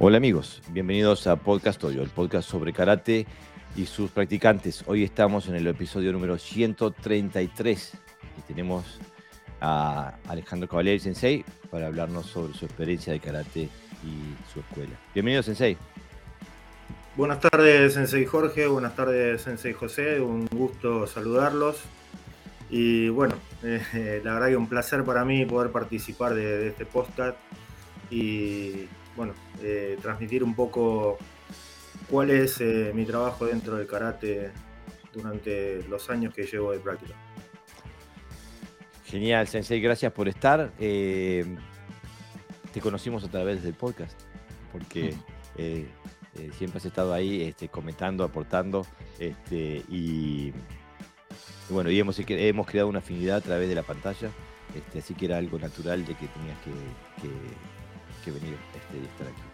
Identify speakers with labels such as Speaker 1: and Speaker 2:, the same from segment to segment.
Speaker 1: Hola amigos, bienvenidos a Podcast Oyo, el podcast sobre karate y sus practicantes. Hoy estamos en el episodio número 133 y tenemos a Alejandro Cavalieri Sensei para hablarnos sobre su experiencia de karate y su escuela. Bienvenido Sensei.
Speaker 2: Buenas tardes Sensei Jorge, buenas tardes Sensei José, un gusto saludarlos. Y bueno, eh, la verdad que un placer para mí poder participar de, este podcast y bueno, eh, transmitir un poco cuál es eh, mi trabajo dentro del karate durante los años que llevo de práctica.
Speaker 1: Genial, Sensei, gracias por estar. Eh, te conocimos a través del podcast, porque siempre has estado ahí este, comentando, aportando, este, y, bueno, y hemos, hemos creado una afinidad a través de la pantalla, este, así que era algo natural de que tenías que que venir este, y estar aquí.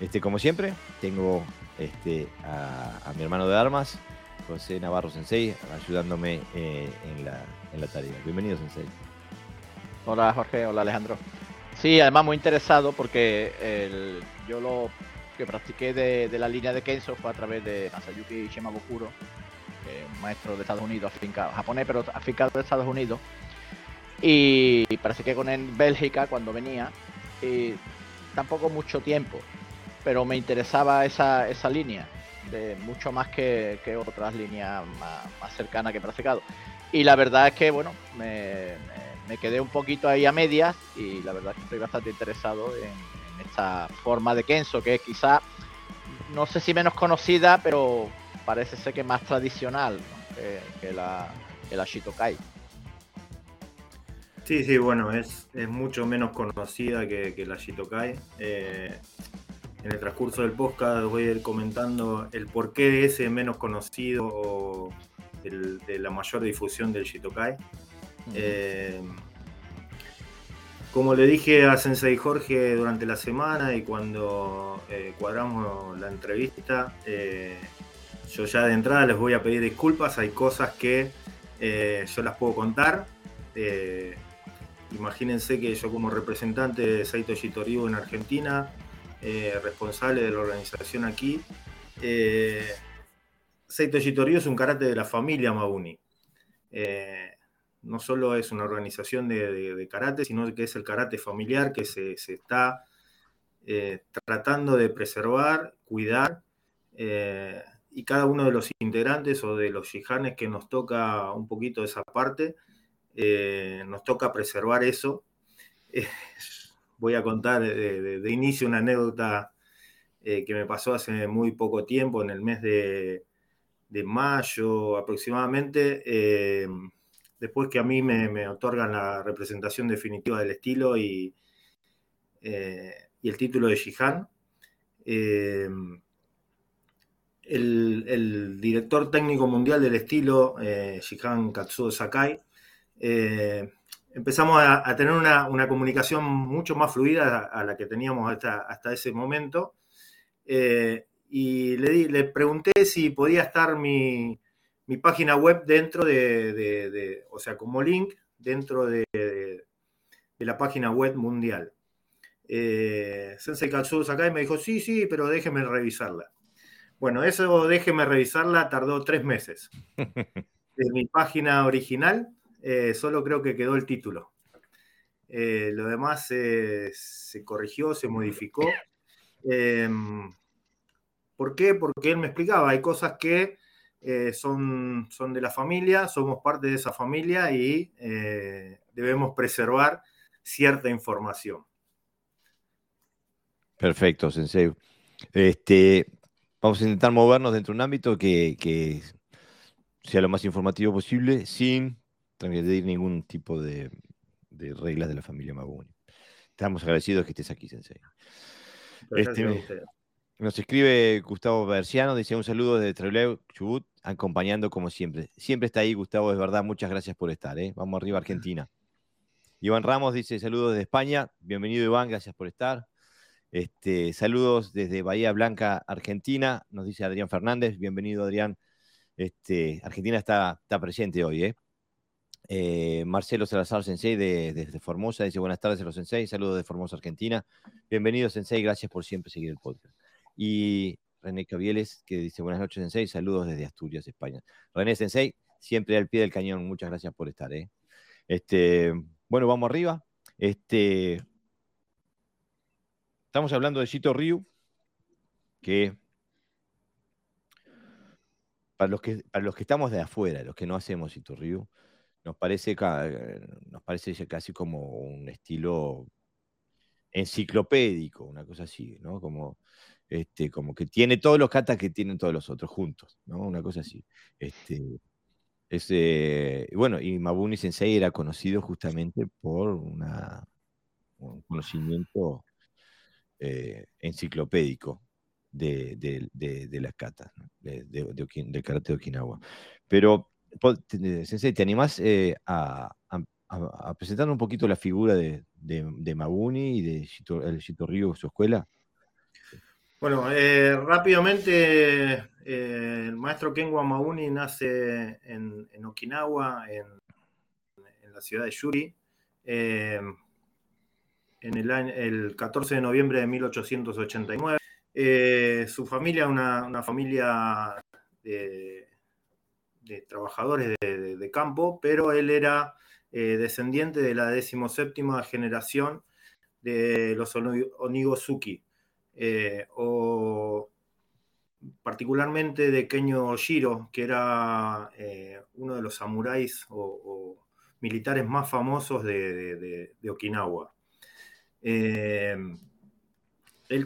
Speaker 1: Este, como siempre, tengo este, a, mi hermano de armas, José Navarro Sensei, ayudándome eh, en, la, en, la, tarea. Bienvenido, Sensei.
Speaker 3: Hola, Jorge. Hola, Alejandro. Sí, además muy interesado porque yo lo que practiqué de, la línea de Kenzo fue a través de Masayuki Shimabukuro, un maestro de Estados Unidos, afincado, japonés, pero afincado de Estados Unidos. Y practiqué con él en Bélgica cuando venía y tampoco mucho tiempo, pero me interesaba esa, esa línea, de mucho más que, otras líneas más, cercanas que he practicado. Y la verdad es que, bueno, me, quedé un poquito ahí a medias y la verdad es que estoy bastante interesado en, esta forma de Kenzo, que es quizá, no sé si menos conocida, pero parece ser que más tradicional que, la, que la Shitokai.
Speaker 2: Sí, sí, bueno, es, mucho menos conocida que, la Shitokai. Eh, en el transcurso del podcast voy a ir comentando el porqué de ese menos conocido o de la mayor difusión del Shitokai. Eh, como le dije a Sensei Jorge durante la semana y cuando eh, cuadramos la entrevista, yo ya de entrada les voy a pedir disculpas. Hay cosas que yo las puedo contar. Imagínense que yo como representante de Saito Shitoriu en Argentina, eh, responsable de la organización aquí, eh, Saito Shitoriu es un karate de la familia Mauni. Eh, no solo es una organización de, karate, sino que es el karate familiar que se, está tratando de preservar, cuidar, y cada uno de los integrantes o de los shihanes que nos toca un poquito esa parte, nos toca preservar eso. Eh, voy a contar de, inicio una anécdota eh, que me pasó hace muy poco tiempo, en el mes de, mayo aproximadamente, después que a mí me, otorgan la representación definitiva del estilo y, el título de Shihan. El, director técnico mundial del estilo, Shihan Katsuo Sakai, eh, empezamos a, tener una, comunicación mucho más fluida a, la que teníamos hasta, ese momento. Eh, y le, le, pregunté si podía estar mi, página web dentro de, o sea, como link dentro de, la página web mundial. Eh, Sensei Katsu Sakai me dijo, sí, sí, pero déjeme revisarla. Bueno, eso déjeme revisarla tardó tres meses. De mi página original eh, solo creo que quedó el título. Eh, lo demás se corrigió, se modificó. Em, ¿Por qué? Porque él me explicaba, hay cosas que eh, son, son de la familia, somos parte de esa familia y debemos preservar cierta información.
Speaker 1: Perfecto, Sensei. Este, vamos a intentar movernos dentro de un ámbito que sea lo más informativo posible sin transgredir ningún tipo de, reglas de la familia Maguni. Estamos agradecidos que estés aquí, Sensei. Este, nos escribe Gustavo Berciano, dice un saludo desde Trelew, Chubut, acompañando como siempre. Siempre está ahí, Gustavo, es verdad, muchas gracias por estar. ¿eh? Vamos arriba, Argentina. Iván Ramos dice saludos desde España. Bienvenido, Iván, gracias por estar. Este, saludos desde Bahía Blanca, Argentina, nos dice Adrián Fernández. Bienvenido, Adrián. Este, Argentina está, está presente hoy, ¿eh? Eh, Marcelo Salazar Sensei desde Formosa dice buenas tardes a los Sensei, saludos de Formosa, Argentina. Bienvenido Sensei, gracias por siempre seguir el podcast. Y René Cavieles que dice buenas noches Sensei, saludos desde Asturias, España. René Sensei, siempre al pie del cañón, muchas gracias por estar. ¿eh? Este, bueno, vamos arriba. Este, estamos hablando de Chito Ryu, que para los que, para los que estamos de afuera, los que no hacemos Chito Ryu, nos parece, nos parece casi como un estilo enciclopédico, una cosa así, ¿no? Como, este, como que tiene todos los katas que tienen todos los otros juntos, ¿no? Una cosa así. Este, ese, bueno, y Mabuni Sensei era conocido justamente por un conocimiento eh, enciclopédico de, de, las katas, de, del karate de Okinawa. Pero Sensei, ¿te animás eh, a, presentar un poquito la figura de, de, Mabuni y de Shito, el su escuela?
Speaker 2: Bueno, eh, rápidamente, eh, el maestro Kenwa Mabuni nace en, Okinawa, en, la ciudad de Yuri, en el, el 14 de noviembre de 1889. su familia, una, una familia de trabajadores de, campo, pero él era eh, descendiente de la decimoséptima generación de los Onigosuki, eh, o particularmente de Kenyo Shiro, que era eh, uno de los samuráis o, militares más famosos de, Okinawa. él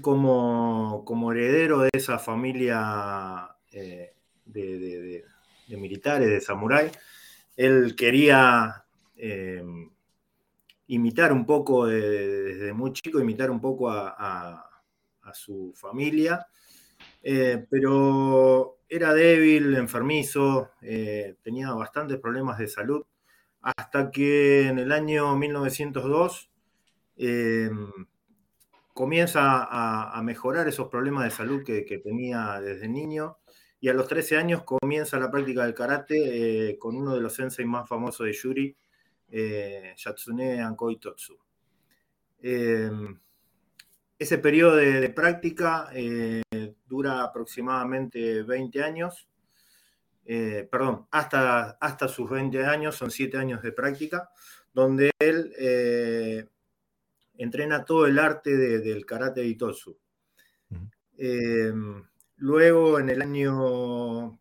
Speaker 2: como, como, heredero de esa familia de, militares, de samurái. Él quería eh, imitar un poco, desde muy chico, imitar un poco a, su familia, eh, pero era débil, enfermizo, eh, tenía bastantes problemas de salud, hasta que en el año 1902 comienza a, mejorar esos problemas de salud que tenía desde niño y a los 13 años comienza la práctica del karate eh, con uno de los sensei más famosos de Yuri, eh, Yatsune Ankoi Totsu. Em, ese periodo de, práctica eh, dura aproximadamente 20 años, perdón, hasta, hasta sus 20 años, son 7 años de práctica, donde él entrena todo el arte del karate de Itotsu. Luego, en el año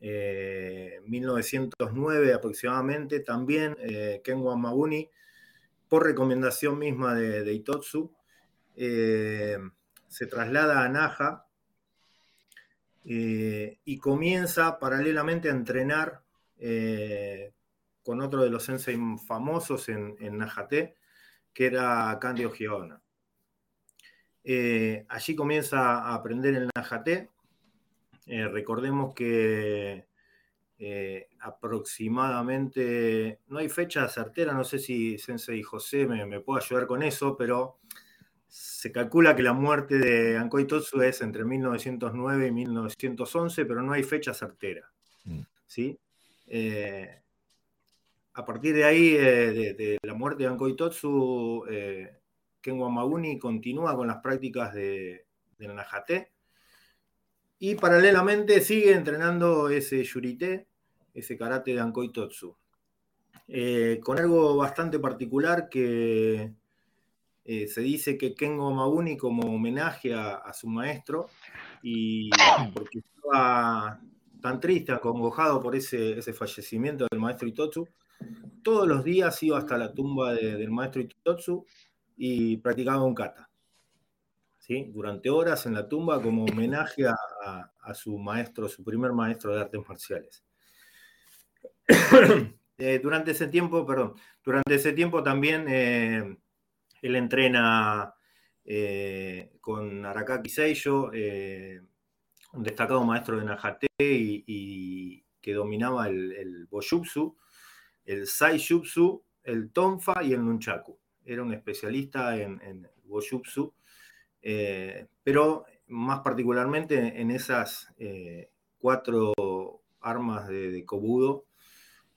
Speaker 2: 1909 eh, aproximadamente, también eh, Mabuni, por recomendación misma de, Itotsu, eh, se traslada a Naha y comienza paralelamente a entrenar con otro de los sensei famosos en, en que era Kandio Giona. Eh, allí comienza a aprender el Najate. Eh, recordemos que eh, aproximadamente, no hay fecha certera, no sé si Sensei José me, me puede ayudar con eso, pero se calcula que la muerte de Ankoi Totsu es entre 1909 y 1911, pero no hay fecha certera. Mm. ¿sí? a partir de ahí, de, la muerte de Ankoi Totsu, Ken Wamaguni continúa con las prácticas de, del Najate y paralelamente sigue entrenando ese Yurite, ese karate de Ankoi Totsu. Eh, con algo bastante particular que eh, se dice que Kengo como homenaje a, su maestro y porque estaba tan triste, acongojado por ese, fallecimiento del maestro Itotsu, todos los días iba hasta la tumba del maestro Itotsu y practicaba un kata. ¿sí? Durante horas en la tumba como homenaje a, su maestro, su primer maestro de artes marciales. Eh, durante ese tiempo, perdón, durante ese tiempo también eh, él entrena eh, con Arakaki Seiyo, un destacado maestro de Najate y, que dominaba el, el Boyutsu, el el Tonfa y el Nunchaku era un especialista en, en eh, pero más particularmente en esas eh, cuatro armas de, Kobudo,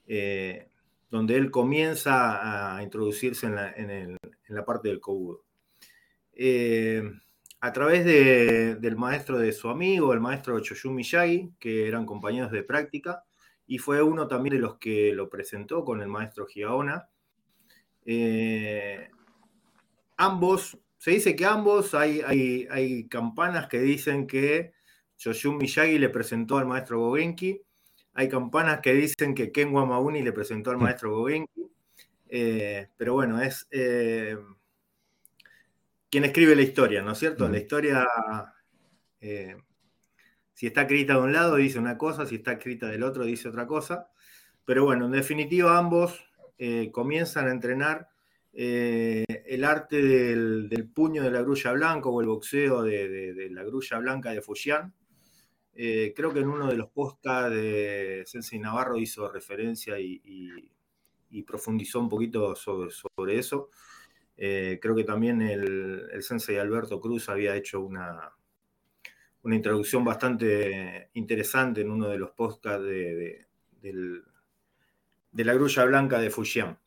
Speaker 2: eh, donde él comienza a introducirse en la, parte del kobudo. A través del maestro de su amigo, el maestro Choyun Miyagi, que eran compañeros de práctica, y fue uno también de los que lo presentó con el maestro Gigaona. Eh, ambos, se dice que ambos, hay, hay, campanas que dicen que Choyun Miyagi le presentó al maestro Gogenki, hay campanas que dicen que Ken Wamauni le presentó al maestro Gogenki, eh, pero bueno, es eh, quien escribe la historia, ¿no es cierto? La historia, eh, si está escrita de un lado dice una cosa, si está escrita del otro dice otra cosa. Pero bueno, en definitiva ambos eh, comienzan a entrenar eh, el arte del, puño de la grulla blanca o el boxeo de, la grulla blanca de Fujian. creo que en uno de los podcasts de Sensei Navarro hizo referencia y, profundizó un poquito sobre eso. Eh, creo que también el, el, sensei Alberto Cruz había hecho una, una introducción bastante interesante en uno de los podcasts de, la grulla blanca de Fujian.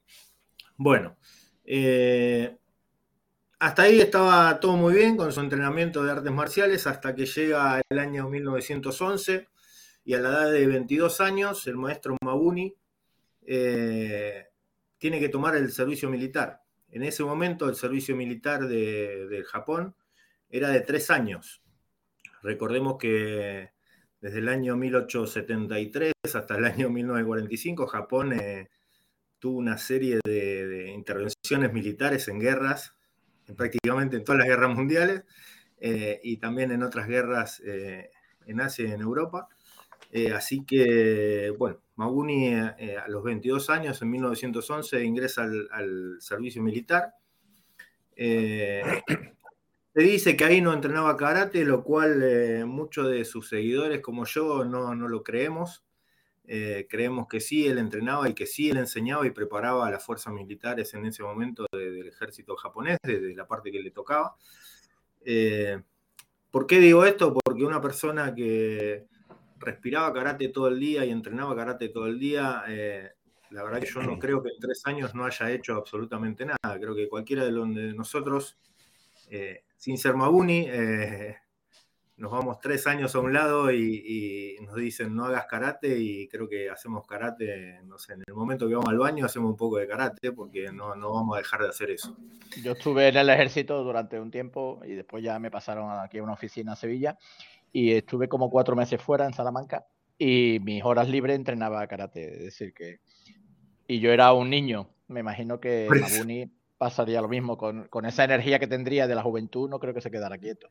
Speaker 2: Bueno, eh, hasta ahí estaba todo muy bien con su entrenamiento de artes marciales hasta que llega el año 1911 y a la edad de 22 años el maestro Mabuni eh, tiene que tomar el servicio militar. En ese momento el servicio militar de, Japón era de tres años. Recordemos que desde el año 1873 hasta el año 1945 Japón eh, tuvo una serie de, intervenciones militares en guerras, prácticamente en todas las guerras mundiales eh, y también en otras guerras eh, en Asia y en Europa. así que, bueno, Maguni eh, a los 22 años, en 1911, ingresa al, servicio militar. Eh, se dice que ahí no entrenaba karate, lo cual eh, muchos de sus seguidores, como yo, no, lo creemos. creemos que sí, él entrenaba y que sí, él enseñaba y preparaba a las fuerzas militares en ese momento del ejército japonés, desde la parte que le tocaba. ¿Por qué digo esto? Porque una persona que respiraba karate todo el día y entrenaba karate todo el día. Eh, la verdad que yo no creo que en tres años no haya hecho absolutamente nada. Creo que cualquiera de, nosotros, eh, sin ser Maguni, eh, nos vamos tres años a un lado y, nos dicen no hagas karate y creo que hacemos karate, no sé, en el momento que vamos al baño hacemos un poco de karate porque no, no vamos a dejar de hacer eso.
Speaker 3: Yo estuve en el ejército durante un tiempo y después ya me pasaron aquí a una oficina a Sevilla y estuve como cuatro meses fuera en Salamanca y mis horas libres entrenaba karate, es decir que y yo era un niño, me imagino que pues Mabuni pasaría lo mismo con, esa energía que tendría de la juventud, no creo que se quedara quieto.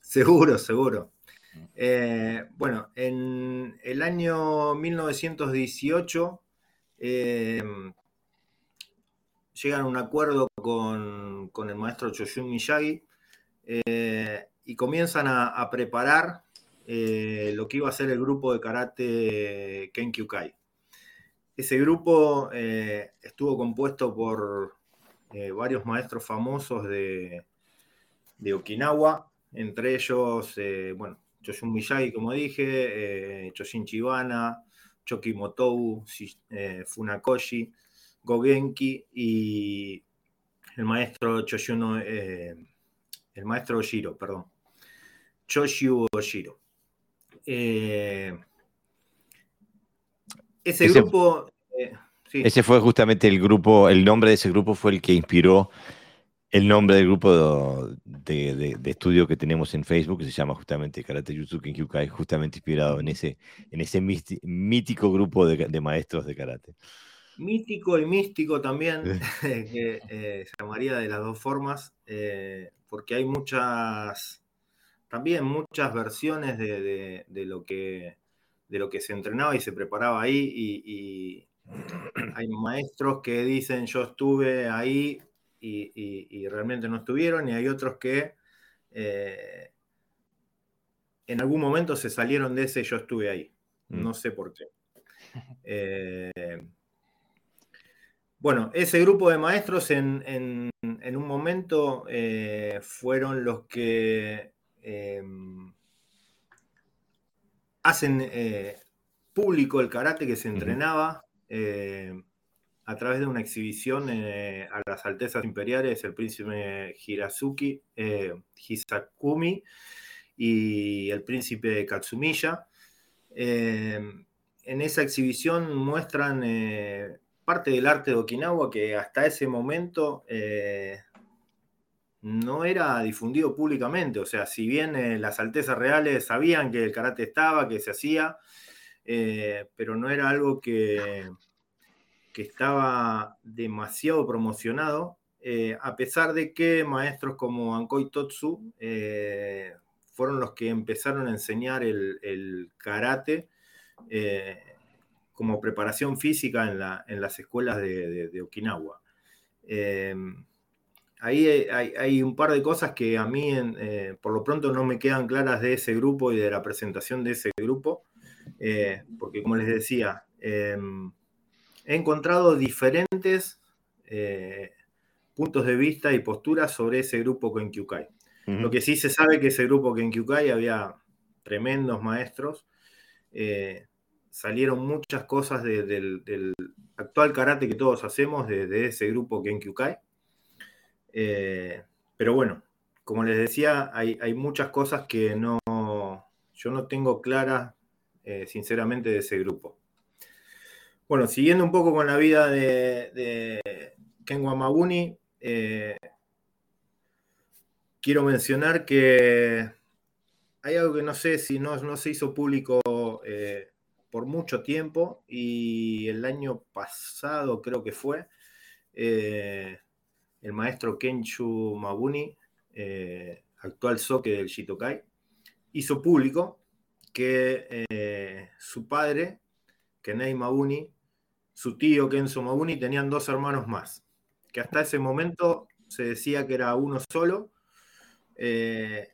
Speaker 2: Seguro, seguro. Eh, bueno, en el año 1918 eh, llegan a un acuerdo con, el maestro Choshun Miyagi eh, y comienzan a, preparar eh, lo que iba a ser el grupo de karate Kenkyukai. Ese grupo estuvo compuesto por eh, varios maestros famosos de, Okinawa, entre ellos, bueno, Choshun Miyagi, como dije, Choshin Chibana, Choki Motou, Funakoshi, Gogenki y el maestro Choshun, el maestro Shiro, perdón. Choshu Oshiro. Eh, ese, grupo.
Speaker 1: Eh, ese fue justamente el grupo, el nombre de ese grupo fue el que inspiró el nombre del grupo de, estudio que tenemos en Facebook, que se llama justamente Karate Jutsu Kenkyukai, justamente inspirado en ese, en ese mítico grupo de, maestros de karate.
Speaker 2: Mítico y místico también, que eh, se llamaría de las dos formas, porque hay muchas también muchas versiones de, lo que, de lo que se entrenaba y se preparaba ahí y, hay maestros que dicen yo estuve ahí y, realmente no estuvieron y hay otros que eh, en algún momento se salieron de ese yo estuve ahí. Mm. No sé por qué. Eh, bueno, ese grupo de maestros en, un momento eh, fueron los que hacen público el karate que se entrenaba. Eh, a través de una exhibición a las Altezas Imperiales, el príncipe Hirazuki, Hisakumi y el príncipe Katsumiya. en esa exhibición muestran parte del arte de Okinawa que hasta ese momento no era difundido públicamente. O sea, si bien eh, las altezas reales sabían que el karate estaba, que se hacía, eh, pero no era algo que, que estaba demasiado promocionado, eh, a pesar de que maestros como Ankoi Totsu fueron los que empezaron a enseñar el, karate como preparación física en, las escuelas de Okinawa. Ahí hay, un par de cosas que a mí, eh, por lo pronto, no me quedan claras de ese grupo y de la presentación de ese grupo, eh, porque como les decía, em, he encontrado diferentes eh, puntos de vista y posturas sobre ese grupo Kenkyukai. Lo que sí se sabe que ese grupo Kenkyukai había tremendos maestros, salieron muchas cosas del actual karate que todos hacemos desde ese grupo Kenkyukai. Eh, pero bueno, como les decía, hay, muchas cosas que no, yo no tengo claras, eh, sinceramente, de ese grupo. Bueno, siguiendo un poco con la vida de, de Ken eh, quiero mencionar que hay algo que no sé si no, no se hizo público por mucho tiempo y el año pasado creo que fue, el maestro Kenshu Mabuni, eh, actual soque del Shitokai, hizo público que eh, su padre, Kenei Mabuni, su tío Kenzo Mabuni, tenían dos hermanos más, que hasta ese momento se decía que era uno solo. Eh,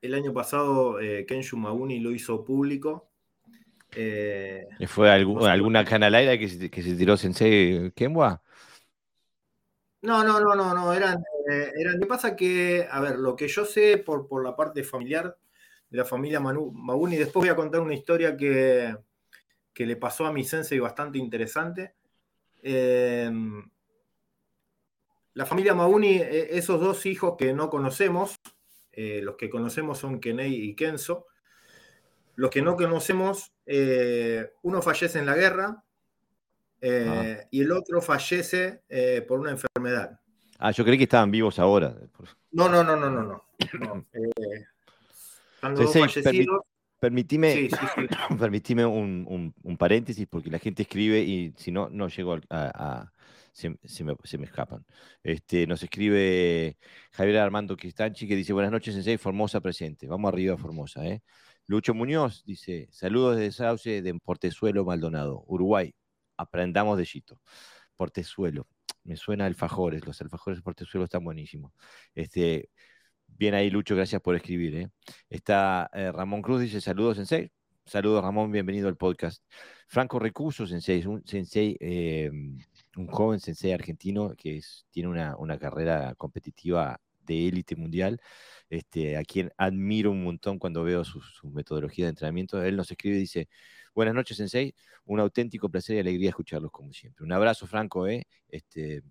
Speaker 2: el año pasado Kenshu Mabuni lo hizo público.
Speaker 1: ¿Fue alguna canalaira que se, que se tiró Sensei Kenwa?
Speaker 2: No, no, no, no, no, eran, eh, eran, ¿qué pasa? Que, a ver, lo que yo sé por, por la parte familiar de la familia Manu, después voy a contar una historia que, que le pasó a mi sensei bastante interesante. Em, la familia Mabuni, e, esos dos hijos que no conocemos, eh, los que conocemos son Kenei y Kenzo. Los que no conocemos, eh, uno fallece en la guerra, eh, y el otro fallece eh, por una enfermedad.
Speaker 1: Ah, yo creí que estaban vivos ahora.
Speaker 2: No, no, no, no, no. no. Eh,
Speaker 1: permitime, un, paréntesis porque la gente escribe y si no, no llego a... se, me, escapan. Este, nos escribe Javier Armando Cristanchi que dice, buenas noches, Sensei, Formosa presente. Vamos arriba, Formosa. Lucho Muñoz dice, saludos desde Sauce de Portezuelo, Maldonado, Uruguay aprendamos de Chito. Portezuelo. Me suena alfajores. Los alfajores de Portezuelo están buenísimos. Este, bien ahí, Lucho, gracias por escribir. ¿eh? Está eh, Ramón Cruz, dice saludos, Sensei. Saludos, Ramón, bienvenido al podcast. Franco Recuso, Sensei, un sensei, eh, un joven sensei argentino que tiene una, carrera competitiva de élite mundial, este, a quien admiro un montón cuando veo su, metodología de entrenamiento. Él nos escribe y dice, Buenas noches, Sensei. Un auténtico placer y alegría escucharlos como siempre. Un abrazo, Franco, ¿eh? Este,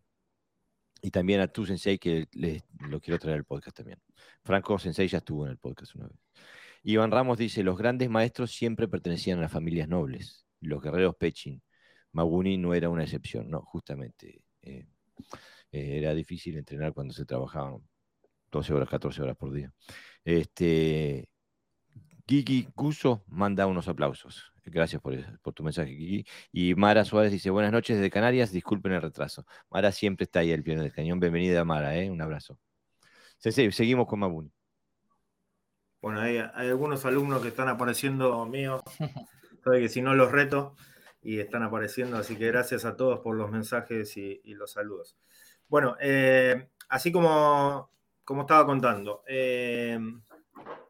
Speaker 1: y también a tu Sensei, que lo quiero traer al podcast también. Franco Sensei ya estuvo en el podcast una vez. Iván Ramos dice, los grandes maestros siempre pertenecían a las familias nobles. Los guerreros Pechin. Maguni no era una excepción, no, justamente. Eh, eh, era difícil entrenar cuando se trabajaban 12 horas, 14 horas por día. Este, Gigi Guso manda unos aplausos. Gracias por, tu mensaje, Gigi. Y Mara Suárez dice, buenas noches desde Canarias, disculpen el retraso. Mara siempre está ahí al pie del cañón. Bienvenida, Mara, ¿eh? un abrazo. seguimos con Mabuni.
Speaker 2: Bueno, hay, algunos alumnos que están apareciendo míos, sabe que si no los reto y están apareciendo, así que gracias a todos por los mensajes y, los saludos. Bueno, eh, así como, como estaba contando, eh,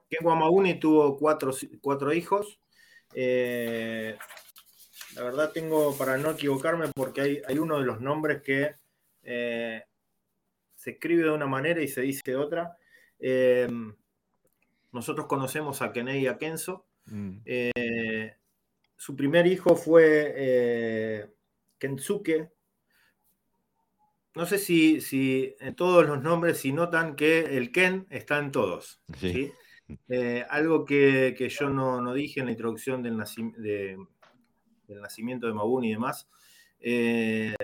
Speaker 2: Ken Wamaguni tuvo cuatro, cuatro hijos. Eh, la verdad tengo, para no equivocarme, porque hay, uno de los nombres que eh, se escribe de una manera y se dice de otra. Eh, nosotros conocemos a Kenei y a Kenzo. Mm. su primer hijo fue Kensuke. No sé si, si, en todos los nombres, si notan que el Ken está en todos. ¿sí? Eh, algo que, yo no, dije en la introducción del, del nacimiento de Mabuni y demás. Eh,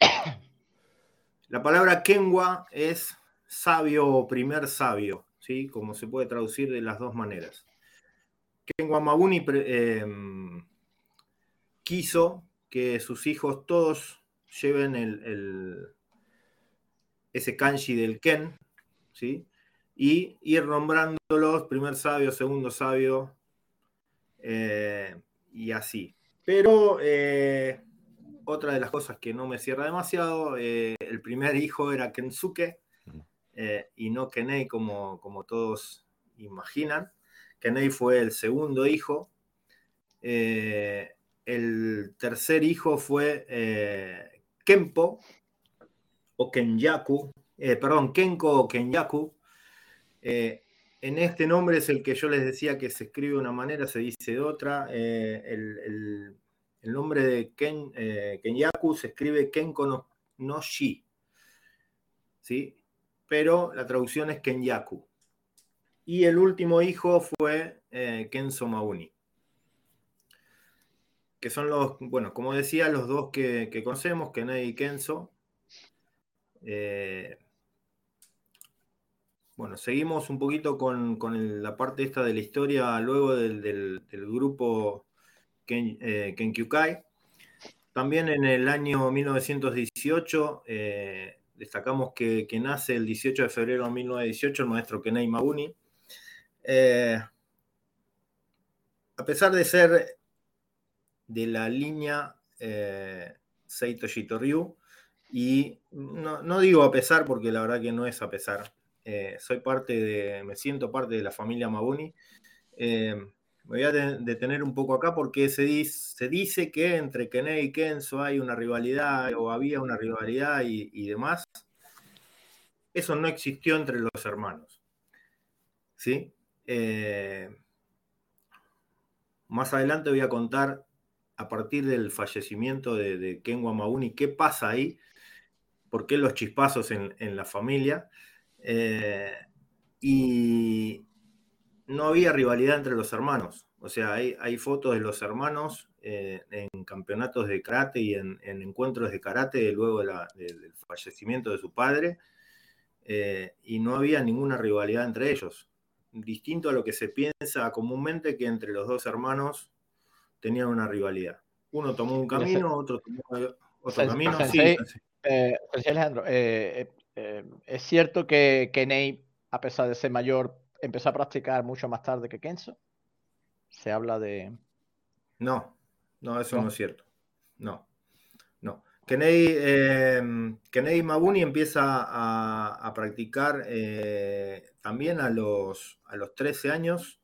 Speaker 2: la palabra Kenwa es sabio o primer sabio, ¿sí? como se puede traducir de las dos maneras. Kenwa Mabuni em, quiso que sus hijos todos lleven el, ese kanji del Ken, ¿sí? Y ir nombrándolos, primer sabio, segundo sabio, eh, y así. Pero eh, otra de las cosas que no me cierra demasiado, eh, el primer hijo era Kensuke y no Kenei como, como todos imaginan. Kenei fue el segundo hijo. el tercer hijo fue Kenpo o Kenyaku, perdón, Kenko o Kenyaku, eh, en este nombre es el que yo les decía que se escribe de una manera, se dice de otra. Eh, el, nombre de Ken, eh, Kenyaku se escribe Kenko no, Shi. ¿sí? Pero la traducción es Kenyaku. Y el último hijo fue Kenzo Mauni. Que son los, bueno, como decía, los dos que, conocemos, Kenei y Kenzo. Bueno, seguimos un poquito con, la parte esta de la historia luego del, grupo Ken, eh, Kenkyukai. También en el año 1918 eh, destacamos que, nace el 18 de febrero de 1918 el maestro Kenei Maguni. Eh, a pesar de ser de la línea Seito Shitoryu, y no, no, digo a pesar porque la verdad que no es a pesar, eh, soy parte de, me siento parte de la familia Mabuni. Eh, me voy a detener un poco acá porque se dice, se dice que entre Kene y Kenzo hay una rivalidad o había una rivalidad y, demás. Eso no existió entre los hermanos. ¿Sí? Eh, más adelante voy a contar a partir del fallecimiento de, de Ken qué pasa ahí, por qué los chispazos en, en la familia. Eh, y no había rivalidad entre los hermanos. O sea, hay, fotos de los hermanos eh, en campeonatos de karate y en, encuentros de karate luego del fallecimiento de su padre. Eh, y no había ninguna rivalidad entre ellos. Distinto a lo que se piensa comúnmente que entre los dos hermanos tenían una rivalidad. Uno tomó un camino, otro tomó otro camino. Sí,
Speaker 3: Alejandro, eh, es cierto que, Kenei, a pesar de ser mayor, empezó a practicar mucho más tarde que Kenzo. Se habla de.
Speaker 2: No, no, eso no, es cierto. No, no. Kenei, eh, Mabuni empieza a, practicar eh, también a los, a los 13 años.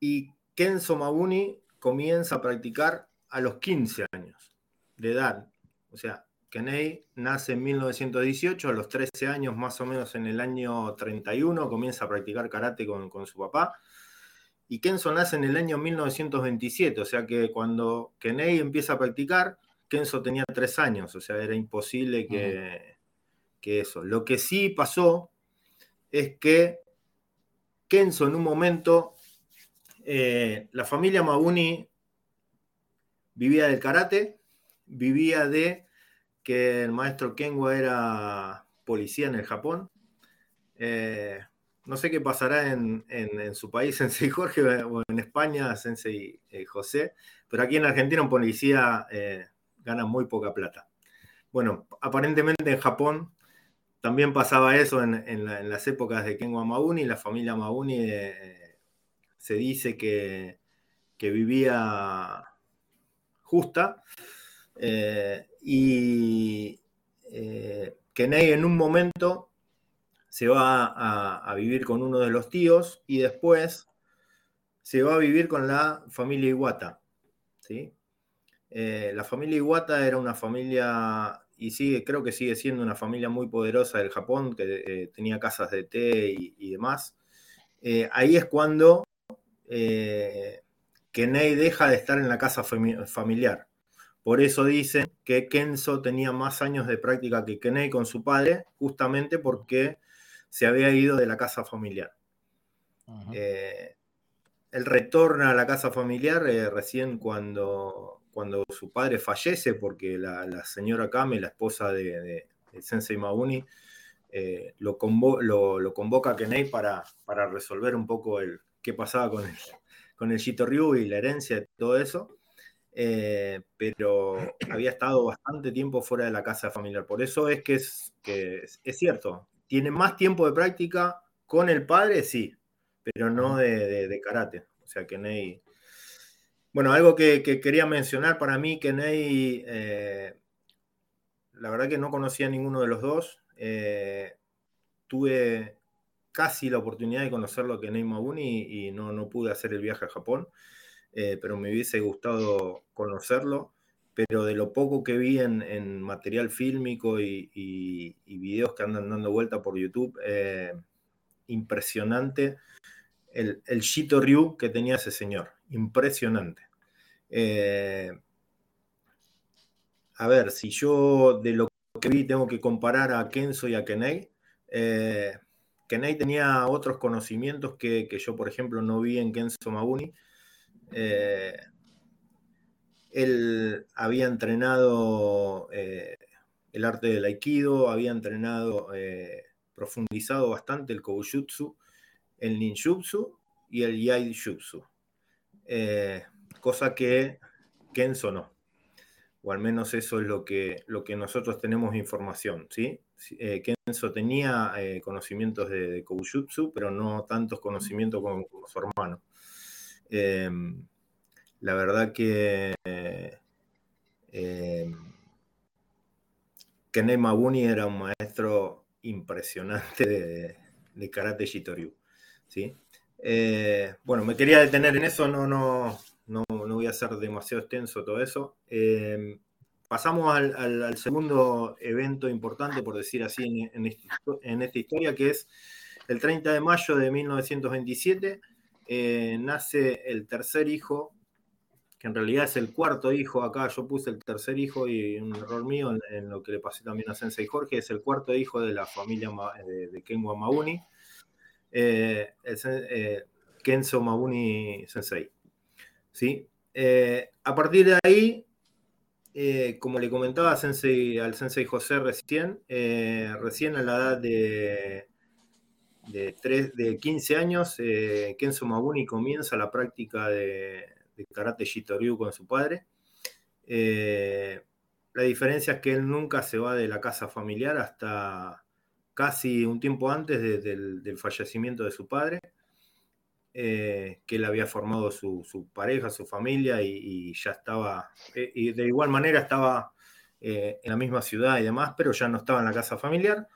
Speaker 2: Y Kenzo Mabuni comienza a practicar a los 15 años de edad. O sea, Kenei nace en 1918, a los 13 años más o menos en el año 31, comienza a practicar karate con, su papá. Y Kenzo nace en el año 1927, o sea que cuando Kenei empieza a practicar, Kenzo tenía 3 años, o sea, era imposible que, eso. Lo que sí pasó es que Kenzo en un momento, eh, la familia Maguni vivía del karate, vivía de que el maestro Kenwa era policía en el Japón. Eh, no sé qué pasará en, su país, Sensei Jorge, o en España, Sensei eh, José, pero aquí en Argentina un policía eh, gana muy poca plata. Bueno, aparentemente en Japón también pasaba eso en, las épocas de Kenwa Mauni, la familia Mauni se dice que, que vivía justa. Y eh, Kenei en un momento se va a, vivir con uno de los tíos y después se va a vivir con la familia Iwata. ¿sí? Eh, la familia Iwata era una familia, y sigue, creo que sigue siendo una familia muy poderosa del Japón, que eh, tenía casas de té y, demás. ahí es cuando Kenei deja de estar en la casa familiar. Por eso dicen que Kenzo tenía más años de práctica que Kenei con su padre, justamente porque se había ido de la casa familiar. Eh, él retorna a la casa familiar eh, recién cuando, cuando su padre fallece, porque la, señora Kame, la esposa de, Sensei Mauni, eh, lo, lo, convoca a Kenei para, para resolver un poco el qué pasaba con el, con el Shito Ryu y la herencia y todo eso. Eh, pero había estado bastante tiempo fuera de la casa familiar. Por eso es que es, que es, cierto, tiene más tiempo de práctica con el padre, sí, pero no de, karate. O sea, que Ney... Bueno, algo que, quería mencionar para mí, que Ney, eh, la verdad que no conocía a ninguno de los dos. Eh, tuve casi la oportunidad de conocerlo a Kenei Mabuni y, no, no pude hacer el viaje a Japón. Eh, pero me hubiese gustado conocerlo. Pero de lo poco que vi en, material fílmico y, videos que andan dando vuelta por YouTube, eh, impresionante el, el Shito Ryu que tenía ese señor. Impresionante. Eh, a ver, si yo de lo que vi tengo que comparar a Kenzo y a Kenei, Kenei tenía otros conocimientos que, que, yo, por ejemplo, no vi en Kenzo Mabuni. Eh, él había entrenado eh, el arte del aikido, había entrenado, eh, profundizado bastante el koujutsu, el ninjutsu y el yaijutsu, cosa que Kenzo no, o al menos eso es lo que, lo que nosotros tenemos información, ¿sí? Kenzo tenía conocimientos de, de, koujutsu, pero no tantos conocimientos como su hermano. Em, la verdad que eh, Kene Mabuni era un maestro impresionante de, karate Shitoryu. ¿sí? Eh, bueno, me quería detener en eso, no, no, no, voy a hacer demasiado extenso todo eso. Em, pasamos al, segundo evento importante, por decir así, en, esta historia, que es el 30 de mayo de 1927. Eh, nace el tercer hijo, que en realidad es el cuarto hijo, acá yo puse el tercer hijo y un error mío en, lo que le pasé también a Sensei Jorge, es el cuarto hijo de la familia de, de Kenwa Mauni, eh, eh, Kenzo Mauni Sensei. ¿Sí? a partir de ahí, como le comentaba Sensei, al Sensei José recién, recién a la edad de de, de 15 años, eh, Kenzo comienza la práctica de, karate Shitoryu con su padre. Eh, la diferencia es que él nunca se va de la casa familiar hasta casi un tiempo antes del, fallecimiento de su padre, eh, que él había formado su, pareja, su familia y, ya estaba, y de igual manera estaba en la misma ciudad y demás, pero ya no estaba en la casa familiar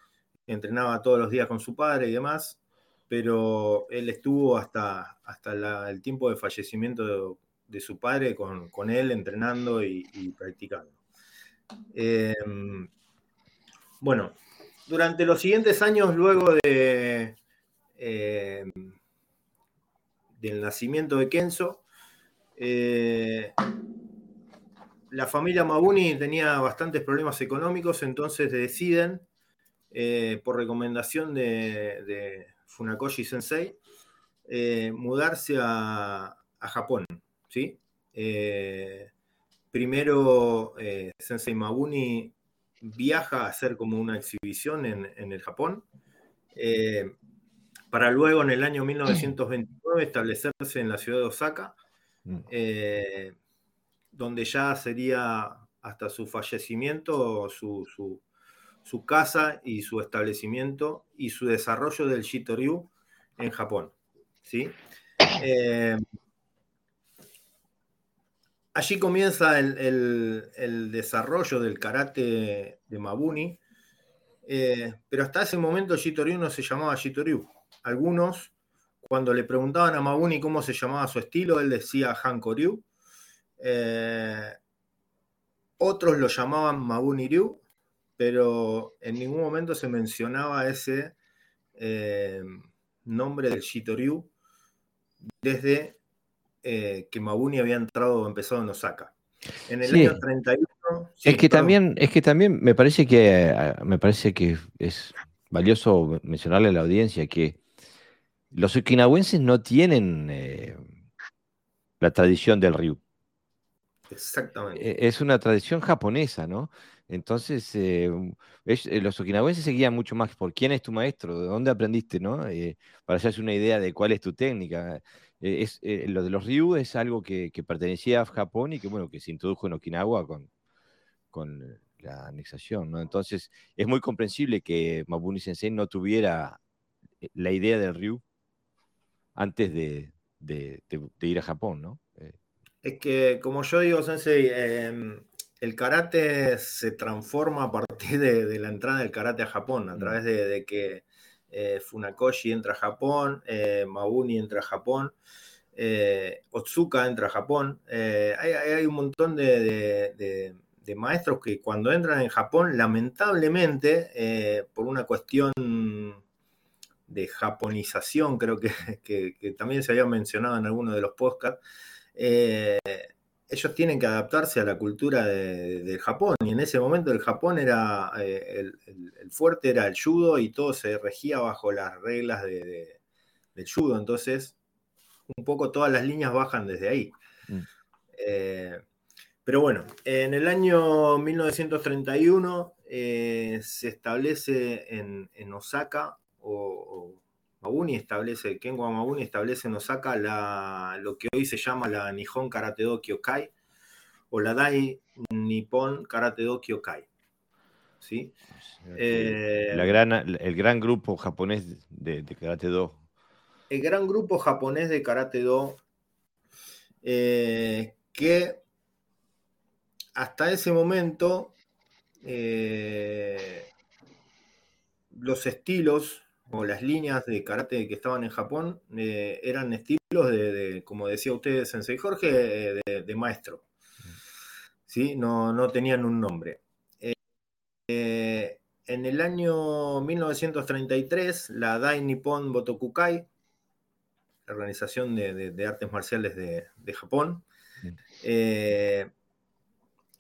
Speaker 2: entrenaba todos los días con su padre y demás, pero él estuvo hasta, hasta el tiempo de fallecimiento de, su padre con, él entrenando y, practicando. Em, bueno, durante los siguientes años, luego de, em, del nacimiento de Kenzo, eh, la familia Mabuni tenía bastantes problemas económicos, entonces deciden eh, por recomendación de, Funakoshi Sensei, eh, mudarse a, Japón. ¿sí? Eh, primero, Sensei Mabuni viaja a hacer como una exhibición en, el Japón, para luego en el año 1929 establecerse en la ciudad de Osaka, mm. donde ya sería hasta su fallecimiento su, su casa y su establecimiento y su desarrollo del Shitoryu en Japón. ¿sí? Eh, allí comienza el, desarrollo del karate de Mabuni, eh, pero hasta ese momento Shitoryu no se llamaba Shitoryu. Algunos, cuando le preguntaban a Mabuni cómo se llamaba su estilo, él decía Hankoryu. Eh, otros lo llamaban Mabuni Ryu pero en ningún momento se mencionaba ese eh, nombre del Shitoryu desde eh, que Mabuni había entrado o empezado en Osaka. En el año 31.
Speaker 1: es que también, es que también me parece que me parece que es valioso mencionarle a la audiencia que los okinawenses no tienen eh, la tradición del ryu.
Speaker 2: Exactamente.
Speaker 1: E, es una tradición japonesa, ¿no? Entonces, eh, eh, los okinawenses seguían mucho más por quién es tu maestro, de dónde aprendiste, ¿no? para hacerse una idea de cuál es tu técnica. lo de los ryu es algo que, pertenecía a Japón y que, bueno, que se introdujo en Okinawa con, con la anexación, ¿no? Entonces, es muy comprensible que Mabuni Sensei no tuviera la idea del ryu antes de, ir a Japón, ¿no?
Speaker 2: Eh, es que, como yo digo, Sensei, em, el karate se transforma a partir de, la entrada del karate a Japón, a mm. través de, que eh, Funakoshi entra a Japón, eh, Mabuni entra a Japón, Otsuka entra a Japón. Hay, un montón de, maestros que cuando entran en Japón, lamentablemente, por una cuestión de japonización, creo que, también se había mencionado en alguno de los podcasts, eh, ellos tienen que adaptarse a la cultura de, Japón. Y en ese momento el Japón era, eh, el, fuerte era el judo y todo se regía bajo las reglas de, del judo. Entonces, un poco todas las líneas bajan desde ahí. Mm. Eh, pero bueno, en el año 1931 se establece en, en Osaka o, Mabuni establece, Kenwa Mabuni establece en Osaka la, lo que hoy se llama la Nihon Karate Do Kyokai o la Dai Nippon Karate Do Kyokai. ¿Sí?
Speaker 1: Eh, la gran, el gran grupo japonés de, Karate Do.
Speaker 2: El gran grupo japonés de Karate Do eh, que hasta ese momento eh, los estilos o las líneas de karate que estaban en Japón eh, eran estilos de, como decía usted, Sensei Jorge, eh, de, maestro. ¿Sí? No, no, tenían un nombre. Eh, en el año 1933, la Dai Nippon Botokukai, la organización de, artes marciales de, Japón,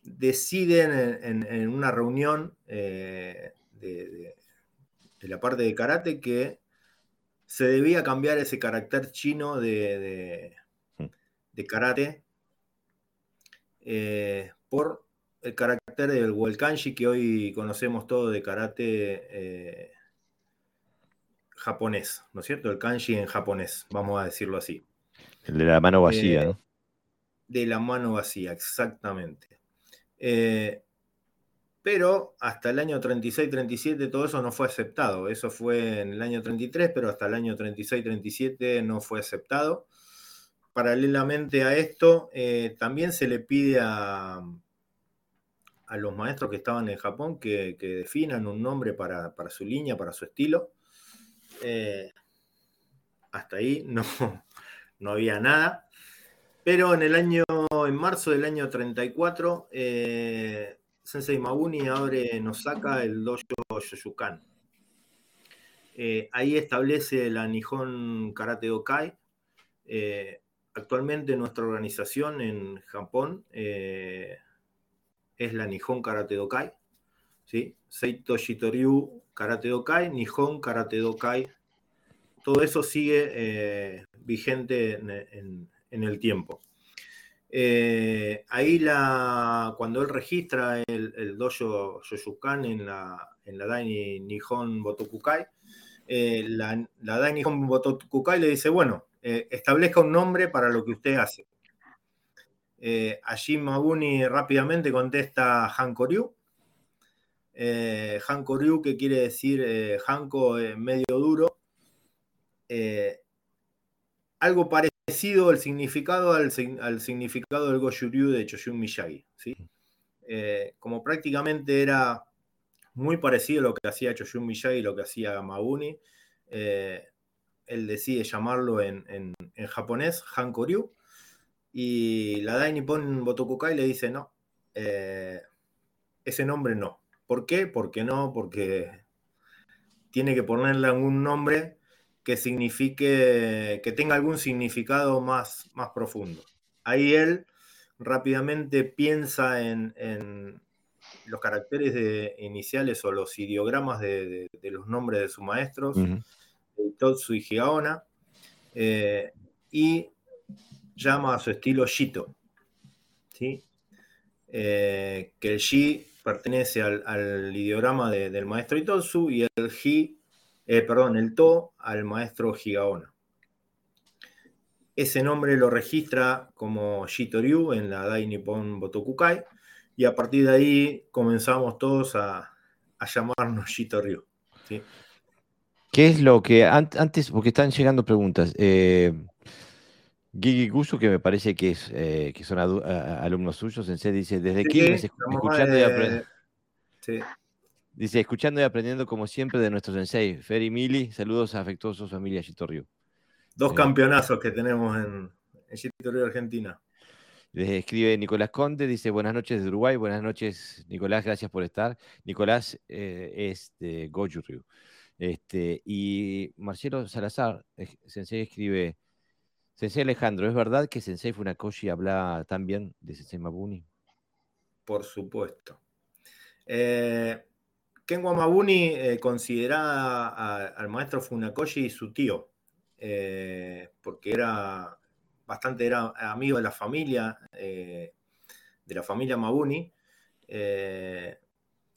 Speaker 2: deciden en, una reunión de, de la parte de karate que se debía cambiar ese carácter chino de, de, mm. karate eh, por el carácter del Welkanji que hoy conocemos todo de karate eh, japonés, ¿no es cierto? El kanji en japonés, vamos a decirlo así.
Speaker 1: El de la mano vacía,
Speaker 2: eh,
Speaker 1: ¿no?
Speaker 2: De la mano vacía, exactamente. Pero hasta el año 36-37 todo eso no fue aceptado. Eso fue en el año 33, pero hasta el año 36-37 no fue aceptado. Paralelamente a esto, eh, también se le pide a, a, los maestros que estaban en Japón que, definan un nombre para, su línea, para su estilo. Eh, hasta ahí no, no había nada. Pero en el año, en marzo del año 34, eh, Sensei Mabuni abre en Osaka el dojo Yoyukan. Eh, ahí establece la Nihon Karate Dokai. Eh, actualmente nuestra organización en Japón eh, es la Nihon Karate Dokai. ¿sí? Seito Shitoryu Karate Dokai, Nihon Karate Dokai. Todo eso sigue vigente en el tiempo. Eh, ahí la, cuando él registra el, el dojo Yoyukan en la, en la Dai Nihon Botokukai, eh, la, la, Dai Nihon Botokukai le dice, bueno, eh, establezca un nombre para lo que usted hace. allí Mabuni rápidamente contesta Hankoryu. Hankoryu, que quiere decir Hanko medio duro. algo parecido el significado al, significado del Goju-ryu de Choshun Miyagi. ¿sí? Eh, como prácticamente era muy parecido a lo que hacía Choshun Miyagi y lo que hacía Mabuni, eh, él decide llamarlo en, en, japonés Hankoryu y la Dai Nippon Botokukai le dice no, eh, ese nombre no. ¿Por qué? Porque no, porque tiene que ponerle algún nombre que signifique, que tenga algún significado más, más profundo. Ahí él, rápidamente piensa en, los caracteres de, iniciales o los ideogramas de, los nombres de sus maestros, Totsu y Higaona, eh, y llama a su estilo Shito. ¿sí? Eh, que el Shi pertenece al, ideograma del maestro Itotsu y el Hi, eh, perdón, el To al maestro Higaona. Ese nombre lo registra como Shitoryu en la Dai Nippon Botokukai y a partir de ahí comenzamos todos a, llamarnos Shitoryu. ¿sí?
Speaker 1: ¿Qué es lo que antes, porque están llegando preguntas? Eh, Gigi Gusu, que me parece que, es, eh, que son alumnos suyos, en C dice, desde aquí, escuchando y aprendiendo. Dice, escuchando y aprendiendo como siempre de nuestro sensei, Ferry Mili, saludos afectuosos familia Shitoryu.
Speaker 2: Dos campeonazos que tenemos en, en Argentina.
Speaker 1: escribe Nicolás Conde, dice buenas noches desde Uruguay, buenas noches Nicolás, gracias por estar. Nicolás eh, es de Goju Este, y Marcelo Salazar, Sensei, escribe, Sensei Alejandro, ¿es verdad que Sensei Funakoshi habla tan bien de Sensei Mabuni?
Speaker 2: Por supuesto. Eh, Ken Mabuni eh, considera al maestro Funakoshi su tío. Eh, porque era bastante era amigo de la familia, eh, de la familia Mabuni,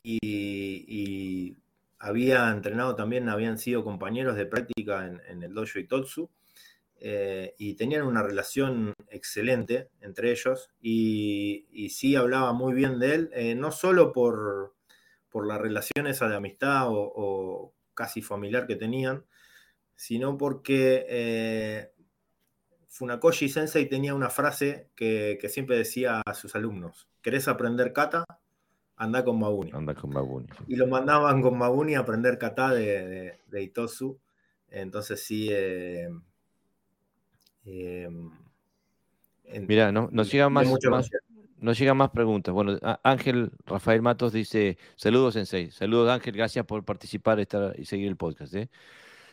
Speaker 2: y, había entrenado también, habían sido compañeros de práctica en, el dojo Itotsu, y tenían una relación excelente entre ellos, y, y sí hablaba muy bien de él, no solo por, por las relaciones de amistad o casi familiar que tenían, sino porque eh, Funakoshi Sensei tenía una frase que, siempre decía a sus alumnos: ¿Querés aprender kata? Anda con Mabuni.
Speaker 1: Anda con Mabuni.
Speaker 2: Y lo mandaban con Mabuni a aprender kata de, Itosu. Entonces sí. Eh,
Speaker 1: eh, Mira, no, nos llegan más, nos llegan más preguntas. Bueno, Ángel Rafael Matos dice: Saludos, Sensei. Saludos, Ángel. Gracias por participar y seguir el podcast.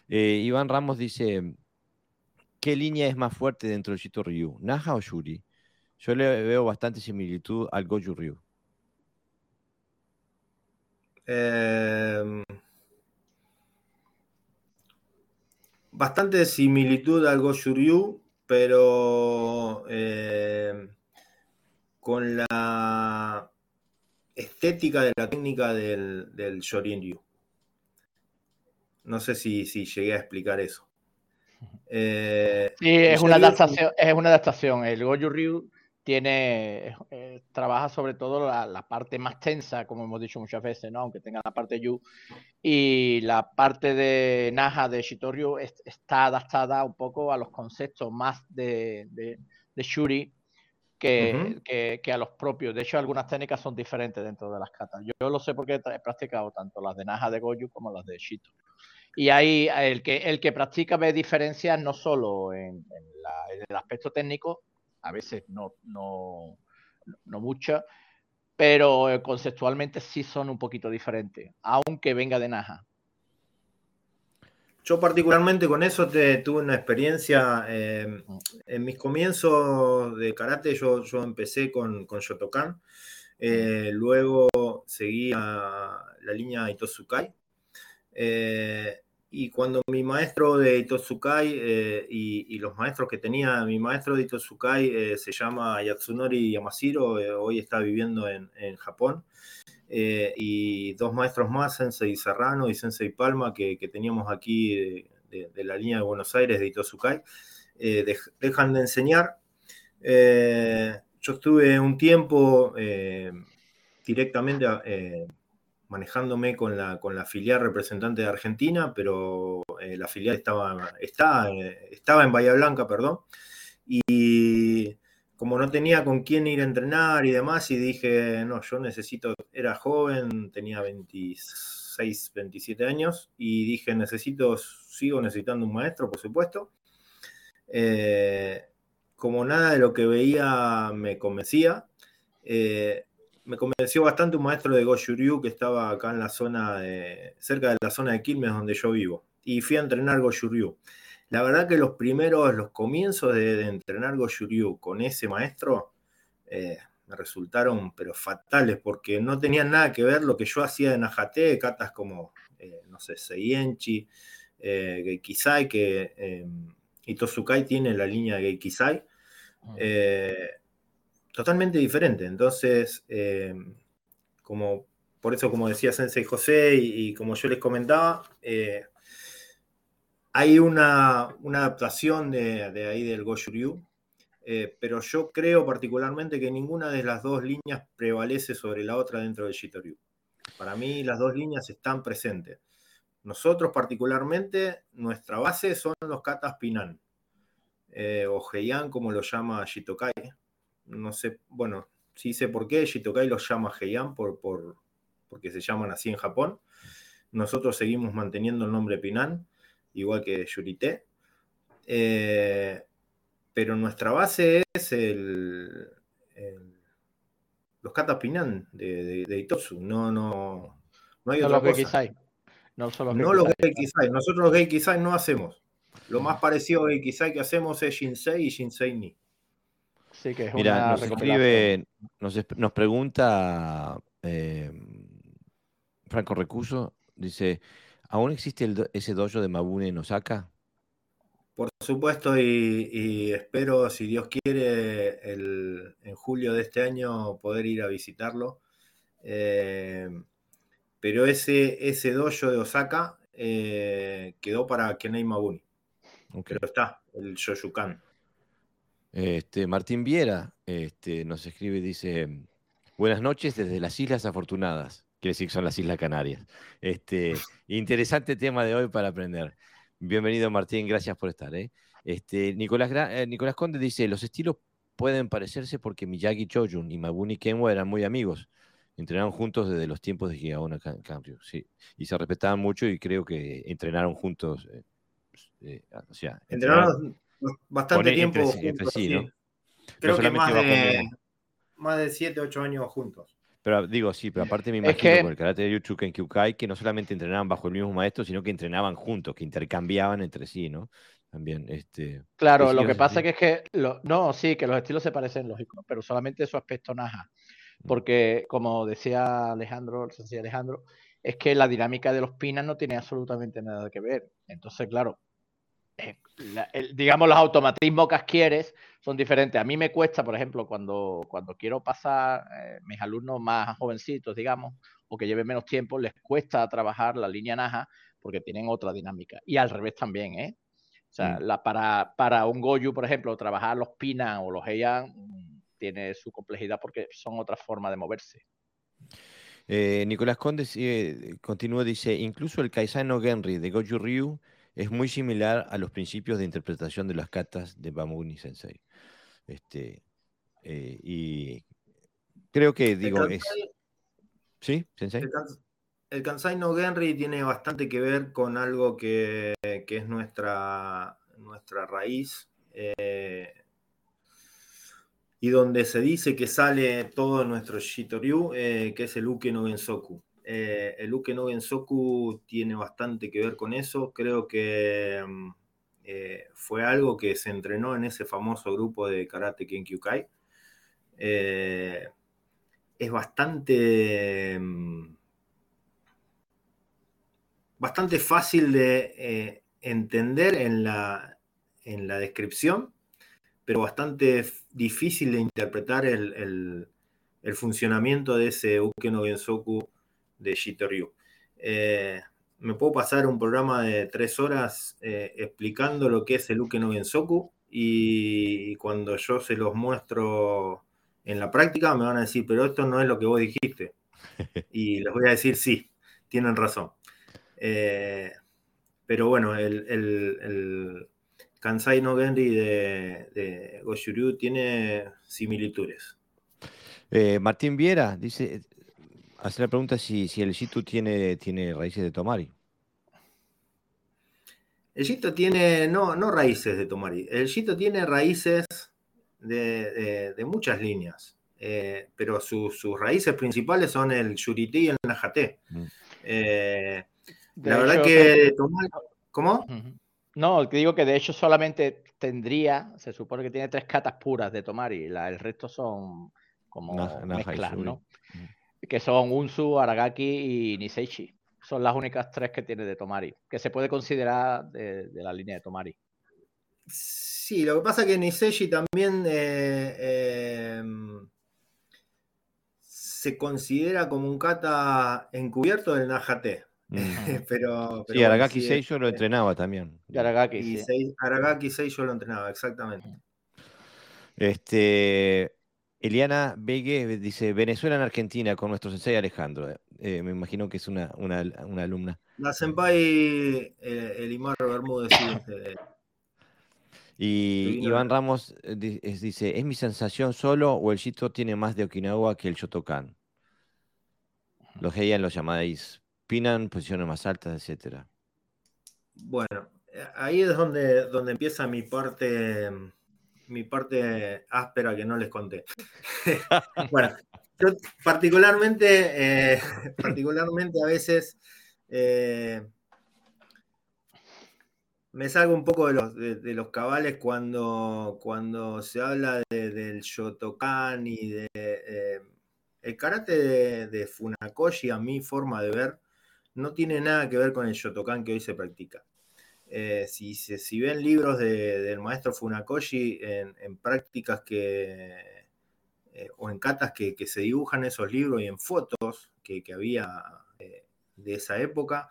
Speaker 1: Eh, Iván Ramos dice, ¿qué línea es más fuerte dentro del Shito Ryu? ¿Naja o Yuri? Yo le veo bastante similitud al Goju Ryu.
Speaker 2: Em, bastante similitud al Goju Ryu, pero em, con la estética de la técnica del, del Shorin Ryu. No sé si, llegué a explicar eso.
Speaker 3: Eh, sí, es una, adaptación, es una adaptación. El Goju Ryu tiene, eh, trabaja sobre todo la, parte más tensa, como hemos dicho muchas veces, ¿no? aunque tenga la parte Yu. Y la parte de Naja de Shitoryu está adaptada un poco a los conceptos más de, Shuri que, a los propios. De hecho, algunas técnicas son diferentes dentro de las katas. Yo, lo sé porque he practicado tanto las de Naja de Goju como las de Shito. Y ahí el que, el que practica ve diferencias no solo en, el aspecto técnico, a veces no, no, no muchas, pero eh, conceptualmente sí son un poquito diferentes, aunque venga de Naja.
Speaker 2: Yo particularmente con eso tuve una experiencia. Mm. en mis comienzos de karate yo, empecé con, con Shotokan, eh, luego seguí la línea Itosukai, eh, y cuando mi maestro de Itosukai eh, y, los maestros que tenía, mi maestro de Itosukai eh, se llama Yatsunori Yamashiro, hoy está viviendo en, Japón, y dos maestros más, Sensei Serrano y Sensei Palma, que, teníamos aquí de, la línea de Buenos Aires de Itosukai, dejan de enseñar. yo estuve un tiempo directamente manejándome con la, con la filial representante de Argentina, pero eh, la filial estaba, está, eh, estaba en Bahía Blanca, perdón, y como no tenía con quién ir a entrenar y demás, y dije, no, yo necesito, era joven, tenía 26, 27 años, y dije, necesito, sigo necesitando un maestro, por supuesto. Eh, como nada de lo que veía me convencía, me convenció bastante un maestro de Goju-Ryu que estaba acá en la zona, cerca de la zona de Quilmes donde yo vivo. Y fui a entrenar Goju-Ryu. La verdad que los primeros, los comienzos de, entrenar Goju-Ryu con ese maestro eh, me resultaron pero fatales porque no tenían nada que ver lo que yo hacía en Ajate, catas como, eh, no sé, Seienchi, eh, Geikisai, que eh, Itosukai tiene la línea de Geikisai, ah. totalmente diferente. Entonces, como por eso, como decía Sensei José y, como yo les comentaba, hay una, adaptación de, ahí del Goshuryu eh, pero yo creo particularmente que ninguna de las dos líneas prevalece sobre la otra dentro del Shitoryu. Para mí las dos líneas están presentes. Nosotros particularmente, nuestra base son los katas Pinan, eh, o Heian como lo llama Shitokai. No sé, bueno, sí sé por qué Shitokai los llama Heian, por, por, porque se llaman así en Japón. Nosotros seguimos manteniendo el nombre Pinan, igual que Yurite. Eh, pero nuestra base es el, los katas de, de, de, Itosu, no, no, no hay no otra cosa. No, solo no los Geikisai. Nosotros los Geikisai no hacemos. Lo más parecido a Geikisai que hacemos es Shinsei y Shinsei Ni.
Speaker 1: Sí, que es Mira, nos escribe, nos, nos pregunta eh, Franco Recuso, dice, ¿aún existe el, ese dojo de Mabune en Osaka?
Speaker 2: Por supuesto, y, espero, si Dios quiere, en julio de este año poder ir a visitarlo. Eh, pero ese, ese dojo de Osaka eh, quedó para Kenei Mabuni. Pero está, el Shoyukan.
Speaker 1: Este, Martín Viera este, nos escribe y dice: Buenas noches desde las Islas Afortunadas. Quiere decir que son las Islas Canarias. Este, interesante tema de hoy para aprender. Bienvenido Martín, gracias por estar. ¿eh? Este, Nicolás, eh, Nicolás Conde dice, los estilos pueden parecerse porque Miyagi Chojun y Mabuni Kenwa eran muy amigos. Entrenaron juntos desde los tiempos de Gigaona Cambio, sí. Y se respetaban mucho y creo que entrenaron juntos.
Speaker 2: Eh, o sea, entrenaron bastante tiempo juntos. Creo que más de, más de 7, 8 años juntos.
Speaker 1: Pero digo, sí, pero aparte me imagino con el karate de Yuchuka en Kyukai que no solamente entrenaban bajo el mismo maestro, sino que entrenaban juntos, que intercambiaban entre sí, ¿no? También, este.
Speaker 3: Claro, lo que pasa que es que, no, sí, que los estilos se parecen, lógico, pero solamente su aspecto naja. Mm. Porque, como decía Alejandro, el sencillo Alejandro, es que la dinámica de los pinas no tiene absolutamente nada que ver. Entonces, claro, digamos, los automatismos que adquieres son diferentes. A mí me cuesta, por ejemplo, cuando, cuando quiero pasar eh, mis alumnos más jovencitos, digamos, o que lleven menos tiempo, les cuesta trabajar la línea Naja porque tienen otra dinámica. Y al revés también, ¿eh? O sea, mm. la, para, para un Goju, por ejemplo, trabajar los Pinan o los Heian tiene su complejidad porque son otra forma de moverse.
Speaker 1: Eh, Nicolás Conde continúa, dice, incluso el Kaisano Genri de Goju Ryu es muy similar a los principios de interpretación de las katas de Bamuni Sensei. Este, eh, y creo que, digo, es... ¿Sí, Sensei?
Speaker 2: El, Kansai no Genri tiene bastante que ver con algo que, es nuestra, nuestra raíz. Eh, y donde se dice que sale todo nuestro Shitoryu, eh, que es el Uke no Gensoku. Eh, el Uke no Gensoku tiene bastante que ver con eso. Creo que mm, eh, fue algo que se entrenó en ese famoso grupo de Karate Kenkyukai. Eh, es bastante, mm, bastante fácil de entender en la, en la descripción, pero bastante difícil de interpretar el, el funcionamiento de ese Uke no Gensoku de Shitoryu. Eh, me puedo pasar un programa de tres horas eh, explicando lo que es el Uke no Gensoku y cuando yo se los muestro en la práctica me van a decir, pero esto no es lo que vos dijiste. Y les voy a decir, sí, tienen razón. Eh, pero bueno, el, Kansai no Genri de, de Goshuryu tiene similitudes.
Speaker 1: Martín Viera dice, hace la pregunta si, si el Shitu tiene, tiene raíces de Tomari.
Speaker 2: El Shito tiene, no, no raíces de Tomari, el Shito tiene raíces de, muchas líneas, eh, pero sus raíces principales son el Yuriti y el Najate. Mm. Eh, la verdad que Tomari, ¿cómo?
Speaker 3: No, digo que de hecho solamente tendría, se supone que tiene tres catas puras de Tomari, la, el resto son como mezclas, ¿no? Que son Unsu, Aragaki y Niseichi. Son las únicas tres que tiene de Tomari, que se puede considerar de, la línea de Tomari.
Speaker 2: Sí, lo que pasa es que Niseichi también eh, em, se considera como un kata encubierto del Najate. Mm. pero,
Speaker 1: sí, Aragaki 6 yo lo entrenaba también.
Speaker 2: Aragaki, 6, Aragaki 6 yo lo entrenaba, exactamente.
Speaker 1: Este, Eliana Vegue dice, Venezuela en Argentina con nuestro sensei Alejandro. Eh, me imagino que es una, una, una alumna.
Speaker 2: La senpai eh, Elimar Bermúdez.
Speaker 1: Eh, y Iván Ramos dice, ¿es mi sensación solo o el Shito tiene más de Okinawa que el Shotokan? Los Heian los llamáis Pinan, posiciones más altas, etcétera.
Speaker 2: Bueno, ahí es donde, donde empieza mi parte mi parte áspera que no les conté. bueno, yo particularmente, eh, particularmente a veces eh, me salgo un poco de los, de, los cabales cuando, cuando se habla del Shotokan y de... Eh, el karate de, Funakoshi, a mi forma de ver, no tiene nada que ver con el Shotokan que hoy se practica. Eh, si, si, ven libros del maestro Funakoshi en, prácticas que, eh, o en catas que, se dibujan esos libros y en fotos que, había eh, de esa época,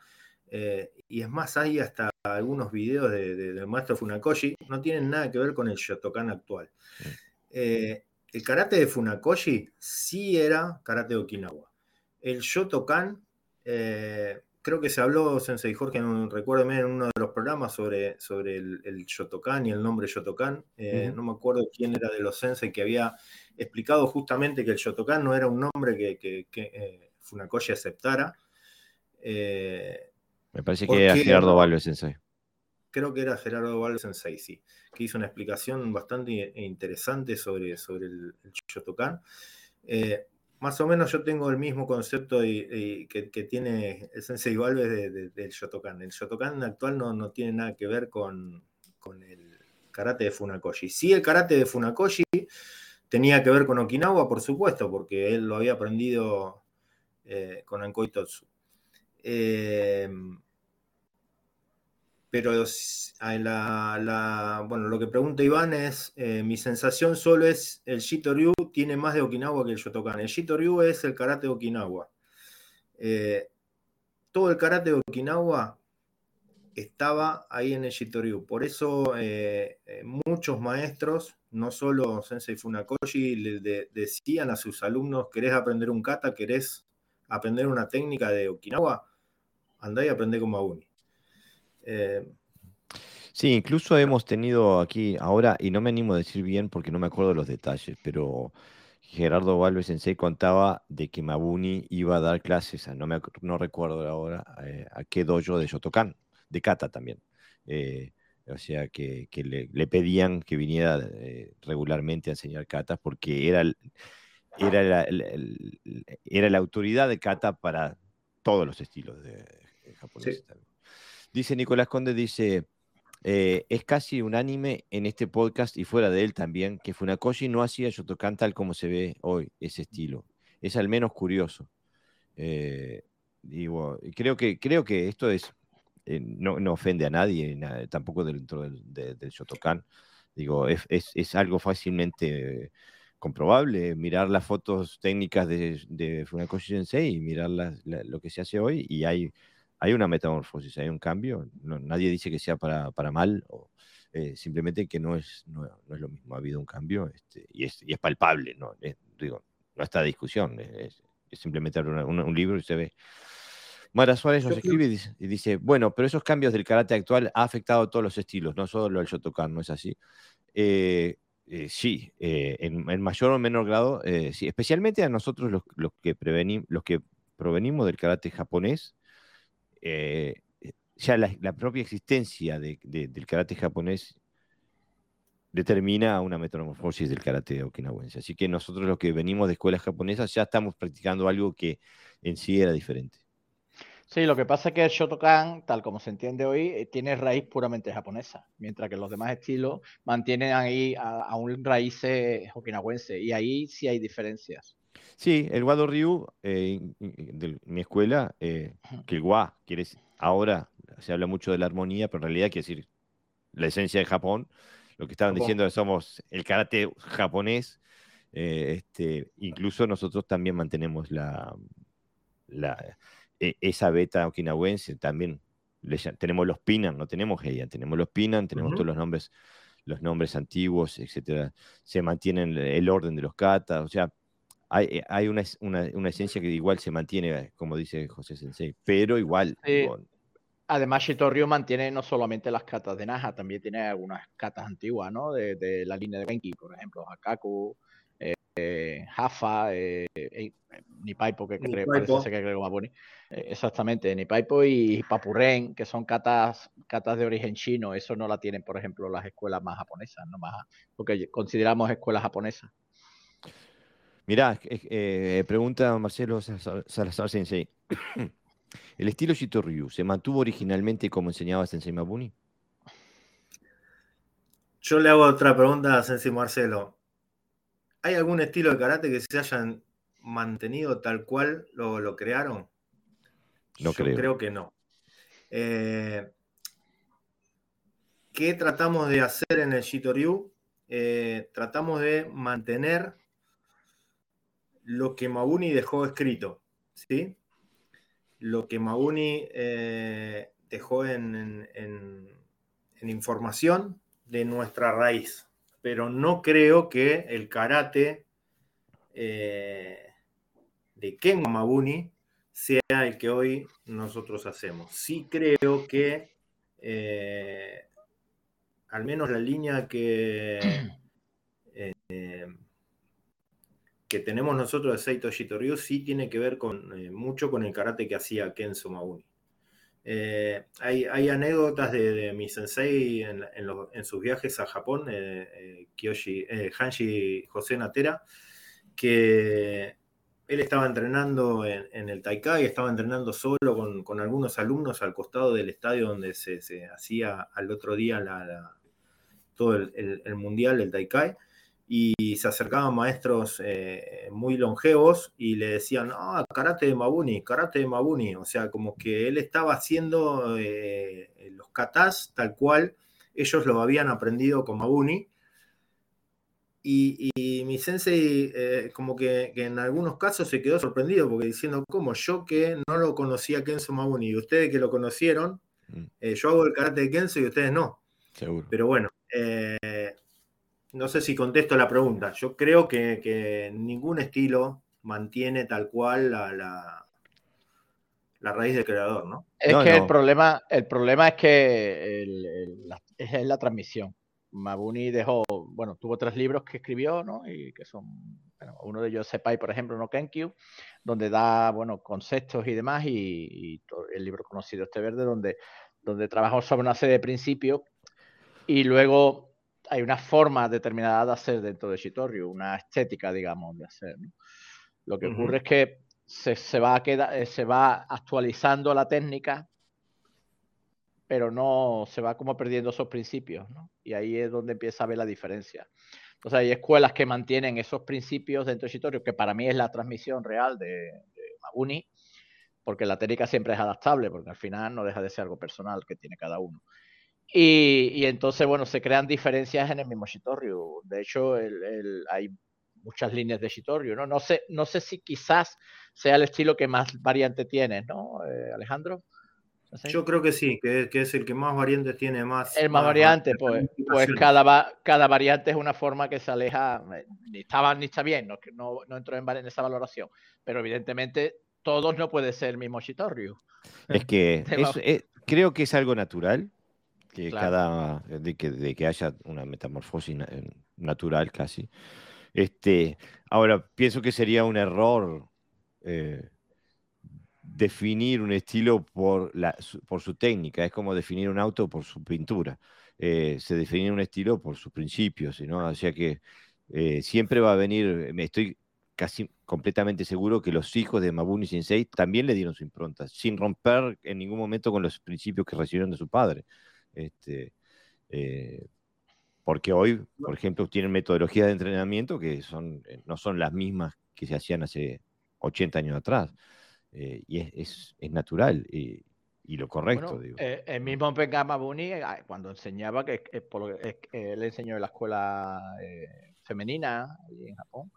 Speaker 2: y es más, hay hasta algunos videos del maestro Funakoshi, no tienen nada que ver con el Shotokan actual. el karate de Funakoshi sí era karate de Okinawa. El Shotokan creo que se habló, Sensei Jorge, recuérdeme, en uno de los programas sobre, sobre el, Shotokan y el nombre Shotokan. Eh, no me acuerdo quién era de los Sensei que había explicado justamente que el Shotokan no era un nombre que, que, que eh, Funakoshi aceptara.
Speaker 1: Eh, me parece que era Gerardo Valve Sensei.
Speaker 2: Creo que era Gerardo Valve Sensei, sí, que hizo una explicación bastante interesante sobre, sobre el, el Shotokan más o menos yo tengo el mismo concepto que, tiene el Sensei Valve del Shotokan. El Shotokan actual no, tiene nada que ver con, el karate de Funakoshi. Sí, el karate de Funakoshi tenía que ver con Okinawa, por supuesto, porque él lo había aprendido eh, con Ankoi Totsu. Eh, pero la, bueno, lo que pregunta Iván es, eh, mi sensación solo es, el Shitoryu tiene más de Okinawa que el Shotokan. El Shitoryu es el karate de Okinawa. Eh, todo el karate de Okinawa estaba ahí en el Shitoryu. Por eso eh, muchos maestros, no solo Sensei Funakoshi, le decían a sus alumnos, ¿querés aprender un kata? ¿Querés aprender una técnica de Okinawa? Andá y aprende como Aguni.
Speaker 1: Eh, sí, incluso hemos tenido aquí ahora, y no me animo a decir bien porque no me acuerdo los detalles, pero Gerardo Valves Sensei contaba de que Mabuni iba a dar clases, no, me, no recuerdo ahora, eh, a qué dojo de Shotokan, de Kata también. Eh, o sea, que, le, pedían que viniera regularmente a enseñar katas porque era, era, la, era la autoridad de kata para todos los estilos de, japonés Dice Nicolás Conde, dice, eh, es casi unánime en este podcast y fuera de él también que Funakoshi no hacía Shotokan tal como se ve hoy, ese estilo. Es al menos curioso. Eh, digo, creo que, creo que esto es, eh, no, ofende a nadie, tampoco dentro del, Shotokan. Digo, es, algo fácilmente comprobable, mirar las fotos técnicas de Funakoshi Sensei y mirar lo que se hace hoy y hay hay una metamorfosis, hay un cambio. nadie dice que sea para, mal, o, eh, simplemente que no es, no, es lo mismo. Ha habido un cambio este, y, es, y, es, palpable, ¿no? digo, no está discusión, es, simplemente abrir un libro y se ve. Mara Suárez nos escribe y dice, bueno, pero esos cambios del karate actual ha afectado a todos los estilos, no solo al Shotokan, ¿no es así? Eh, eh, sí, en, mayor o menor grado, sí, especialmente a nosotros los, los que los que provenimos del karate japonés, eh, ya la, propia existencia del karate japonés determina una metamorfosis del karate okinawense. Así que nosotros los que venimos de escuelas japonesas ya estamos practicando algo que en sí era diferente.
Speaker 3: Sí, lo que pasa es que el Shotokan, tal como se entiende hoy, eh, tiene raíz puramente japonesa, mientras que los demás estilos mantienen ahí a, un raíz okinawense, y ahí sí hay diferencias.
Speaker 1: Sí, el Wado Ryu eh, de mi escuela, eh, que el Wa, quiere ahora se habla mucho de la armonía, pero en realidad quiere decir la esencia de Japón. Lo que estaban diciendo es somos el karate japonés. este, incluso nosotros también mantenemos la, la e, esa beta okinawense también. tenemos los Pinan, no tenemos ella, tenemos los Pinan, tenemos todos los nombres, los nombres antiguos, etcétera. Se mantiene el orden de los katas, o sea, hay, eh, hay una, una, esencia que igual se mantiene, como dice José Sensei, pero igual.
Speaker 3: Además, Shitoryu mantiene no solamente las katas de Naja, también tiene algunas katas antiguas, ¿no? De, de la línea de Genki, por ejemplo, Hakaku, eh, Jafa, eh, eh, Nipaipo, que creo, parece que creo Mabuni. Eh, exactamente, Nipaipo y Papurren, que son catas, catas de origen chino, eso no la tienen, por ejemplo, las escuelas más japonesas, no más, porque consideramos escuelas japonesas.
Speaker 1: Mirá, pregunta Marcelo Salazar Sensei. ¿El estilo Shitoryu se mantuvo originalmente como enseñaba Sensei Mabuni?
Speaker 2: Yo le hago otra pregunta a Sensei Marcelo. ¿Hay algún estilo de karate que se hayan mantenido tal cual lo, crearon?
Speaker 1: No Yo
Speaker 2: creo. que no. Eh, ¿Qué tratamos de hacer en el Shitoryu? Eh, tratamos de mantener lo que Mabuni dejó escrito, ¿sí? Lo que Mabuni eh, dejó en, información de nuestra raíz pero no creo que el karate eh, de Ken Mabuni sea el que hoy nosotros hacemos. Sí creo que eh, al menos la línea que, eh, que tenemos nosotros de Seito Shitoryu sí tiene que ver con, mucho con el karate que hacía Kenzo Mabuni. Eh, hay, anécdotas de, mi sensei en, sus viajes a Japón, eh, eh, Hanshi José Natera, que él estaba entrenando en, el Taikai, estaba entrenando solo con, algunos alumnos al costado del estadio donde se, hacía al otro día todo el, el mundial del Taikai y se acercaban maestros eh, muy longevos y le decían, ah, karate de Mabuni, karate de Mabuni. O sea, como que él estaba haciendo eh, los katas tal cual ellos lo habían aprendido con Mabuni. Y, mi sensei eh, como que, en algunos casos se quedó sorprendido porque diciendo, ¿cómo? Yo que no lo conocía Kenzo Mabuni y ustedes que lo conocieron, mm. yo hago el karate de Kenzo y ustedes no.
Speaker 1: Seguro.
Speaker 2: Pero bueno, no sé si contesto la pregunta. Yo creo que, ningún estilo mantiene tal cual la, la, raíz del creador, ¿no?
Speaker 3: Es que El, problema, el problema es que es la transmisión. Mabuni dejó, bueno, tuvo tres libros que escribió, ¿no? Y que son, uno de ellos Sepai, por ejemplo, no Kenkyu, donde da, bueno, conceptos y demás, y, el libro conocido este verde, donde, donde trabajó sobre una serie de principios, y luego hay una forma determinada de hacer dentro de Shitoryu, una estética, digamos, de hacer. Lo que ocurre es que se, va a eh, se va actualizando la técnica, pero no se va como perdiendo esos principios, Y ahí es donde empieza a ver la diferencia. Entonces hay escuelas que mantienen esos principios dentro de Shitoryu, que para mí es la transmisión real de, de Maguni, porque la técnica siempre es adaptable, porque al final no deja de ser algo personal que tiene cada uno. Y, entonces, bueno, se crean diferencias en el mismo Shitoryu. De hecho, hay muchas líneas de Shitoryu, ¿no? No sé, no sé si quizás sea el estilo que más variantes tiene, ¿no, eh, Alejandro?
Speaker 2: Yo creo que sí, que, es el que más variantes tiene, más...
Speaker 3: El más, variante, pues, pues cada, cada variante es una forma que se aleja, eh, ni está, ni está bien, no, no, no entro en, en esa valoración, pero evidentemente todos no puede ser el mismo Shitoryu.
Speaker 1: Es que eh, creo que es algo natural, que cada de que, de que, haya una metamorfosis natural casi. Este, ahora, pienso que sería un error eh, definir un estilo por, la, por su técnica, es como definir un auto por su pintura. Eh, se define un estilo por sus principios, ¿no? O sea que eh, siempre va a venir, me estoy casi completamente seguro que los hijos de Mabuni Sensei también le dieron su impronta, sin romper en ningún momento con los principios que recibieron de su padre. Este, eh, porque hoy, por ejemplo, tienen metodologías de entrenamiento que son, eh, no son las mismas que se hacían hace 80 años atrás. Eh, y es, es, natural y, y, lo correcto. digo.
Speaker 3: el mismo Pengama Buni, cuando enseñaba, que, por, él enseñó en la escuela femenina en Japón,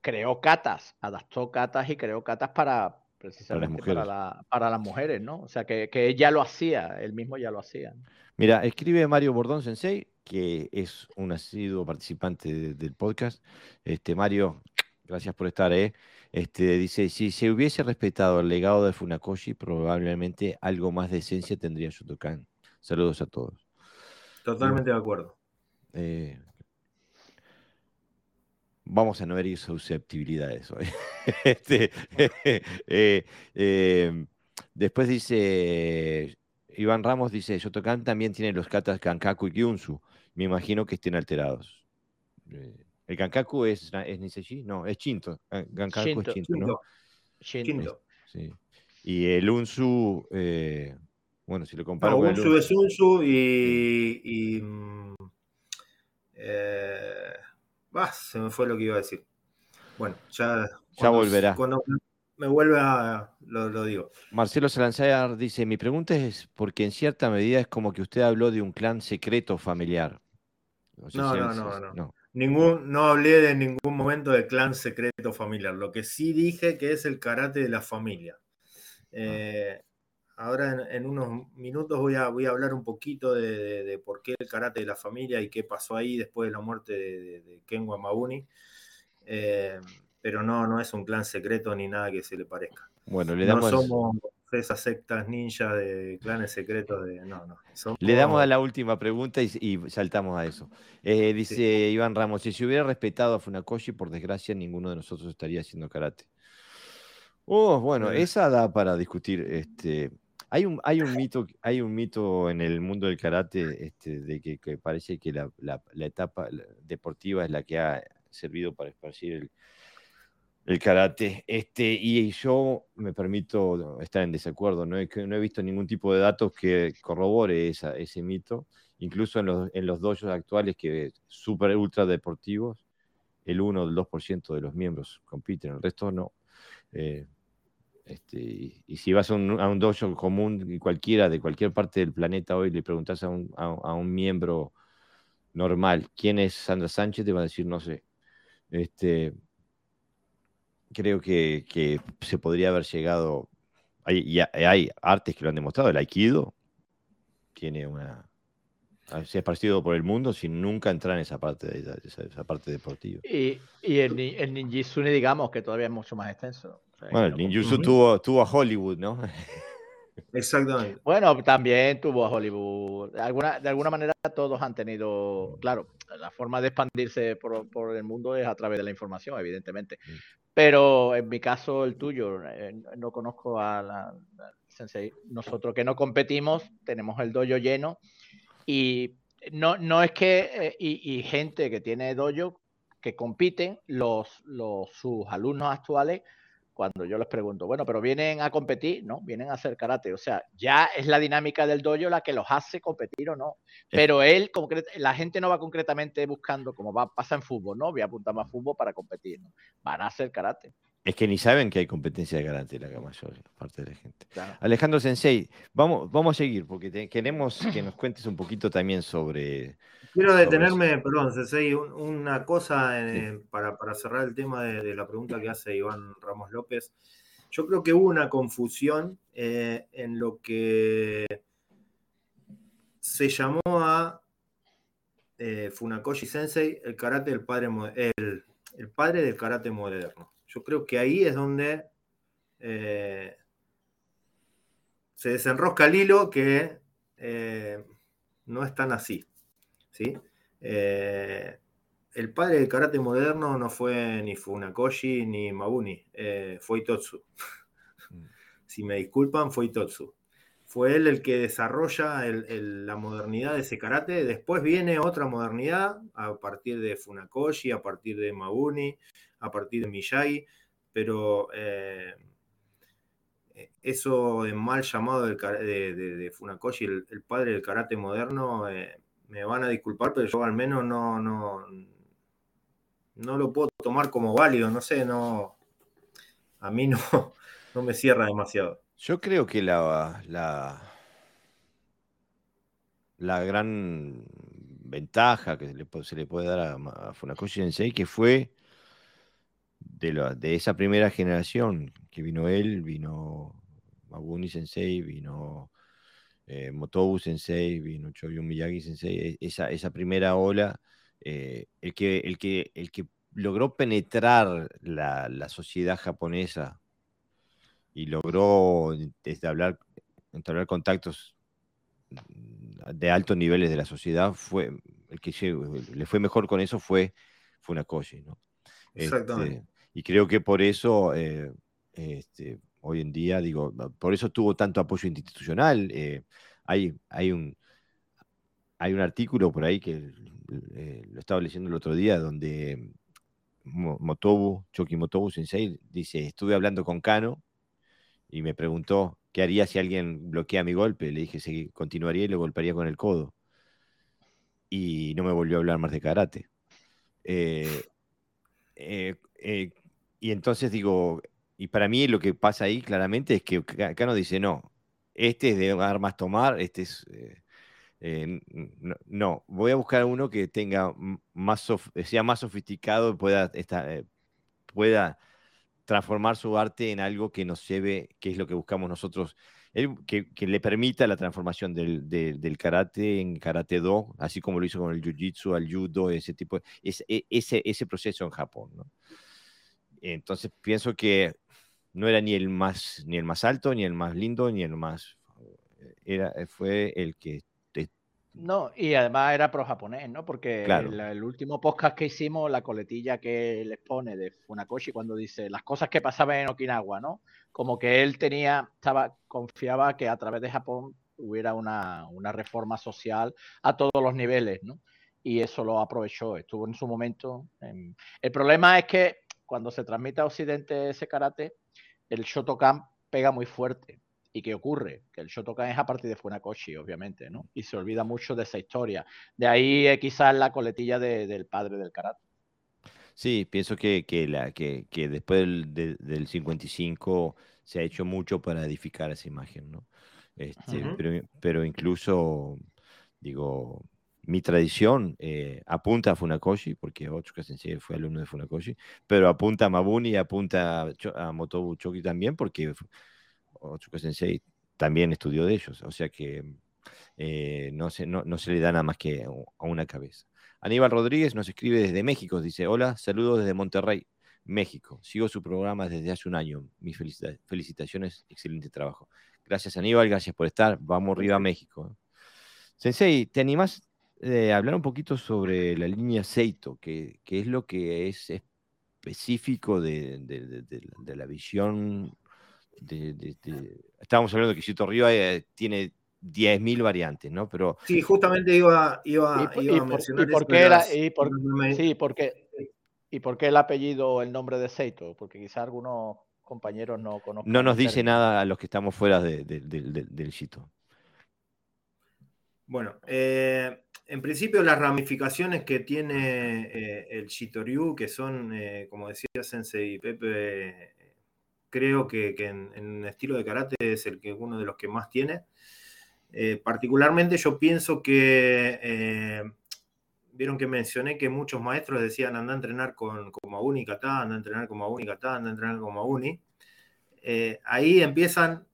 Speaker 3: creó catas, adaptó catas y creó catas para precisamente para, la, para, las mujeres, ¿no? O sea, que, que él ya lo hacía, él mismo ya lo hacía.
Speaker 1: Mira, escribe Mario Bordón Sensei, que es un asiduo participante del podcast. Este, Mario, gracias por estar, ¿eh? Este, dice, si se hubiese respetado el legado de Funakoshi, probablemente algo más de esencia tendría Shotokan. Saludos a todos.
Speaker 2: Totalmente de acuerdo.
Speaker 1: Eh, vamos a no herir susceptibilidades hoy. este, eh, eh, después dice Iván Ramos dice, Shotokan también tiene los katas Kankaku y Kyunsu. Me imagino que estén alterados. Eh, ¿El Kankaku es, es Niseshi? No, es Chinto. Kankaku es Chinto, ¿no?
Speaker 2: Shinto.
Speaker 1: Sí. Y el Unsu, eh, bueno, si lo comparo
Speaker 2: no, con Unsu es Unsu y... y mm, eh, se me fue lo que iba a decir. Bueno, ya...
Speaker 1: Ya volverá.
Speaker 2: Cuando, me vuelve a. Lo, digo.
Speaker 1: Marcelo Salanzayar dice: Mi pregunta es porque en cierta medida es como que usted habló de un clan secreto familiar.
Speaker 2: No, no, no, no, Ningún, no hablé de ningún momento de clan secreto familiar. Lo que sí dije que es el karate de la familia. Eh, ahora en, unos minutos voy a, voy a hablar un poquito de, por qué el karate de la familia y qué pasó ahí después de la muerte de, de Ken Wamabuni. Eh, pero no, no es un clan secreto ni nada que se le parezca.
Speaker 1: Bueno, le damos.
Speaker 2: No somos esas sectas ninja de clanes secretos de. No, no.
Speaker 1: Le damos a la última pregunta y, saltamos a eso. Eh, dice Iván Ramos: si se hubiera respetado a Funakoshi, por desgracia, ninguno de nosotros estaría haciendo karate. Oh, bueno, esa da para discutir. Este, hay un, hay un mito, hay un mito en el mundo del karate este, de que, parece que la, etapa deportiva es la que ha servido para esparcir el, el karate. Este, y yo me permito estar en desacuerdo, no he, no he visto ningún tipo de datos que corrobore esa, ese mito, incluso en los, en los dojos actuales que super ultra deportivos, el 1 o el 2% de los miembros compiten, el resto no. Eh, este, y, si vas a un, a un, dojo común y cualquiera de cualquier parte del planeta hoy le preguntas a un, a un miembro normal quién es Sandra Sánchez, te va a decir no sé. Este, creo que, se podría haber llegado. Hay, hay artes que lo han demostrado. El Aikido tiene una. Se ha esparcido por el mundo sin nunca entrar en esa parte, esa, parte deportiva.
Speaker 3: Y, y el, el ninjitsune, digamos, que todavía es mucho más extenso.
Speaker 1: Bueno, el ninjutsu tuvo, tuvo a Hollywood, ¿no?
Speaker 2: Exactamente.
Speaker 3: Bueno, también tuvo a Hollywood. De alguna, de alguna manera todos han tenido, claro, la forma de expandirse por, por, el mundo es a través de la información, evidentemente. Pero en mi caso, el tuyo, eh, no conozco a la, sensei. Nosotros que no competimos, tenemos el dojo lleno y no, no es que, eh, y, gente que tiene dojo que compiten, los, los, sus alumnos actuales cuando yo les pregunto, bueno, pero vienen a competir, ¿no? Vienen a hacer karate. O sea, ya es la dinámica del dojo la que los hace competir o no. Pero él, la gente no va concretamente buscando, como va, pasa en fútbol, ¿no? Voy a apuntar más fútbol para competir, ¿no? Van a hacer karate.
Speaker 1: Es que ni saben que hay competencia de karate la mayor parte de la gente. Alejandro Sensei, vamos, vamos a seguir porque queremos que nos cuentes un poquito también sobre
Speaker 2: Quiero detenerme, perdón, Cesey, una cosa eh, para, cerrar el tema de, la pregunta que hace Iván Ramos López. Yo creo que hubo una confusión eh, en lo que se llamó a eh, Funakoshi Sensei el karate del padre, el, el, padre del karate moderno. Yo creo que ahí es donde se desenrosca el hilo que no es tan así. ¿Sí? Eh, el padre del karate moderno no fue ni Funakoshi ni Mabuni, eh, fue Itotsu. Mm. si me disculpan, fue Itotsu. fue él el que desarrolla la modernidad de ese karate. Después viene otra modernidad a partir de Funakoshi, a partir de Mabuni, a partir de Miyagi, pero eh, eso de mal llamado de, Funakoshi, el, padre del karate moderno, eh, me van a disculpar, pero yo al menos no, no, no lo puedo tomar como válido, no sé, no, a mí no, no me cierra demasiado.
Speaker 1: Yo creo que la, la, la gran ventaja que se le, puede dar a, Funakoshi Sensei, que fue de, de esa primera generación, que vino él, vino Mabuni Sensei, vino eh, Motobu Sensei, vino Choyun Miyagi Sensei, esa, esa primera ola, eh, el, que, el, que, el que logró penetrar la, la sociedad japonesa y logró entablar, entablar contactos de altos niveles de la sociedad, fue el que le fue mejor con eso fue Funakoshi, ¿no?
Speaker 2: Exactamente.
Speaker 1: Este, y creo que por eso eh, este, hoy en día, digo, por eso tuvo tanto apoyo institucional. Eh, hay, hay, un, hay un artículo por ahí que eh, lo estaba leyendo el otro día, donde Motobu, Choki Motobu Sensei, dice, estuve hablando con Kano y me preguntó qué haría si alguien bloquea mi golpe. Le dije, si continuaría y le golpearía con el codo. Y no me volvió a hablar más de karate. Eh, y entonces digo, y para mí lo que pasa ahí claramente es que acá nos dice, no, este es de armas tomar, este es... Eh, eh, no, voy a buscar uno que tenga más sea más sofisticado y pueda, eh, pueda transformar su arte en algo que nos lleve, que es lo que buscamos nosotros, que, le permita la transformación del, del, karate en karate do, así como lo hizo con el jiu-jitsu, al judo, ese tipo, ese, ese, ese proceso en Japón. ¿no? Entonces pienso que no era ni el más, ni el más alto, ni el más lindo, ni el más. Era, eh, fue el que.
Speaker 3: No, y además era pro japonés, ¿no? Porque el, último podcast que hicimos, la coletilla que les pone de Funakoshi cuando dice las cosas que pasaban en Okinawa, ¿no? Como que él tenía, estaba, confiaba que a través de Japón hubiera una, una reforma social a todos los niveles, ¿no? Y eso lo aprovechó, estuvo en su momento. El problema es que cuando se transmite a Occidente ese karate, el Shotokan pega muy fuerte. ¿Y qué ocurre? Que el Shotokan es a partir de Funakoshi, obviamente, ¿no? Y se olvida mucho de esa historia. De ahí eh, quizás la coletilla del padre del karate.
Speaker 1: Sí, pienso que, la, que, después del, del, 55 se ha hecho mucho para edificar esa imagen, ¿no? Este, pero, pero incluso, digo, mi tradición eh, apunta a Funakoshi, porque Otsuka Sensei fue alumno de Funakoshi, pero apunta a Mabuni y apunta a, Motobu Choki también, porque Otsuka Sensei también estudió de ellos, o sea que eh, no, se, no, se le da nada más que a una cabeza. Aníbal Rodríguez nos escribe desde México, dice, hola, saludos desde Monterrey, México. Sigo su programa desde hace un año. Mis felicitaciones, excelente trabajo. Gracias Aníbal, gracias por estar. Vamos arriba a México. Sensei, ¿te hablar un poquito sobre la línea Seito, que, es lo que es específico de, la visión. De, estábamos hablando de que Seito Río eh, tiene 10.000 variantes, ¿no? Pero,
Speaker 2: sí, justamente iba, iba,
Speaker 3: iba a mencionar. ¿Y por qué era, y por, sí, porque, ¿Y por qué el apellido, el nombre de Seito? Porque quizá algunos compañeros no conocen.
Speaker 1: No nos dice nada a los que estamos fuera del Shito.
Speaker 2: Bueno, eh, en principio las ramificaciones que tiene eh, el Shitoryu, que son, eh, como decía Sensei y Pepe, creo que, en, en, estilo de karate es el que uno de los que más tiene. Eh, particularmente yo pienso que, vieron que mencioné que muchos maestros decían anda a entrenar con, con Mauni Kata, anda a entrenar con Mauni Kata, anda a entrenar con Mauni. ahí empiezan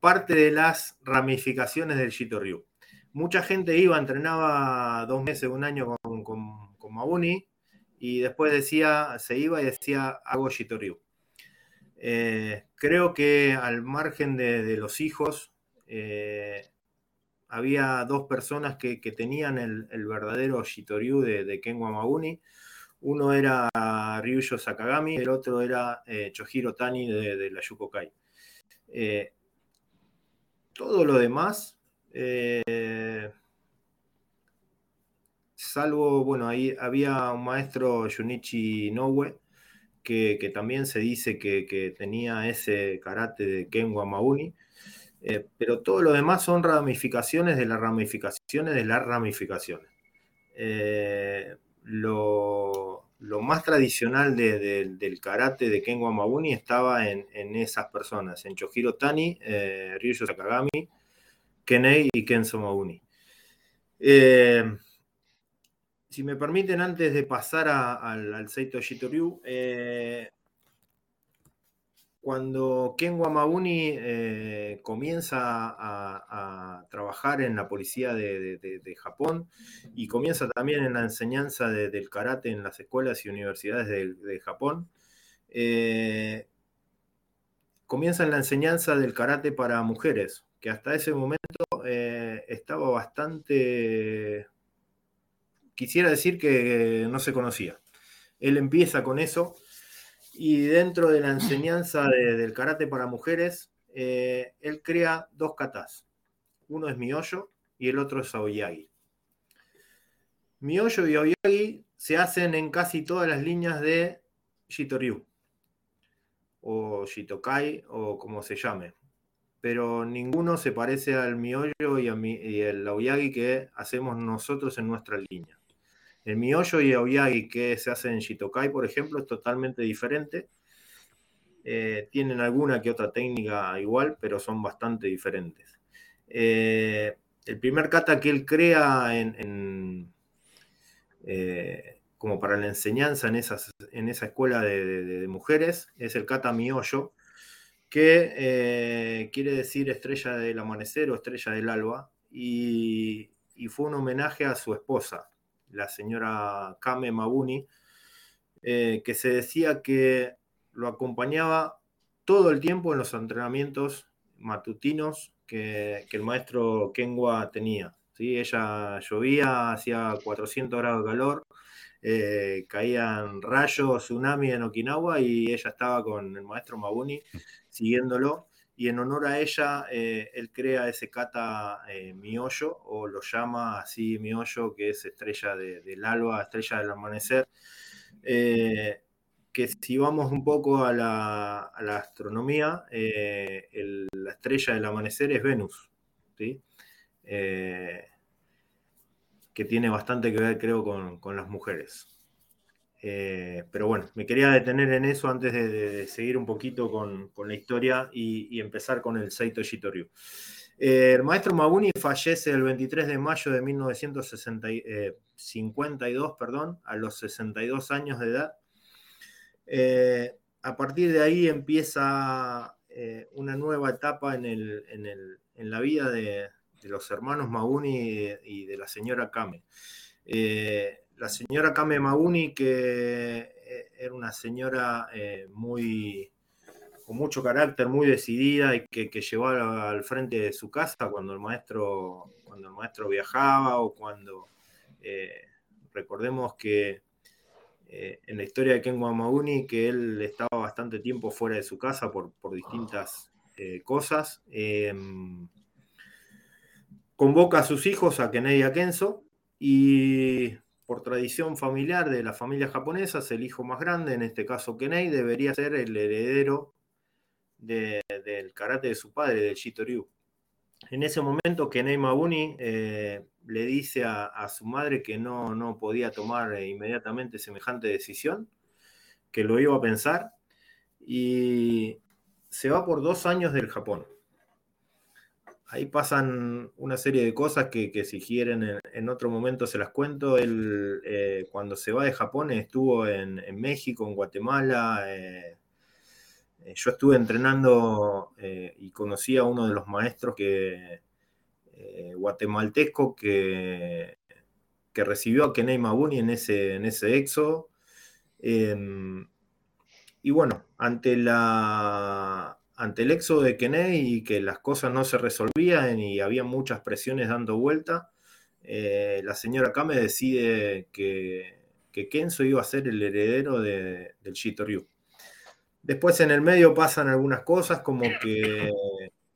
Speaker 2: parte de las ramificaciones del Shitoryu mucha gente iba, entrenaba dos meses, un año con, con, Mabuni y después decía, se iba y decía, hago Shitoryu. Eh, creo que al margen de, los hijos, eh, había dos personas que, tenían el, verdadero Shitoryu de, de Mabuni. Uno era Ryuyo Sakagami, el otro era eh, Chohiro Tani de, la Yukokai todo lo demás, eh, salvo, bueno, ahí había un maestro, Junichi Noue, que, también se dice que, tenía ese karate de Ken Wamauni, eh, pero todo lo demás son ramificaciones de las ramificaciones de las ramificaciones. Eh, lo, más tradicional del karate de Ken Wamauni estaba en, esas personas, en Chojiro Tani, eh, Ryuyo Sakagami, Kenei y Kenzo Mauni. Eh, si me permiten, antes de pasar al, al, Seito Shitoryu, eh, cuando Ken Wamauni eh, comienza a, trabajar en la policía de, Japón y comienza también en la enseñanza del karate en las escuelas y universidades de, Japón, eh, comienza en la enseñanza del karate para mujeres, que hasta ese momento estaba bastante quisiera decir que no se conocía. Él empieza con eso y dentro de la enseñanza del karate para mujeres, eh, él crea dos katas. Uno es Miyoyo y el otro es Aoyagi. Miyoyo y Aoyagi se hacen en casi todas las líneas de Shitoryu o Shitokai o como se llame. Pero ninguno se parece al Miyoyo y, y el Aoyagi que hacemos nosotros en nuestra línea. El miollo y aoyagi que se hace en Shitokai, por ejemplo, es totalmente diferente. Eh, tienen alguna que otra técnica igual, pero son bastante diferentes. Eh, el primer kata que él crea en, eh, como para la enseñanza en, esa escuela de, mujeres es el kata miollo, que quiere decir estrella del amanecer o estrella del alba, y fue un homenaje a su esposa, la señora Kame Mabuni, eh, que se decía que lo acompañaba todo el tiempo en los entrenamientos matutinos que, el maestro Kenwa tenía. ¿sí? Ella llovía, hacía 400 grados de calor, eh, caían rayos, tsunami en Okinawa y ella estaba con el maestro Mabuni siguiéndolo y en honor a ella, eh, él crea ese kata eh, Miollo, o lo llama así Miollo, que es estrella del alba, estrella del amanecer. Eh, que si vamos un poco a la, astronomía, la estrella del amanecer es Venus, ¿sí? que tiene bastante que ver, creo, con las mujeres. Eh, pero bueno, me quería detener en eso antes de, seguir un poquito con, la historia y, empezar con el Seito Shitoryu. Eh, el maestro Mabuni fallece el 23 de mayo de 1952, eh, perdón, a los 62 años de edad. a partir de ahí empieza una nueva etapa en, la vida de, los hermanos Mabuni y de la señora Kame la señora Kame Mauni, que eh, era una señora eh, muy con mucho carácter, muy decidida y que, que llevó al, frente de su casa cuando el maestro, cuando el maestro viajaba o cuando eh, recordemos que en la historia de Ken Mauni que él estaba bastante tiempo fuera de su casa por, por distintas cosas. convoca a sus hijos a Kennedy y a Kenzo y por tradición familiar de las familias japonesas, el hijo más grande, en este caso Kenei, debería ser el heredero del karate de su padre, del Shitoryu. En ese momento, Kenei Mabuni eh, le dice a, su madre que no, no podía tomar eh, inmediatamente semejante decisión, que lo iba a pensar, y se va por dos años del Japón ahí pasan una serie de cosas que, si quieren en, otro momento se las cuento. Él eh, cuando se va de Japón estuvo en, México, en Guatemala. Eh, eh, yo estuve entrenando y conocí a uno de los maestros que, guatemalteco que, que recibió a Kenei Mabuni en ese, en ese éxodo. Em, y bueno, ante la ante el éxodo de Kennedy y que las cosas no se resolvían y había muchas presiones dando vuelta, eh, la señora Kame decide que, que, Kenzo iba a ser el heredero del Shitoryu. Después en el medio pasan algunas cosas como que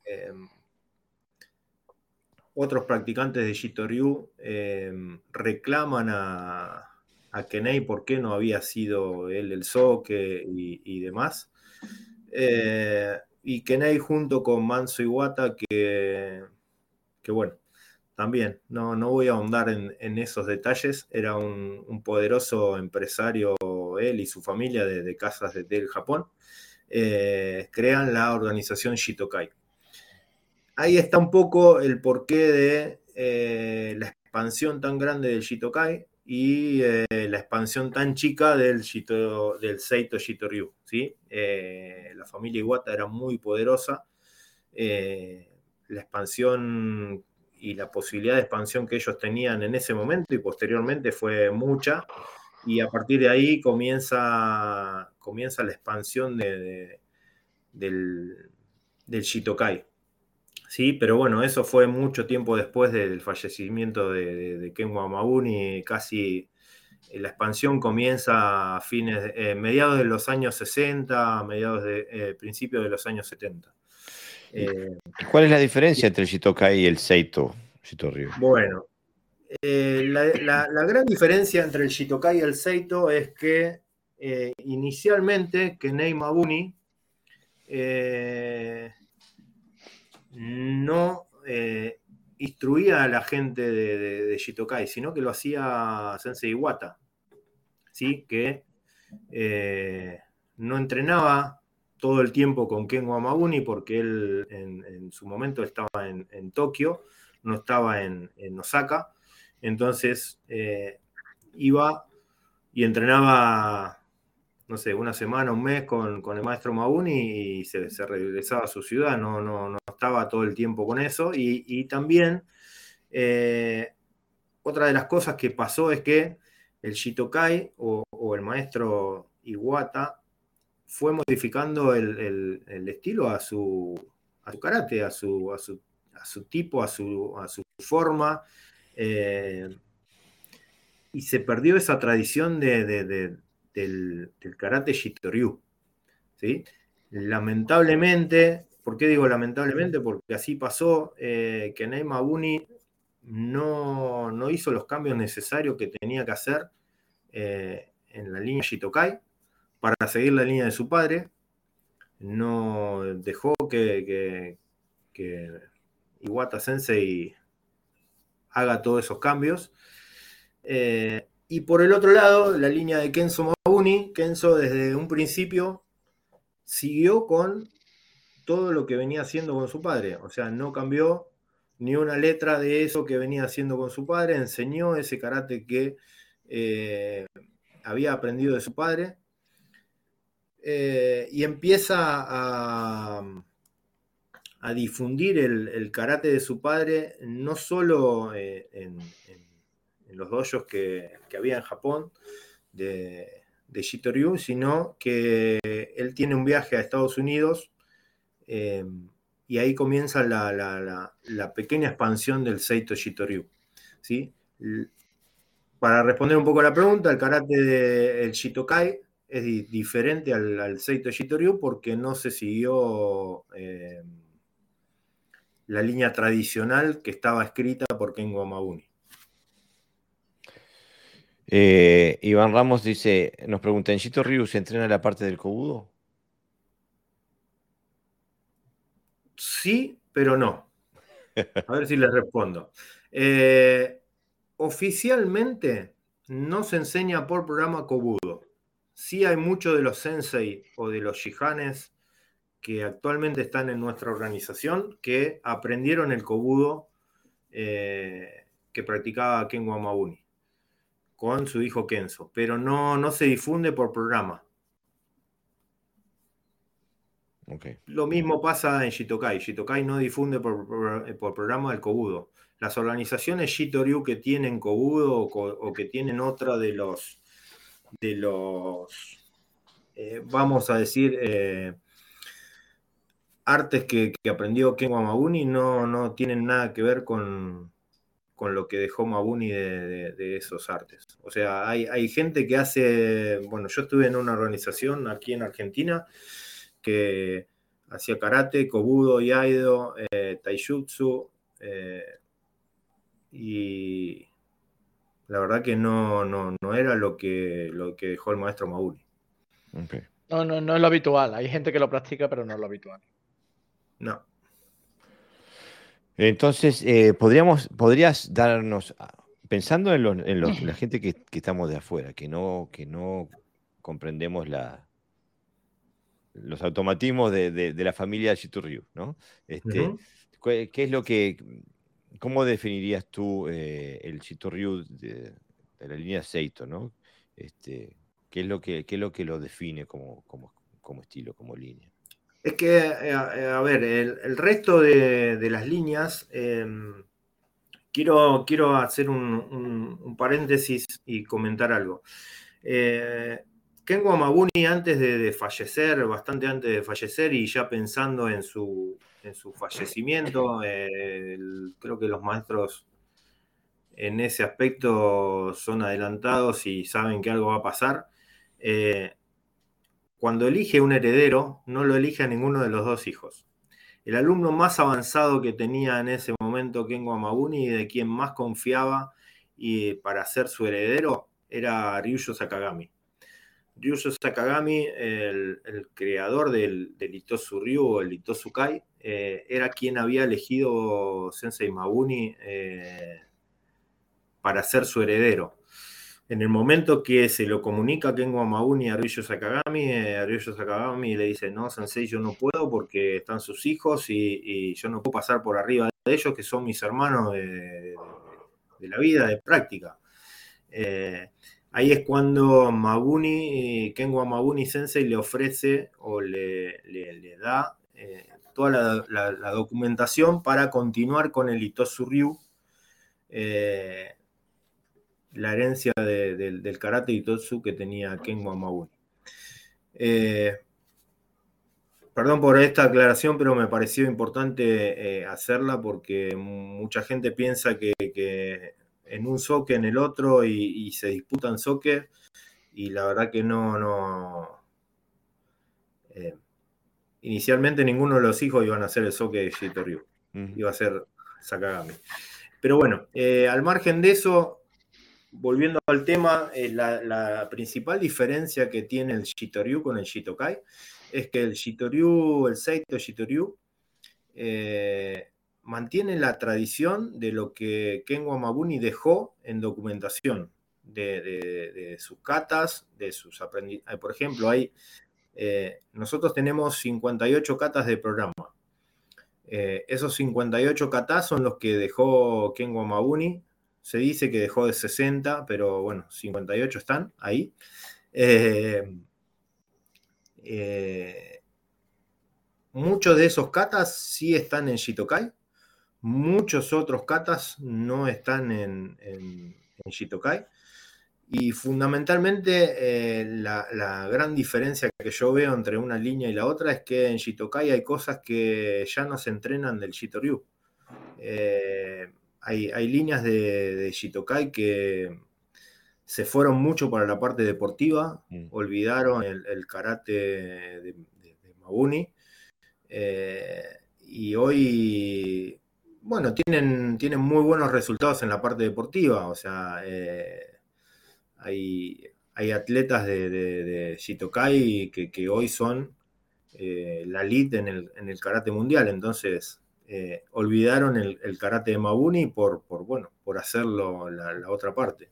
Speaker 2: em, otros practicantes de Shitoryu reclaman a, a Kenei por qué no había sido él el soque y, demás. Y Kenei junto con Manso Iwata, que, que bueno, también, no, no voy a ahondar en, esos detalles. Era un, poderoso empresario, él y su familia de, casas de del Japón. Eh, crean la organización Shitokai. Ahí está un poco el porqué de eh, la expansión tan grande del Shitokai y eh, la expansión tan chica del, del Seito Shitoryu. ¿sí? la familia Iwata era muy poderosa. la expansión y la posibilidad de expansión que ellos tenían en ese momento y posteriormente fue mucha. Y a partir de ahí comienza, comienza la expansión de, del Shitokai. Sí, pero bueno, eso fue mucho tiempo después del fallecimiento de, de, Ken Wamabuni, casi eh, la expansión comienza a fines, eh, mediados de los años 60, mediados de eh, principios de los años 70.
Speaker 1: Eh, ¿Cuál es la diferencia entre el Shitokai y el Seito?
Speaker 2: Bueno, eh, la, gran diferencia entre el Shitokai y el Seito es que inicialmente Kenei Mabuni no instruía a la gente de, Shitokai, sino que lo hacía Sensei Iwata, ¿sí? que no entrenaba todo el tiempo con Ken Wamabuni porque él en, su momento estaba en, Tokio, no estaba en, Osaka. Entonces eh, iba y entrenaba, no sé, una semana, un mes con, el maestro Mabuni y se, regresaba a su ciudad, no, no, no, estaba todo el tiempo con eso. Y, también eh, otra de las cosas que pasó es que el Shitokai o, el maestro Iwata fue modificando el, estilo a su, a su karate, a su, a su, a su tipo, a su, a su forma. Eh, y se perdió esa tradición de, del, karate Shitoryu. ¿sí? Lamentablemente, ¿por qué digo lamentablemente? Porque así pasó eh, que Neymar Buni no, no, hizo los cambios necesarios que tenía que hacer eh, en la línea Shitokai para seguir la línea de su padre. No dejó que, Iwata Sensei haga todos esos cambios. Eh, y por el otro lado, la línea de Kenzo Mabuni, Kenzo desde un principio siguió con todo lo que venía haciendo con su padre. O sea, no cambió ni una letra de eso que venía haciendo con su padre, enseñó ese karate que eh, había aprendido de su padre. Eh, y empieza a, difundir el, karate de su padre, no solo eh, en, los dojos que, había en Japón de, de Shitoryu, sino que él tiene un viaje a Estados Unidos eh, y ahí comienza la, pequeña expansión del Seito Shitoryu. ¿sí? Para responder un poco a la pregunta, el karate del Shitokai es diferente al, Seito Shitoryu porque no se siguió eh, la línea tradicional que estaba escrita por Kengo Mabuni.
Speaker 1: Eh, Iván Ramos dice, nos pregunta, ¿en Shito Ryu se entrena la parte del cobudo?
Speaker 2: Sí, pero no. A ver si les respondo. Eh, oficialmente no se enseña por programa Kobudo sí hay muchos de los sensei o de los shihanes que actualmente están en nuestra organización que aprendieron el kobudo eh, que practicaba Ken Wamabuni con su hijo Kenzo, pero no, no se difunde por programa. Lo mismo pasa en Shitokai. Shitokai no difunde por, programa el Kobudo. Las organizaciones Shitoryu que tienen Kobudo o que tienen otra de los de los, eh, vamos a decir, eh, artes que, aprendió Ken Wamabuni no, no tienen nada que ver con, lo que dejó Mabuni de, esos artes. O sea, hay, gente que hace, bueno, yo estuve en una organización aquí en Argentina que hacía karate, kobudo, yaido, eh, taijutsu, y la verdad que no, no, no era lo que, lo que dejó el maestro Mauri.
Speaker 3: No, no, no es lo habitual. Hay gente que lo practica, pero no es lo habitual.
Speaker 2: No.
Speaker 1: Entonces, eh, podríamos, podrías darnos, ah, pensando en, la gente que, estamos de afuera, que no, que no comprendemos la, los automatismos de, la familia Shituryu, ¿no? Este, ¿Qué es lo que, cómo definirías tú eh, el Shitoryu de, la línea Seito, ¿no? Este, ¿qué, es lo que, es lo que lo define como, como, estilo, como línea?
Speaker 2: Es que, eh, a, ver, el, resto de, las líneas, em, quiero, quiero hacer un, paréntesis y comentar algo. Eh, Kengo antes de, fallecer, bastante antes de fallecer y ya pensando en su, en su fallecimiento, creo que los maestros en ese aspecto son adelantados y saben que algo va a pasar. Eh, cuando elige un heredero, no lo elige a ninguno de los dos hijos. El alumno más avanzado que tenía en ese momento Kengo Amabuni y de quien más confiaba y para ser su heredero era Ryuyo Sakagami. Ryuyo Sakagami, el, creador del, del, Itosu Ryu o el Itosu Kai, eh, era quien había elegido Sensei Mabuni eh, para ser su heredero. En el momento que se lo comunica Kengo Mabuni a Ryuyo Sakagami, eh, Ryuyo Sakagami le dice, no, Sensei, yo no puedo porque están sus hijos y, yo no puedo pasar por arriba de ellos, que son mis hermanos de, la vida, de práctica. Ahí es cuando Mabuni, Kenwa Mabuni Sensei le ofrece o le, da eh, toda la, documentación para continuar con el Itosu Ryu, eh, la herencia del karate Itosu que tenía Kenwa Mabuni. Eh, perdón por esta aclaración, pero me pareció importante hacerla porque mucha gente piensa que en un soque en el otro y, se disputan soque y la verdad que no, no eh, inicialmente ninguno de los hijos iban a hacer el soque de Shito Ryu, iba a ser Sakagami. Pero bueno, eh, al margen de eso, volviendo al tema, eh, la, principal diferencia que tiene el Shitoryu con el Shitokai es que el Shitoryu, el Seito Shitoryu, mantiene la tradición de lo que Kengo Mabuni dejó en documentación de, sus catas, de sus aprendizajes. Por ejemplo, hay, eh, nosotros tenemos 58 catas de programa. Eh, esos 58 catas son los que dejó Kengo Mabuni. Se dice que dejó de 60, pero bueno, 58 están ahí. Eh, muchos de esos katas sí están en Shitokai, Muchos otros katas no están en, Shitokai. Y fundamentalmente eh, la, gran diferencia que yo veo entre una línea y la otra es que en Shitokai hay cosas que ya no se entrenan del Shitoryu. Eh, hay, líneas de, Shitokai que se fueron mucho para la parte deportiva, mm. olvidaron el, karate de, Mabuni. Eh, y hoy bueno, tienen, tienen muy buenos resultados en la parte deportiva. O sea, eh, hay, atletas de, de, Shitokai que, hoy son eh, la elite en el, karate mundial. Entonces, eh, olvidaron el, karate de Mabuni por, por, bueno, por hacerlo la, otra parte.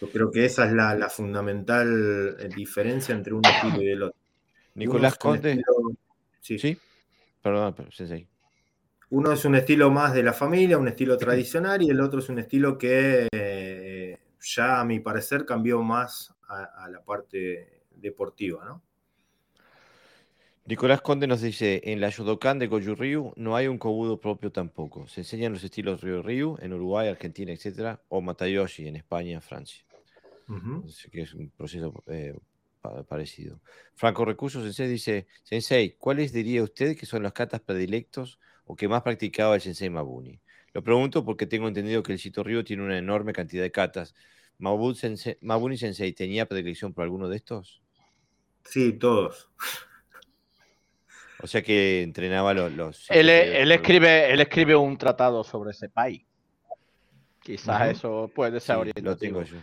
Speaker 2: Yo creo que esa es la, fundamental diferencia entre un estilo y el otro.
Speaker 1: Nicolás Conte. Sí. sí. Perdón, pero sí,
Speaker 2: uno es un estilo más de la familia, un estilo tradicional, y el otro es un estilo que eh, ya a mi parecer cambió más a, la parte deportiva, ¿no?
Speaker 1: Nicolás Conde nos dice, en la Yodokan de Goju Ryu no hay un kobudo propio tampoco. Se enseñan los estilos Ryu Ryu en Uruguay, Argentina, etc. O Matayoshi en España, Francia. Así que es un proceso eh, parecido. Franco Recursos Sensei dice, Sensei, ¿cuáles diría usted que son los katas predilectos o que más practicaba el Sensei Mabuni? Lo pregunto porque tengo entendido que el Shito Ryu tiene una enorme cantidad de katas. ¿Mabuni Sensei tenía predilección por alguno de estos?
Speaker 2: Sí, todos.
Speaker 1: O sea que entrenaba los.
Speaker 3: él, escribe, él escribe un tratado sobre ese país. Quizás eso puede ser orientativo.
Speaker 1: Lo tengo yo.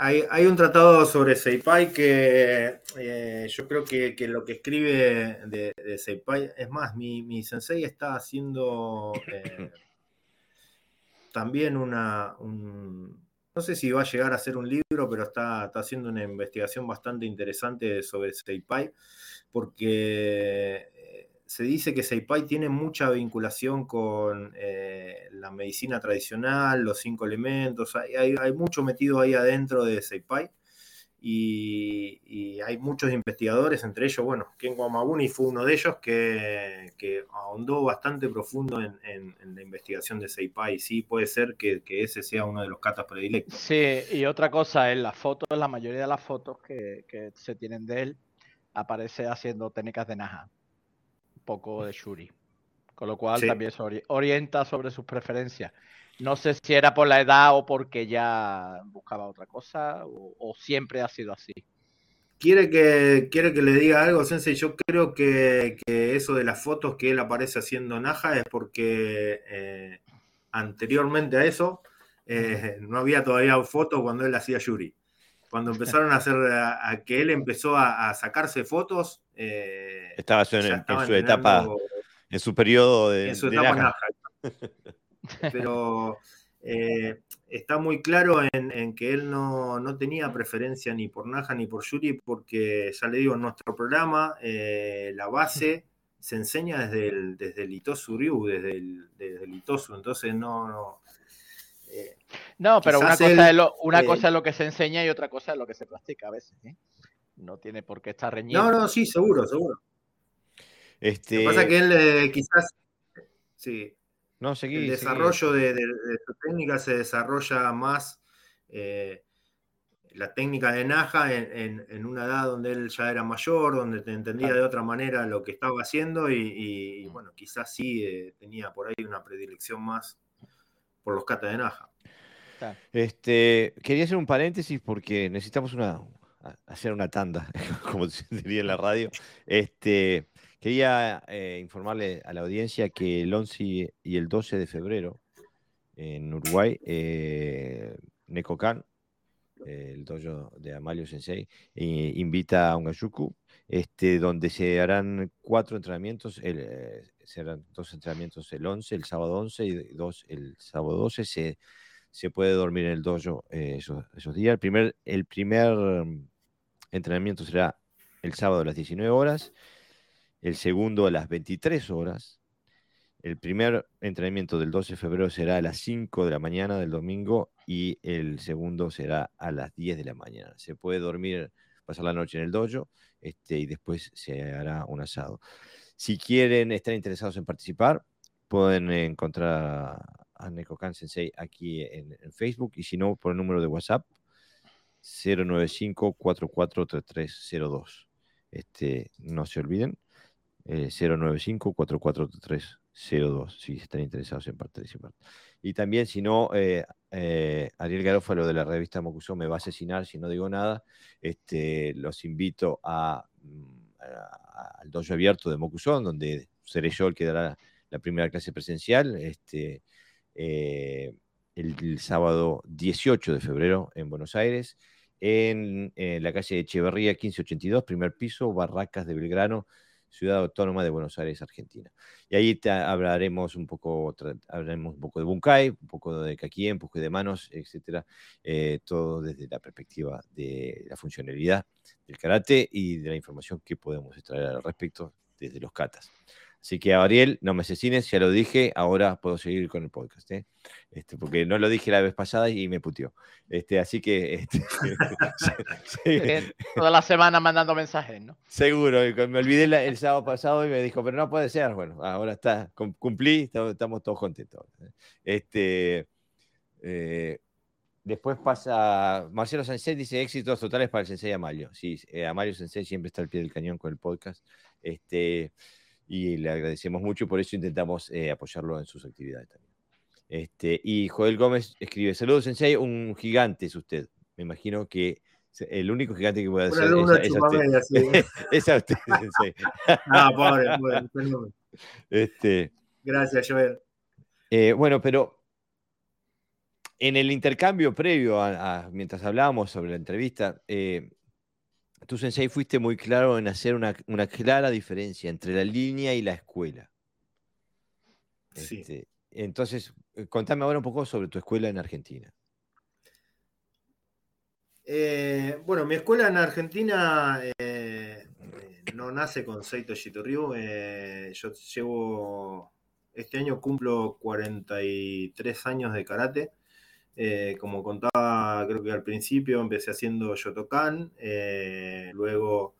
Speaker 2: Hay, un tratado sobre Seipai que eh, yo creo que, lo que escribe de, de Seipai, es más, mi, sensei está haciendo eh, también una, no sé si va a llegar a ser un libro, pero está, está haciendo una investigación bastante interesante sobre Seipai, porque se dice que Seipai tiene mucha vinculación con eh, la medicina tradicional, los cinco elementos, hay, mucho metido ahí adentro de Seipai. Y, hay muchos investigadores, entre ellos, bueno, Ken Wamabuni fue uno de ellos que, ahondó bastante profundo en, la investigación de Seipai. Sí, puede ser que, ese sea uno de los catas predilectos.
Speaker 3: Sí, y otra cosa, en las fotos, la mayoría de las fotos que, que se tienen de él, aparece haciendo técnicas de Naja poco de Shuri. Con lo cual también se orienta sobre sus preferencias. No sé si era por la edad o porque ya buscaba otra cosa o, siempre ha sido así.
Speaker 2: ¿Quiere que, quiere que le diga algo, Sensei? Yo creo que, eso de las fotos que él aparece haciendo Naja es porque eh, anteriormente a eso eh, no había todavía fotos cuando él hacía Yuri. Cuando empezaron a hacer, a, que él empezó a sacarse fotos,
Speaker 1: eh, Estaba en, su etapa, en su periodo de. En su etapa
Speaker 2: Pero eh, está muy claro en, que él no, tenía preferencia ni por Naja ni por Yuri, porque ya le digo, en nuestro programa eh, la base se enseña desde el, desde el Itosu Ryu, desde el, desde el Itosu, entonces no.
Speaker 3: no no, pero una, cosa, es lo, una cosa es lo que se enseña y otra cosa es lo que se practica a veces no tiene por qué estar reñido.
Speaker 2: No, no, sí, seguro, seguro. Este... Lo que pasa es que él eh, quizás, sí,
Speaker 1: no, seguí,
Speaker 2: el desarrollo de, su técnica se desarrolla más eh, la técnica de Naja en, una edad donde él ya era mayor, donde te entendía de otra manera lo que estaba haciendo y, mm. bueno, quizás sí eh, tenía por ahí una predilección más por los catas de Naja.
Speaker 1: Este, quería hacer un paréntesis porque necesitamos una, hacer una tanda, como se diría en la radio. Este, quería eh, informarle a la audiencia que el 11 y el 12 de febrero en Uruguay, eh, Necocan, el dojo de Amalio Sensei, eh, invita a un Gayuku, este, donde se harán cuatro entrenamientos, el, serán dos entrenamientos el 11, el sábado 11 y dos el sábado 12. Se, se puede dormir en el dojo esos, esos, días. El primer, el primer entrenamiento será el sábado a las 19 horas, el segundo a las 23 horas, el primer entrenamiento del 12 de febrero será a las 5 de la mañana del domingo y el segundo será a las 10 de la mañana. Se puede dormir, pasar la noche en el dojo este, y después se hará un asado. Si quieren estar interesados en participar, pueden encontrar a Nekokan Sensei aquí en, en, Facebook y si no, por el número de WhatsApp 095-443302. Este, no se olviden, eh, 095-443302, si están interesados en participar. Y también, si no, eh, eh, Ariel Garófalo de la revista Mocuso me va a asesinar si no digo nada. Este, los invito a, mm, al dojo abierto de Mocusón, donde seré yo el que dará la primera clase presencial. Este, eh, el, sábado 18 de febrero en Buenos Aires, en, la calle Echeverría 1582, primer piso, Barracas de Belgrano, Ciudad Autónoma de Buenos Aires, Argentina. Y ahí hablaremos un poco, hablaremos un poco de Bunkai, un poco de Kaki, un de manos, etcétera, eh, todo desde la perspectiva de la funcionalidad del karate y de la información que podemos extraer al respecto desde los katas. Así que, Ariel, no me asesines, ya lo dije, ahora puedo seguir con el podcast, ¿eh? este, porque no lo dije la vez pasada y me putió. Este, así que... Este,
Speaker 3: Toda la semana mandando mensajes, ¿no?
Speaker 1: Seguro, me olvidé el sábado pasado y me dijo, pero no puede ser. Bueno, ahora está, cumplí, estamos, todos contentos. ¿eh? Este, eh, después pasa, Marcelo Sensei dice éxitos totales para el Sensei Amalio. Sí, Amalio Sensei siempre está al pie del cañón con el podcast. Este, y le agradecemos mucho y por eso intentamos eh, apoyarlo en sus actividades también. Este, y Joel Gómez escribe, saludos Sensei, un gigante es usted. Me imagino que El único gigante que puede hacer es, es a usted.
Speaker 2: sí.
Speaker 1: Es a usted, sensei.
Speaker 2: Ah, pobre, pobre, un fenómeno.
Speaker 1: Este,
Speaker 2: Gracias, Joel.
Speaker 1: eh, bueno, pero en el intercambio previo, a, a- mientras hablábamos sobre la entrevista, eh, tú, Sensei, fuiste muy claro en hacer una, una clara diferencia entre la línea y la escuela.
Speaker 2: Sí.
Speaker 1: Este, entonces, eh, contame ahora un poco sobre tu escuela en Argentina.
Speaker 2: Eh, bueno, mi escuela en Argentina eh, no nace con Seito Shitoryu. eh, yo llevo, este año cumplo 43 años de karate. Eh, como contaba, creo que al principio empecé haciendo Shotokan, eh, luego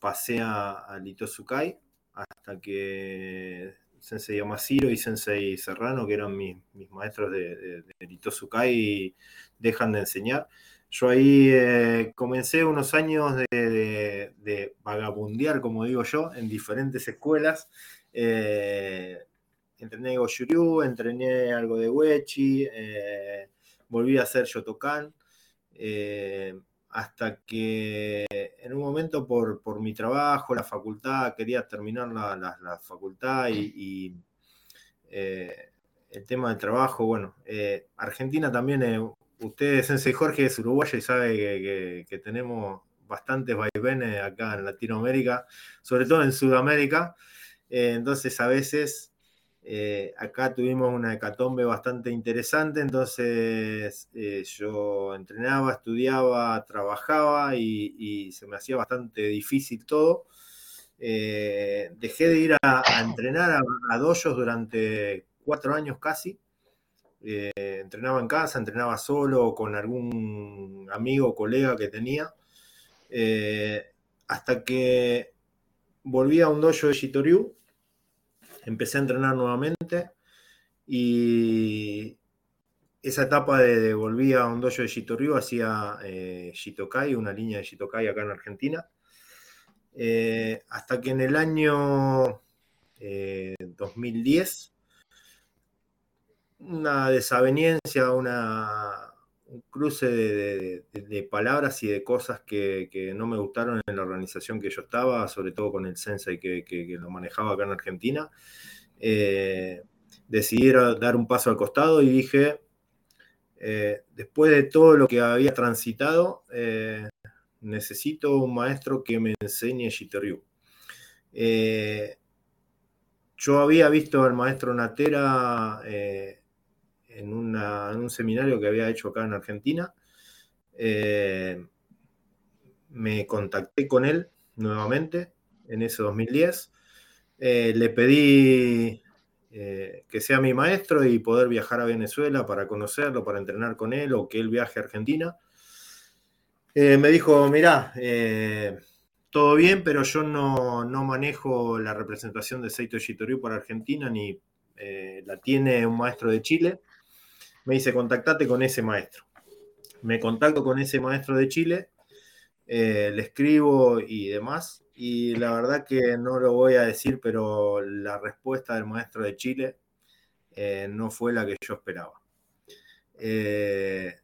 Speaker 2: pasé a, a Litosukai hasta que Sensei Yamashiro y Sensei Serrano, que eran mis, mis maestros de, de, de Litosukai, dejan de enseñar. Yo ahí eh, comencé unos años de, de- de vagabundear, como digo yo, en diferentes escuelas. Eh, entrené Goshuryu, entrené algo de Wechi, eh, volví a hacer Shotokan, eh, hasta que en un momento por, por mi trabajo, la facultad, quería terminar la, la- facultad y, eh, el tema del trabajo, bueno, eh, Argentina también, eh, usted, Sensei Jorge, es uruguayo y sabe que, que- que tenemos bastantes vaivenes acá en Latinoamérica, sobre todo en Sudamérica, entonces a veces eh, acá tuvimos una hecatombe bastante interesante, entonces eh, yo entrenaba, estudiaba, trabajaba y, se me hacía bastante difícil todo. Eh, dejé de ir a, entrenar a, a dojos durante cuatro años casi. Entrenaba en casa, entrenaba solo con algún amigo o colega que tenía. Hasta que volví a un dojo de Shitoryu, empecé a entrenar nuevamente y esa etapa de, volví a un dojo de Shitoryu hacía eh, Shitokai, una línea de Shitokai acá en Argentina. Eh, hasta que en el año eh, 2010 una desaveniencia, una, un cruce de, palabras y de cosas que, no me gustaron en la organización que yo estaba, sobre todo con el Sensei que, lo manejaba acá en Argentina. Eh, decidí dar un paso al costado y dije, eh, después de todo lo que había transitado, eh, necesito un maestro que me enseñe. Eh, yo había visto al maestro Natera en, un seminario que había hecho acá en Argentina. Eh, me contacté con él nuevamente en ese 2010. Eh, le pedí eh, que sea mi maestro y poder viajar a Venezuela para conocerlo, para entrenar con él o que él viaje a Argentina. Me dijo, mirá, todo bien, pero yo no, no manejo la representación de Seito Shitoryu para Argentina, ni la tiene un maestro de Chile. Me dice, contactate con ese maestro. Me contacto con ese maestro de Chile, eh, le escribo y demás. Y la verdad que no lo voy a decir, pero la respuesta del maestro de Chile eh, no fue la que yo esperaba. Eh,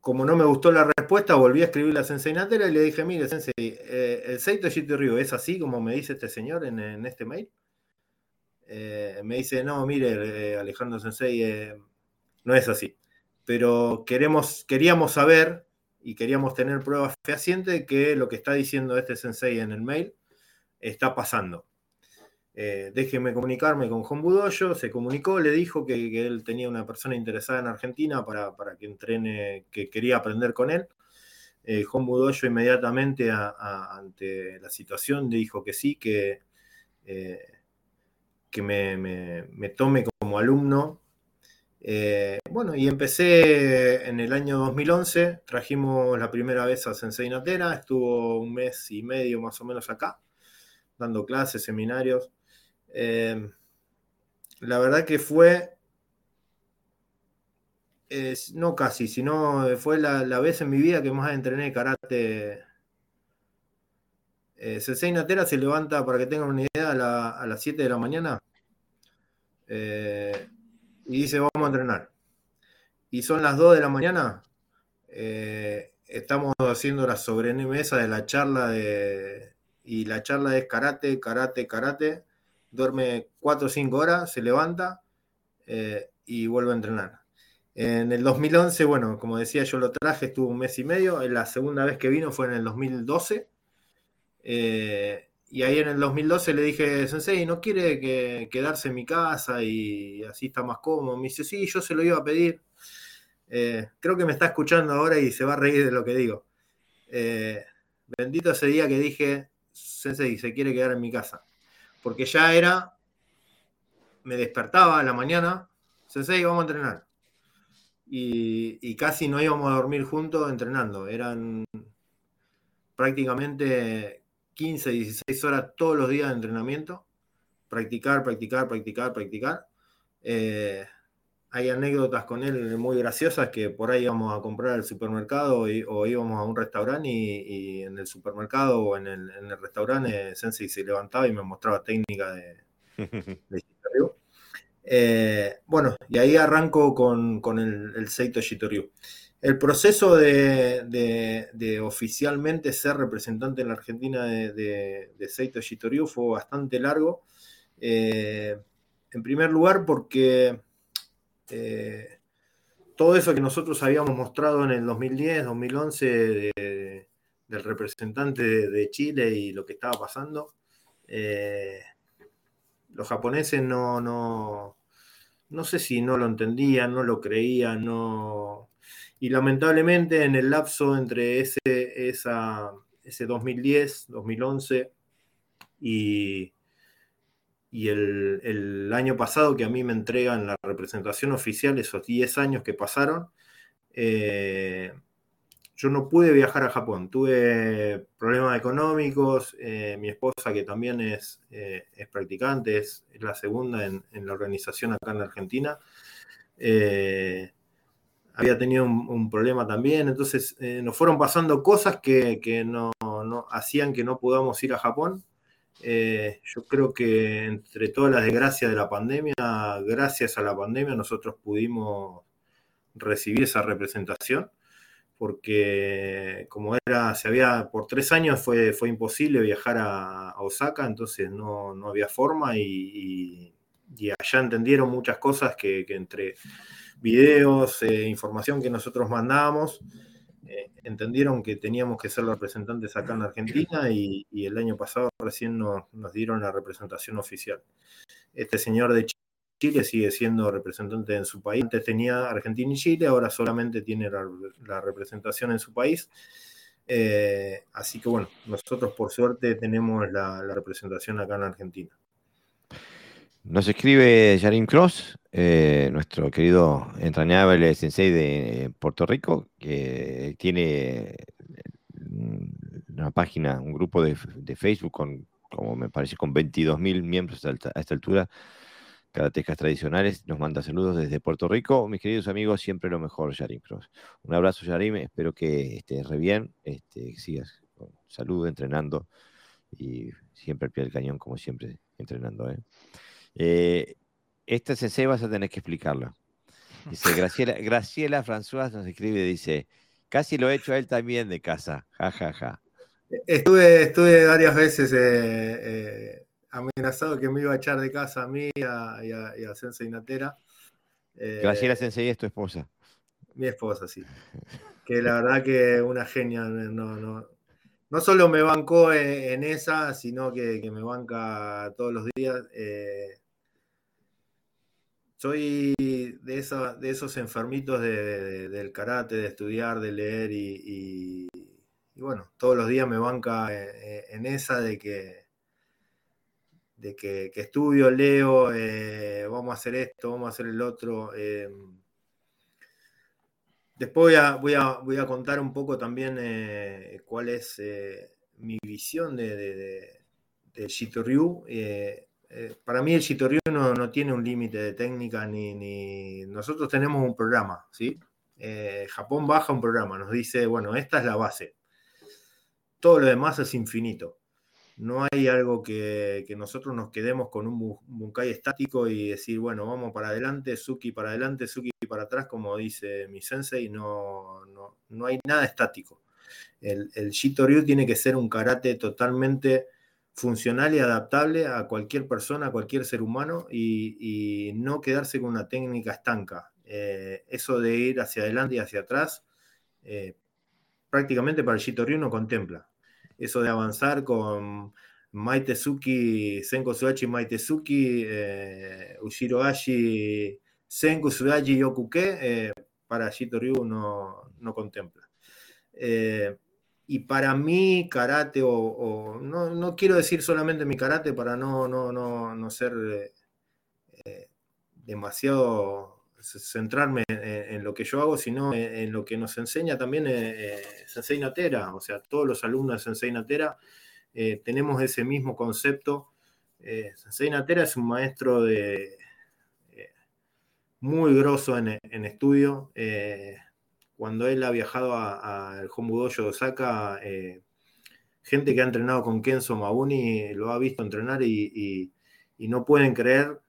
Speaker 2: como no me gustó la respuesta, volví a escribirle a Sensei Natera y le dije, mire, Sensei, el Seito Shitoryu es así como me dice este señor en este mail. Eh, me dice, no, mire, eh, Alejandro Sensei, eh, no es así. Pero queremos, queríamos saber y queríamos tener pruebas fehacientes de que lo que está diciendo este Sensei en el mail está pasando. Eh, déjeme comunicarme con Hombu Dojo, se comunicó, le dijo que, él tenía una persona interesada en Argentina para, para que entrene, que quería aprender con él. Eh, Hombu Dojo inmediatamente ante la situación dijo que sí, que, que me, me- me tome como alumno. Eh, bueno, y empecé en el año 2011, trajimos la primera vez a Sensei Natera, estuvo un mes y medio más o menos acá, dando clases, seminarios. Eh, la verdad que fue, eh, no casi, sino fue la, la vez en mi vida que más entrené karate. Eh, Sensei se levanta, para que tengan una idea, a, la- a las 7 de la mañana eh, y dice, vamos a entrenar. Y son las 2 de la mañana estamos haciendo la sobremesa de la charla de, y la charla es karate, karate, karate. Duerme 4 o 5 horas, se levanta y vuelve a entrenar. En el 2011, bueno, como decía, yo lo traje, estuvo un mes y medio. La segunda vez que vino fue en el 2012. Eh, y ahí en el 2012 le dije, Sensei, ¿no quiere quedarse en mi casa y así está más cómodo? Me dice, sí, yo se lo iba a pedir. Eh, creo que me está escuchando ahora y se va a reír de lo que digo. Eh, bendito ese día que dije, Sensei, se quiere quedar en mi casa. Porque ya era, me despertaba a la mañana, Sensei, vamos a entrenar y, casi no íbamos a dormir juntos entrenando. Eran prácticamente 15, 16 horas todos los días de entrenamiento. Practicar, practicar, practicar, practicar. Eh, hay anécdotas con él muy graciosas que por ahí íbamos a comprar al supermercado o íbamos a un restaurante y, en el supermercado o en el, restaurante Sensei se levantaba y me mostraba técnica de, de eh, bueno, y ahí arranco con, el, el, Seito Shitoryu. El proceso de, oficialmente ser representante en la Argentina de, Seito Shitoryu fue bastante largo. Eh, en primer lugar, porque eh, todo eso que nosotros habíamos mostrado en el 2010, 2011 del representante de, Chile y lo que estaba pasando, los japoneses no, no, no sé si no lo entendían, no lo creían, no... Y lamentablemente en el lapso entre ese, esa, ese 2010, 2011 y, y el, el, año pasado que a mí me entregan la representación oficial, esos 10 años que pasaron, eh, yo no pude viajar a Japón, tuve problemas económicos, eh, mi esposa que también es, eh, es practicante, es, la segunda en, la organización acá en Argentina, eh, había tenido un, problema también, entonces nos fueron pasando cosas que, no, hacían que no podamos ir a Japón. yo creo que entre todas las desgracias de la pandemia, gracias a la pandemia nosotros pudimos recibir esa representación porque como era, se había, por tres años fue, fue imposible viajar a, Osaka, entonces no, había forma y, allá entendieron muchas cosas que, entre videos, e información que nosotros mandábamos, eh, entendieron que teníamos que ser representantes acá en Argentina y, el año pasado recién nos, nos, dieron la representación oficial. Este señor de Chile sigue siendo representante en su país. Antes tenía Argentina y Chile, ahora solamente tiene la, representación en su país. Eh, así que bueno, nosotros por suerte tenemos la, representación acá en Argentina.
Speaker 1: Nos escribe Yarin Cross, eh, nuestro querido entrañable sensei de Puerto Rico, que tiene una página, un grupo de, Facebook con, como me parece, con 22.000 miembros a esta altura karatecas tradicionales. Nos manda saludos desde Puerto Rico. Mis queridos amigos, siempre lo mejor, Yarim Cross. Un abrazo, Yarim. Espero que estés re bien, este, sigas con salud, entrenando y siempre al pie del cañón, como siempre, entrenando. ¿eh? Eh, esta sensei vas a tener que explicarla. Dice Graciela, Graciela François nos escribe, dice, casi lo he hecho a él también de casa, ja, ja, ja.
Speaker 2: Estuve, estuve varias veces eh, amenazado que me iba a echar de casa a mí y a, Sensei Natera.
Speaker 1: Eh, Graciela Sensei es tu esposa.
Speaker 2: Mi esposa, sí. Que la verdad que una genia, no, no, no solo me bancó en, esa, sino que, me banca todos los días. Eh, soy de, de esos enfermitos del karate, de estudiar, de leer y, bueno, todos los días me banca eh, en esa de que de que, estudio, leo, eh, vamos a hacer esto, vamos a hacer el otro. Eh. después voy a, contar un poco también eh, cuál es mi visión de, de, Shitoryu. Para mí el Shitoryu no, no tiene un límite de técnica ni, Nosotros tenemos un programa, ¿sí? Japón baja un programa, nos dice, bueno, esta es la base. Todo lo demás es infinito. no hay algo que, nosotros nos quedemos con un bunkai estático y decir, bueno, vamos para adelante, Suki para adelante, Suki para atrás, como dice mi sensei, no, no, no hay nada estático. El, el Shitoryu tiene que ser un karate totalmente funcional y adaptable a cualquier persona, a cualquier ser humano y, no quedarse con una técnica estanca. Eh, eso de ir hacia adelante y hacia atrás, eh, prácticamente para el no contempla eso de avanzar con Maitesuki, Senko Suachi Maitesuki, eh, Ushiro Ashi, Senko Suachi Yokuke, eh, para no, no contempla. Y para mí, karate, o, no, no, quiero decir solamente mi karate para no, no, no, no ser eh, demasiado centrarme en, lo que yo hago, sino en, lo que nos enseña también eh, eh, Sensei Natera. O sea, todos los alumnos de Sensei Natera eh, tenemos ese mismo concepto. Sensei Natera es un maestro de, muy grosso en, estudio. Cuando él ha viajado al Hombudoyo de Osaka, gente que ha entrenado con Kenzo Mabuni lo ha visto entrenar y no pueden creer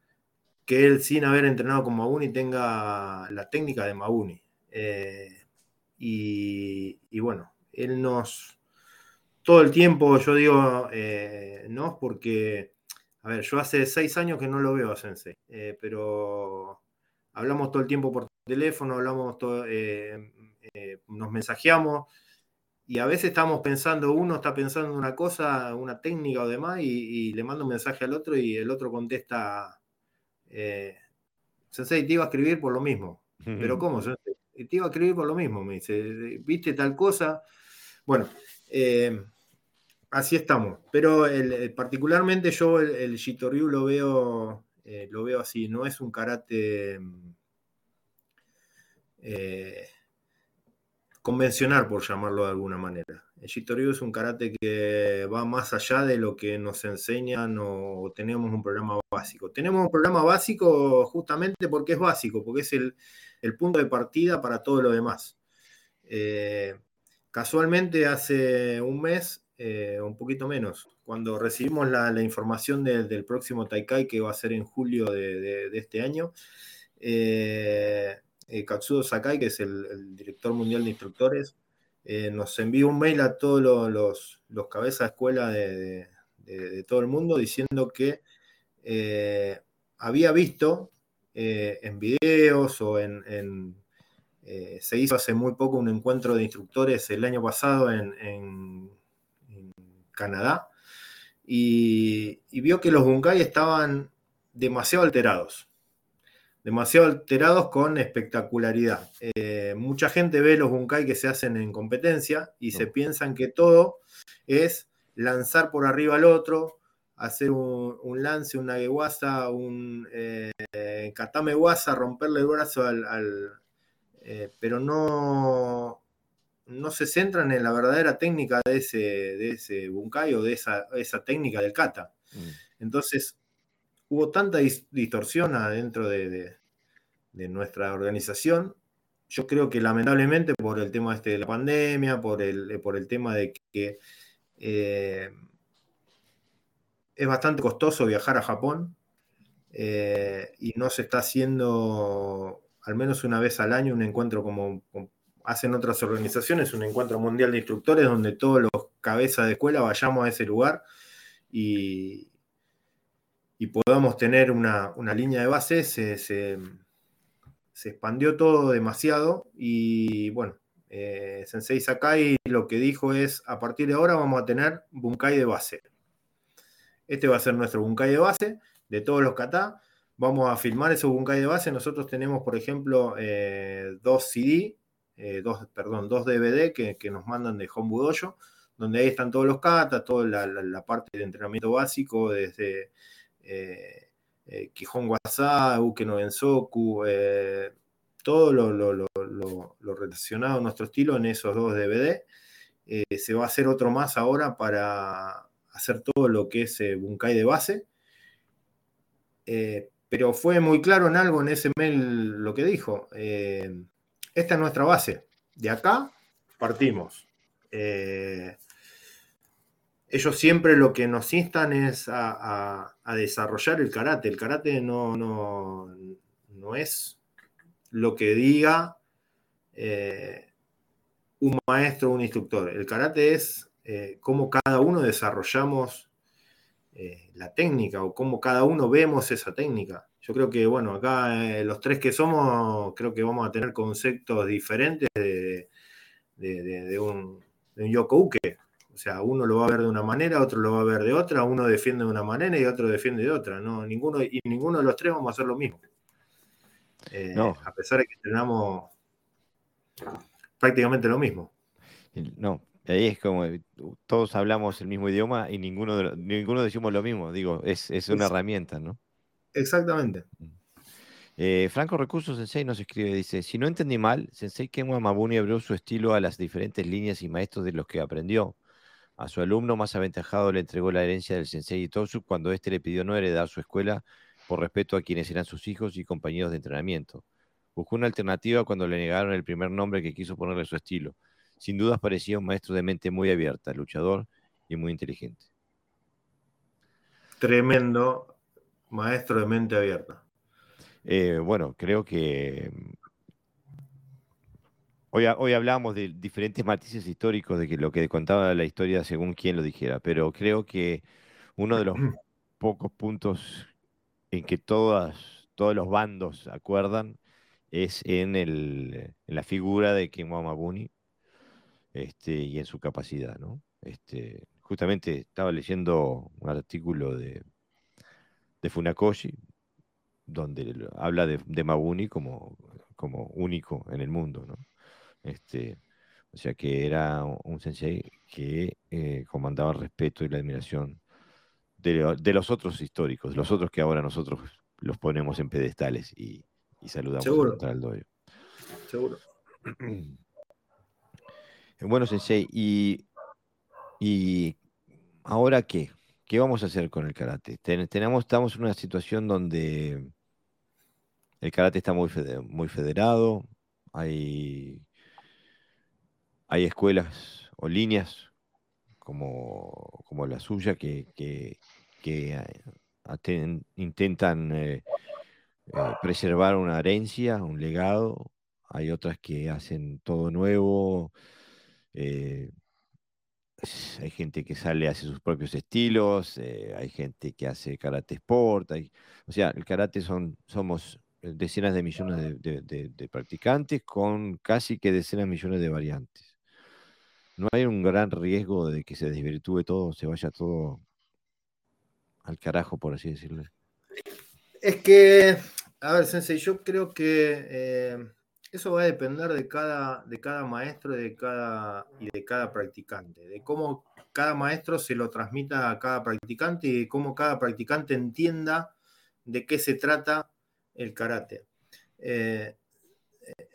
Speaker 2: que él sin haber entrenado con Mabuni tenga la técnica de Mabuni. Eh, y, bueno, él nos... Todo el tiempo yo digo, eh, no, porque, a ver, yo hace seis años que no lo veo a Sensei, eh, pero hablamos todo el tiempo por teléfono, hablamos todo, nos mensajeamos y a veces estamos pensando, uno está pensando una cosa, una técnica o demás, y, y le manda un mensaje al otro y el otro contesta eh, Sensei, te iba a escribir por lo mismo. Pero ¿cómo, Sensei? Te iba a escribir por lo mismo, me dice, ¿viste tal cosa? Bueno, eh, así estamos. Pero particularmente yo el, el lo veo, eh, lo veo así, no es un karate eh, convencional, por llamarlo de alguna manera. El Shitoryu es un karate que va más allá de lo que nos enseñan o tenemos un programa básico. Tenemos un programa básico justamente porque es básico, porque es el, punto de partida para todo lo demás. Eh, casualmente hace un mes, eh, un poquito menos, cuando recibimos la, información del próximo Taikai que va a ser en julio de, este año, eh, Katsudo Sakai, que es el director mundial de instructores, eh, nos envió un mail a todos los, los, cabezas de escuela de, todo el mundo diciendo que eh, había visto eh, en videos o en... se hizo hace muy poco un encuentro de instructores el año pasado en, Canadá y, y, vio que los Bunkai estaban demasiado alterados demasiado alterados con espectacularidad. Eh, mucha gente ve los bunkai que se hacen en competencia y se piensan que todo es lanzar por arriba al otro, hacer un, lance, un nagewaza, un eh, katamewaza, romperle el brazo al... Eh, pero no, no se centran en la verdadera técnica de ese, de ese bunkai o de esa, esa técnica del kata. Mm. Entonces, hubo tanta distorsión adentro de, nuestra organización. Yo creo que lamentablemente por el tema este de la pandemia, por el, por el tema de que eh, es bastante costoso viajar a Japón eh, y no se está haciendo al menos una vez al año un encuentro como, como hacen otras organizaciones, un encuentro mundial de instructores donde todos los cabezas de escuela vayamos a ese lugar y, y podamos tener una, línea de base, se, expandió todo demasiado y bueno, eh, Sensei Sakai lo que dijo es, a partir de ahora vamos a tener Bunkai de base. Este va a ser nuestro Bunkai de base de todos los kata. Vamos a filmar esos Bunkai de base. Nosotros tenemos, por ejemplo, eh, dos CD, eh, dos, perdón, dos DVD que, nos mandan de Home donde ahí están todos los kata, toda la parte de entrenamiento básico, desde eh, eh, Quijón WhatsApp, Uke no eh, todo lo, relacionado a nuestro estilo en esos dos DVD. Se va a hacer otro más ahora para hacer todo lo que es Bunkai de base. pero fue muy claro en algo en ese mail lo que dijo. esta es nuestra base. De acá partimos. Ellos siempre lo que nos instan es a, desarrollar el karate. El karate no, no, no es lo que diga eh, un maestro o un instructor. El karate es eh, cómo cada uno desarrollamos eh, la técnica o cómo cada uno vemos esa técnica. Yo creo que, bueno, acá los tres que somos, creo que vamos a tener conceptos diferentes de, un, un Yoko-uke. O sea, uno lo va a ver de una manera, otro lo va a ver de otra, uno defiende de una manera y otro defiende de otra. No, ninguno, y ninguno de los tres vamos a hacer lo mismo. Eh, a pesar de que entrenamos prácticamente lo mismo.
Speaker 1: No, ahí es como todos hablamos el mismo idioma y ninguno, ninguno decimos lo mismo. Digo, es, una herramienta, ¿no?
Speaker 2: Exactamente. Mm.
Speaker 1: Eh, Franco Recursos Sensei nos escribe, dice, si no entendí mal, Sensei Kenwa Mabuni abrió su estilo a las diferentes líneas y maestros de los que aprendió. A su alumno más aventajado le entregó la herencia del sensei Itosu cuando éste le pidió no heredar su escuela por respeto a quienes eran sus hijos y compañeros de entrenamiento. Buscó una alternativa cuando le negaron el primer nombre que quiso ponerle su estilo. Sin dudas parecía un maestro de mente muy abierta, luchador y muy inteligente.
Speaker 2: Tremendo maestro de mente abierta.
Speaker 1: Eh, bueno, creo que Hoy, hablamos de diferentes matices históricos de que lo que contaba la historia según quien lo dijera, pero creo que uno de los pocos puntos en que todas, todos los bandos acuerdan es en, el, en la figura de Kenwa Mabuni este, y en su capacidad. ¿no? Este, justamente estaba leyendo un artículo de, de Funakoshi donde habla de, de Mabuni como, como único en el mundo. ¿no? Este, o sea que era un sensei que eh, comandaba el respeto y la admiración de, los otros históricos, los otros que ahora nosotros los ponemos en pedestales y, saludamos
Speaker 2: Seguro.
Speaker 1: al doyo.
Speaker 2: Seguro.
Speaker 1: Bueno, Sensei, y, y ahora qué? ¿Qué vamos a hacer con el karate? tenemos, estamos en una situación donde el karate está muy, muy federado, hay hay escuelas o líneas como, como la suya que, eh, intentan eh, eh, preservar una herencia, un legado. Hay otras que hacen todo nuevo. hay gente que sale, hace sus propios estilos, hay gente que hace karate sport. o sea, el karate son, somos decenas de millones de practicantes con casi que decenas de millones de variantes no hay un gran riesgo de que se desvirtúe todo, se vaya todo al carajo, por así decirlo.
Speaker 2: Es que, a ver, Sensei, yo creo que eh, eso va a depender de cada, de cada maestro de cada, y de cada practicante, de cómo cada maestro se lo transmita a cada practicante y de cómo cada practicante entienda de qué se trata el karate. Eh,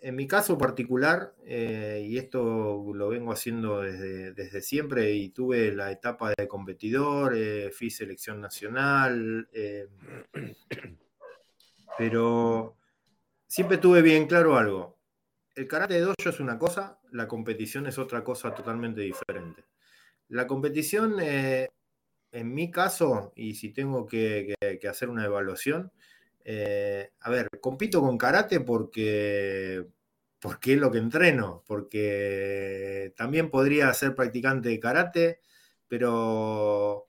Speaker 2: en mi caso particular, eh, y esto lo vengo haciendo desde, siempre, y tuve la etapa de competidor, eh, fui selección nacional, eh, pero siempre tuve bien claro algo. El karate de dojo es una cosa, la competición es otra cosa totalmente diferente. La competición, en mi caso, y si tengo que hacer una evaluación, eh, a ver, compito con karate porque, porque es lo que entreno, porque también podría ser practicante de karate, pero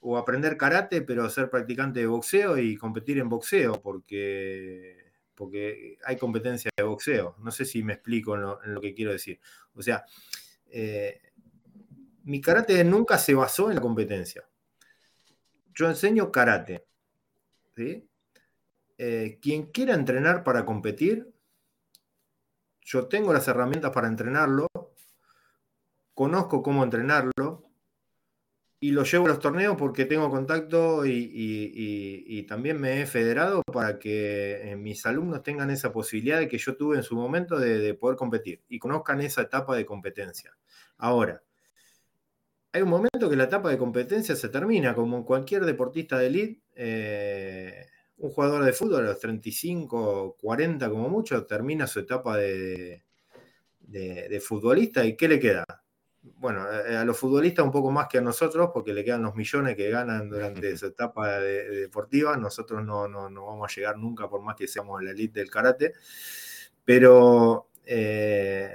Speaker 2: o aprender karate, pero ser practicante de boxeo y competir en boxeo, porque, porque hay competencia de boxeo. No sé si me explico en lo, que quiero decir. O sea, eh, mi karate nunca se basó en la competencia. Yo enseño karate. ¿sí? Eh, quien quiera entrenar para competir, yo tengo las herramientas para entrenarlo, conozco cómo entrenarlo y lo llevo a los torneos porque tengo contacto y, también me he federado para que eh, mis alumnos tengan esa posibilidad de que yo tuve en su momento de, poder competir y conozcan esa etapa de competencia. Ahora, hay un momento que la etapa de competencia se termina, como cualquier deportista de elite. Eh, un jugador de fútbol a los 35, 40 como mucho, termina su etapa de, de, futbolista y ¿qué le queda? bueno, a los futbolistas un poco más que a nosotros, porque le quedan los millones que ganan durante esa etapa deportiva. Nosotros no, no, no, vamos a llegar nunca, por más que seamos la elite del karate. Pero eh,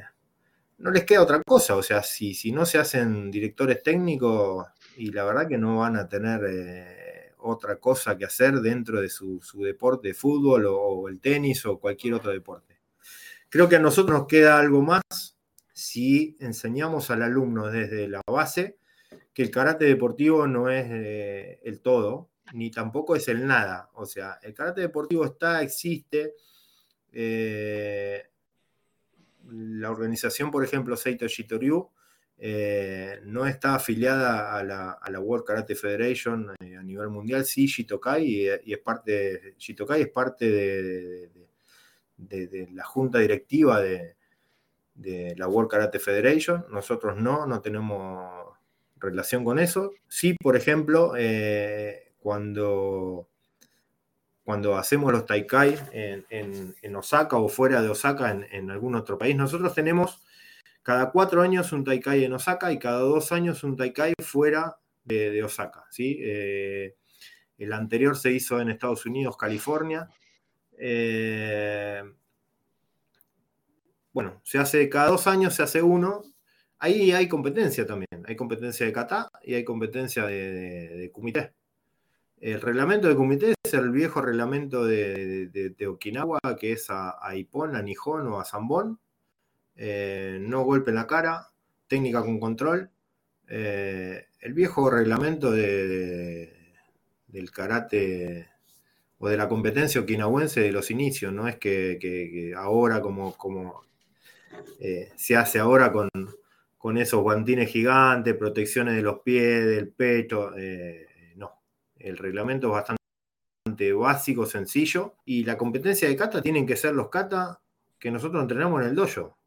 Speaker 2: no les queda otra cosa. O sea, si, si no se hacen directores técnicos, y la verdad que no van a tener eh, otra cosa que hacer dentro de su, deporte de fútbol o el tenis o cualquier otro deporte. Creo que a nosotros nos queda algo más si enseñamos al alumno desde la base que el karate deportivo no es eh, el todo, ni tampoco es el nada. O sea, el karate deportivo está, existe. Eh, la organización, por ejemplo, Seito Shitoryu, eh, no está afiliada a la, World Karate Federation a nivel mundial, sí Shitokai, y, es parte, Shitokai es parte de la junta directiva de, la World Karate Federation. Nosotros no, no tenemos relación con eso. Sí, por ejemplo, eh, cuando, cuando hacemos los Taikai en, Osaka o fuera de Osaka en, algún otro país, nosotros tenemos cada cuatro años un Taikai en Osaka y cada dos años un Taikai fuera de, Osaka. ¿sí? Eh, el anterior se hizo en Estados Unidos, California. Eh, bueno, se hace cada dos años, se hace uno. Ahí hay competencia también. Hay competencia de kata y hay competencia de, kumite. El reglamento de kumite es el viejo reglamento de, Okinawa, que es a, a, Ippon, a Nihon o a Zambon. Eh, no golpe en la cara, técnica con control. Eh, el viejo reglamento del karate o de la competencia okinawense de los inicios, no es que, ahora como, como eh, se hace ahora con, esos guantines gigantes, protecciones de los pies, del pecho. No, el reglamento es bastante básico, sencillo. Y la competencia de kata tienen que ser los kata que nosotros entrenamos en el dojo.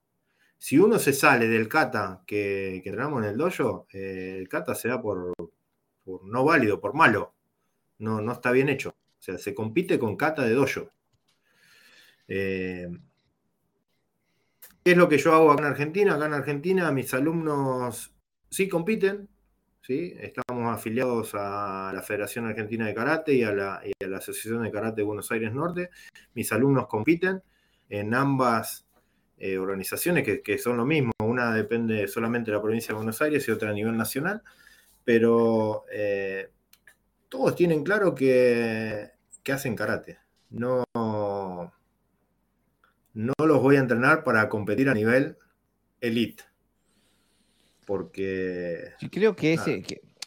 Speaker 2: Si uno se sale del kata que, entrenamos en el dojo, eh, el kata se da por, no válido, por malo. No, no está bien hecho. O sea, se compite con kata de dojo. ¿Qué es lo que yo hago acá en Argentina? Acá en Argentina mis alumnos sí compiten, ¿sí? estamos afiliados a la Federación Argentina de Karate y a la, Asociación de Karate de Buenos Aires Norte. Mis alumnos compiten en ambas eh, organizaciones que, son lo mismo. Una depende solamente de la provincia de Buenos Aires y otra a nivel nacional, pero eh, todos tienen claro que, que hacen karate. No, no los voy a entrenar para competir a nivel elite. Porque.
Speaker 1: Yo creo que ese.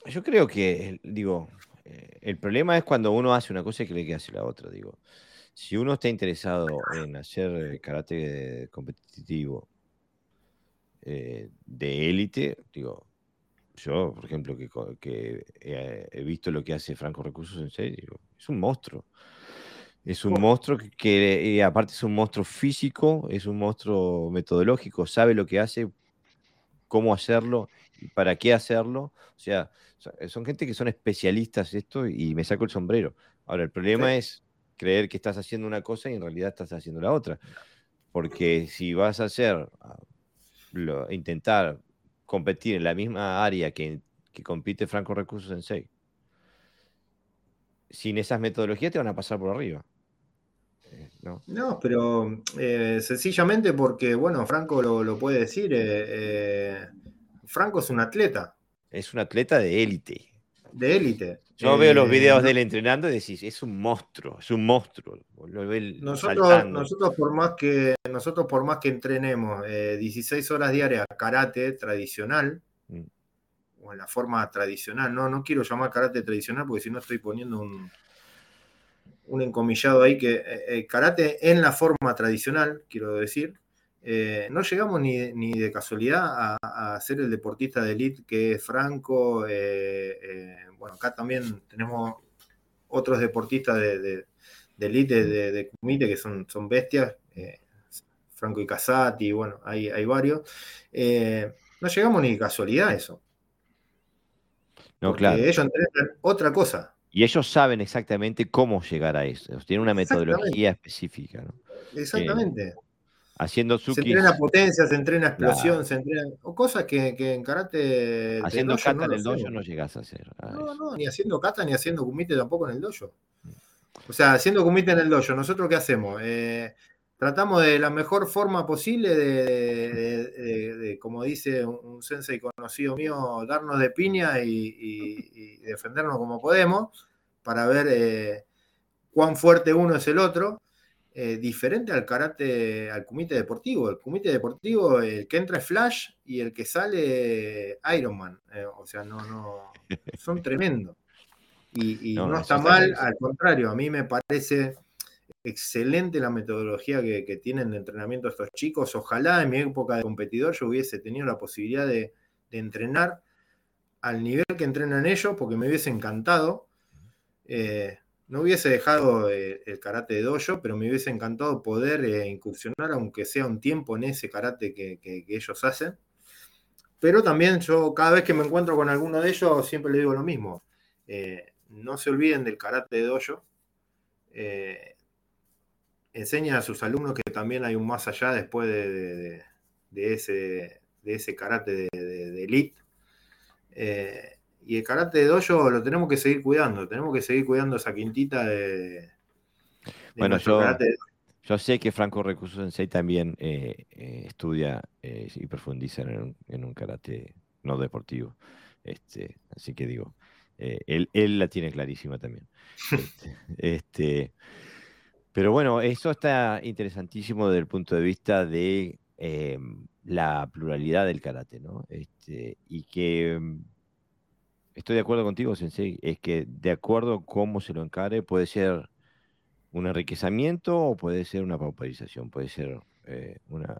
Speaker 1: yo creo que, digo, eh, el problema es cuando uno hace una cosa y cree que hace la otra. Digo, si uno está interesado en hacer eh, karate competitivo eh, de élite, digo, yo, por ejemplo, que, he, visto lo que hace Franco Recursos en serio, es un monstruo. Es un monstruo que, aparte es un monstruo físico, es un monstruo metodológico, sabe lo que hace, cómo hacerlo y para qué hacerlo. O sea, son gente que son especialistas esto y me saco el sombrero. Ahora, el problema es creer que estás haciendo una cosa y en realidad estás haciendo la otra. Porque si vas a hacer, ah, intentar competir en la misma área que, que compite Franco Recursos en 6, sin esas metodologías te van a pasar por arriba.
Speaker 2: ¿no? pero eh, sencillamente porque, bueno, Franco lo, puede decir, eh, eh, Franco es un atleta.
Speaker 1: Es un atleta de élite.
Speaker 2: De élite.
Speaker 1: Yo veo los videos de él entrenando y decís, es un monstruo, es un monstruo.
Speaker 2: nosotros, nosotros, por más que, nosotros por más que entrenemos 16 horas diarias karate tradicional, mm. o en la forma tradicional, no, no quiero llamar karate tradicional porque si no estoy poniendo un, un encomillado ahí que eh, eh, karate en la forma tradicional, quiero decir, eh, no llegamos ni, de casualidad a, ser el deportista de elite que es Franco. bueno, acá también tenemos otros deportistas de, de, de elite, de, de, Kumite, que son, son bestias. Franco y Casati, bueno, hay, hay varios. no llegamos ni de casualidad a eso.
Speaker 1: No, claro.
Speaker 2: Ellos entrenan otra cosa.
Speaker 1: Y ellos saben exactamente cómo llegar a eso. Tienen una metodología específica.
Speaker 2: Exactamente.
Speaker 1: Haciendo
Speaker 2: Se entrena potencia, se entrena explosión, se entrena. O cosas que, en karate.
Speaker 1: Haciendo kata en el dojo no llegas a hacer.
Speaker 2: no, no, ni haciendo kata ni haciendo kumite tampoco en el dojo. O sea, haciendo kumite en el dojo, ¿nosotros qué hacemos? Eh, tratamos de la mejor forma posible de, como dice un, sensei conocido mío, darnos de piña y, defendernos como podemos para ver eh, cuán fuerte uno es el otro eh, diferente al karate, al kumite deportivo. El kumite deportivo, el que entra es Flash y el que sale Iron Man. Eh, o sea, no, no, son tremendos. Y, no, está mal, al contrario, a mí me parece excelente la metodología que, tienen de entrenamiento estos chicos. Ojalá en mi época de competidor yo hubiese tenido la posibilidad de, entrenar al nivel que entrenan ellos, porque me hubiese encantado. Eh, no hubiese dejado eh, el karate de dojo, pero me hubiese encantado poder eh, incursionar, aunque sea un tiempo, en ese karate que, ellos hacen. Pero también yo, cada vez que me encuentro con alguno de ellos, siempre le digo lo mismo. Eh, no se olviden del karate de dojo. enseña a sus alumnos que también hay un más allá después de, ese, de ese karate de, elite y el karate de dojo lo tenemos que seguir cuidando, tenemos que seguir cuidando esa quintita de...
Speaker 1: bueno, yo, yo sé que Franco Recurso Sensei también eh, eh, estudia eh, y profundiza en un, karate no deportivo. Este, así que digo, él, la tiene clarísima también. Este, este, pero bueno, eso está interesantísimo desde el punto de vista de la pluralidad del karate, ¿no? Este, y que estoy de acuerdo contigo, Sensei, es que de acuerdo a cómo se lo encare, puede ser un enriquecimiento o puede ser una pauperización, puede ser eh, una,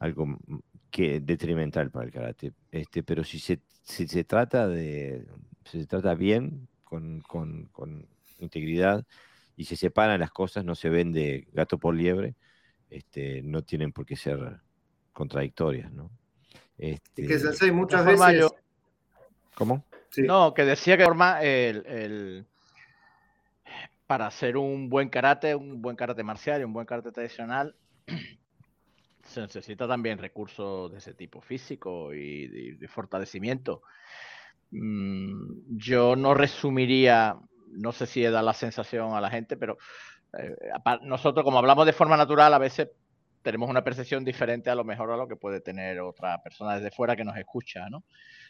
Speaker 1: algo que detrimental para el karate. Este, pero si se, se trata de, se trata bien, con, integridad, y se separan las cosas, no se ven de gato por liebre, este, no tienen por qué ser contradictorias, ¿no?
Speaker 2: Este, que Sensei muchas veces...
Speaker 1: ¿Cómo?
Speaker 3: No, que decía que forma el, para hacer un buen karate, un buen karate marcial y un buen karate tradicional, se necesita también recursos de ese tipo, físico y de, fortalecimiento. Mm, yo no resumiría, no sé si da la sensación a la gente, pero eh, nosotros como hablamos de forma natural, a veces tenemos una percepción diferente a lo mejor a lo que puede tener otra persona desde fuera que nos escucha, ¿no?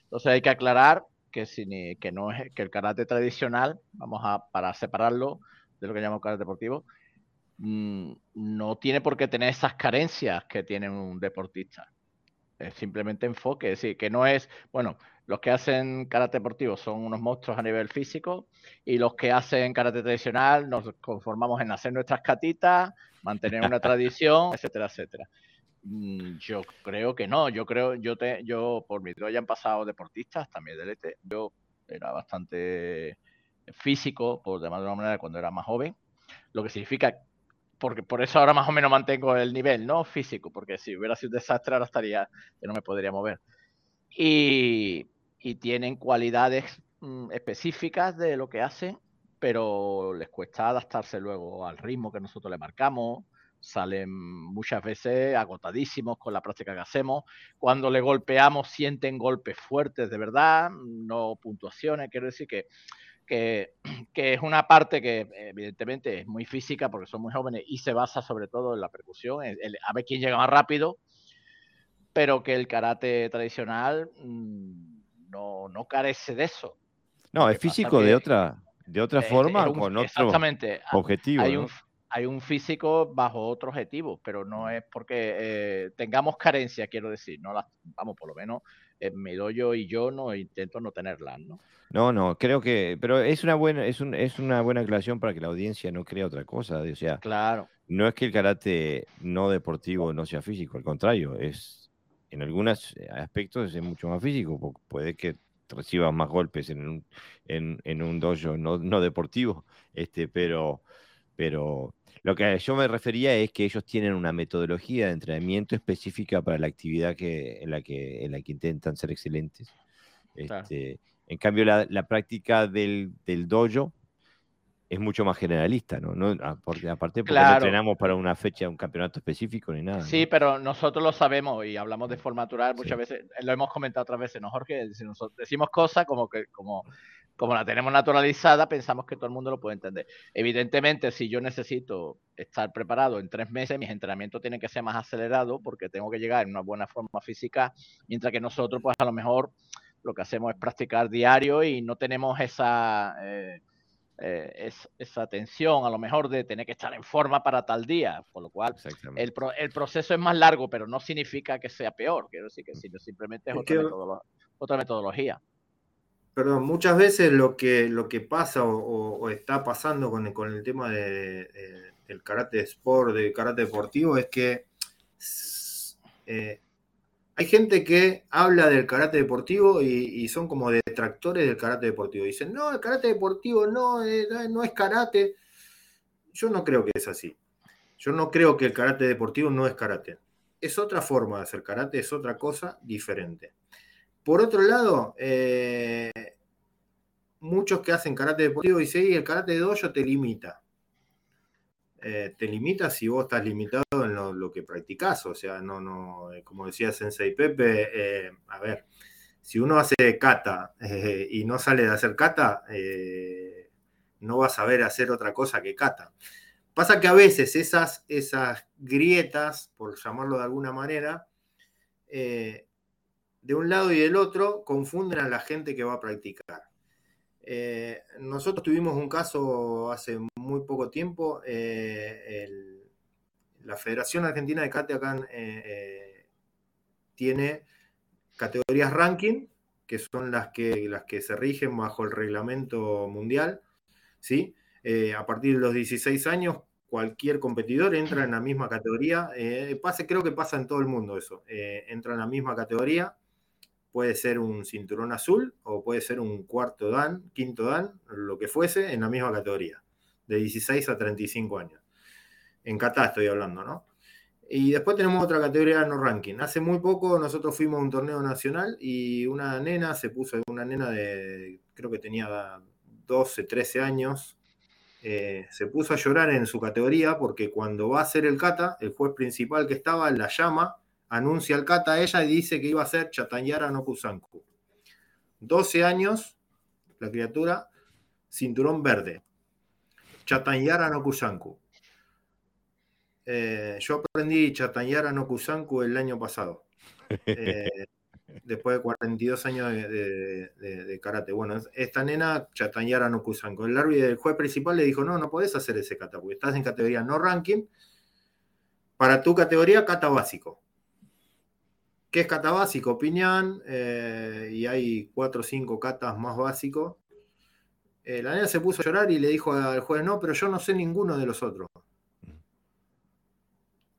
Speaker 3: Entonces hay que aclarar que, que no es que el karate tradicional, vamos a para separarlo de lo que llamamos karate deportivo, mm, no tiene por qué tener esas carencias que tiene un deportista. Es simplemente enfoque, es decir, que no es, bueno, los que hacen karate deportivo son unos monstruos a nivel físico y los que hacen karate tradicional nos conformamos en hacer nuestras catitas, mantener una tradición, etcétera, etcétera. Mm, yo creo que no, yo creo, yo te, yo por mi ya han pasado deportistas también del ET, yo era bastante físico, por de alguna manera, cuando era más joven, lo que significa, porque por eso ahora más o menos mantengo el nivel, ¿no? Físico, porque si hubiera sido un desastre ahora estaría, yo no me podría mover. Y, y tienen cualidades mm, específicas de lo que hacen, pero les cuesta adaptarse luego al ritmo que nosotros le marcamos, salen muchas veces agotadísimos con la práctica que hacemos. Cuando le golpeamos sienten golpes fuertes de verdad, no puntuaciones. Quiero decir que, que, es una parte que evidentemente es muy física porque son muy jóvenes y se basa sobre todo en la percusión, a ver quién llega más rápido, pero que el karate tradicional mm, no, no carece de eso.
Speaker 1: No, es físico de otra, de otra forma, con otro objetivo.
Speaker 3: Hay un, hay un físico bajo otro objetivo, pero no es porque eh, tengamos carencia, quiero decir, no las, vamos, por lo menos en mi doyo y yo no intento no tenerlas, ¿no?
Speaker 1: No, no, creo que, pero es una buena, es, un, es una buena aclaración para que la audiencia no crea otra cosa, o sea,
Speaker 3: claro.
Speaker 1: no es que el karate no deportivo no sea físico, al contrario, es en algunos aspectos es mucho más físico, puede que recibas más golpes en un, en, en un dojo no, no deportivo, este, pero pero lo que yo me refería es que ellos tienen una metodología de entrenamiento específica para la actividad que, en, la que, en la que intentan ser excelentes. Este, en cambio, la, práctica del, del, dojo es mucho más generalista, ¿no? no porque, aparte porque
Speaker 3: Claro.
Speaker 1: no entrenamos para una fecha, un campeonato específico ni nada.
Speaker 3: Sí,
Speaker 1: ¿no?
Speaker 3: pero nosotros lo sabemos y hablamos de forma natural muchas
Speaker 1: Sí.
Speaker 3: veces, lo hemos comentado otras veces, ¿no, Jorge? Nosotros decimos cosas como que como, como la tenemos naturalizada, pensamos que todo el mundo lo puede entender. Evidentemente, si yo necesito estar preparado en tres meses, mis entrenamientos tienen que ser más acelerados porque tengo que llegar en una buena forma física, mientras que nosotros, pues a lo mejor lo que hacemos es practicar diario y no tenemos esa... eh, eh, es- esa tensión a lo mejor de tener que estar en forma para tal día, por lo cual el, pro- el proceso es más largo, pero no significa que sea peor. Quiero decir que sino simplemente es
Speaker 2: Es
Speaker 3: otra,
Speaker 2: que-
Speaker 3: metodolo- otra metodología.
Speaker 2: Perdón, muchas veces lo que, lo que pasa o, está pasando con, el- con el tema de, de- del karate sport, del karate deportivo, es que eh, hay gente que habla del karate deportivo y, son como detractores del karate deportivo. Dicen, no, el karate deportivo no, eh, no es karate. Yo no creo que es así. Yo no creo que el karate deportivo no es karate. Es otra forma de hacer karate, es otra cosa diferente. Por otro lado, eh, muchos que hacen karate deportivo dicen, "Y el karate de dojo te limita. Eh, te limita si vos estás limitado en lo, que practicás. O sea, no, no, eh, como decía Sensei Pepe, a ver, si uno hace kata y no sale de hacer kata, no va a saber hacer otra cosa que kata. Pasa que a veces esas, esas grietas, por llamarlo de alguna manera, de un lado y del otro confunden a la gente que va a practicar. Eh, nosotros tuvimos un caso hace muy poco tiempo, eh, la Federación Argentina de acá eh, tiene categorías ranking, que son las que, las que se rigen bajo el reglamento mundial, ¿sí? A partir de los 16 años, cualquier competidor entra en la misma categoría. pasa, creo que pasa en todo el mundo eso. entra en la misma categoría. Puede ser un cinturón azul o puede ser un cuarto dan, quinto dan, lo que fuese, en la misma categoría. De 16 a 35 años. En Catá estoy hablando, ¿no? Y después tenemos otra categoría no ranking. Hace muy poco nosotros fuimos a un torneo nacional y una nena se puso, una nena de, creo que tenía 12, 13 años, eh, se puso a llorar en su categoría porque cuando va a hacer el kata, el juez principal que estaba la llama, anuncia el kata a ella y dice que iba a ser Chatanyara no Kusanku. 12 años, la criatura, cinturón verde. Chatanyara no Kusanku. Eh, yo aprendí Chatanyara no Kusanku el año pasado. Eh, después de 42 años de, de- de- de karate. Bueno, esta nena, Chatanyara no Kusanku. El árbitro del juez principal le dijo, no, no podés hacer ese kata, porque estás en categoría no ranking. Para tu categoría, kata básico. ¿Qué es kata básico? Piñán, eh, y hay cuatro o cinco katas más básicos. Eh, la nena se puso a llorar y le dijo al juez, no, pero yo no sé ninguno de los otros.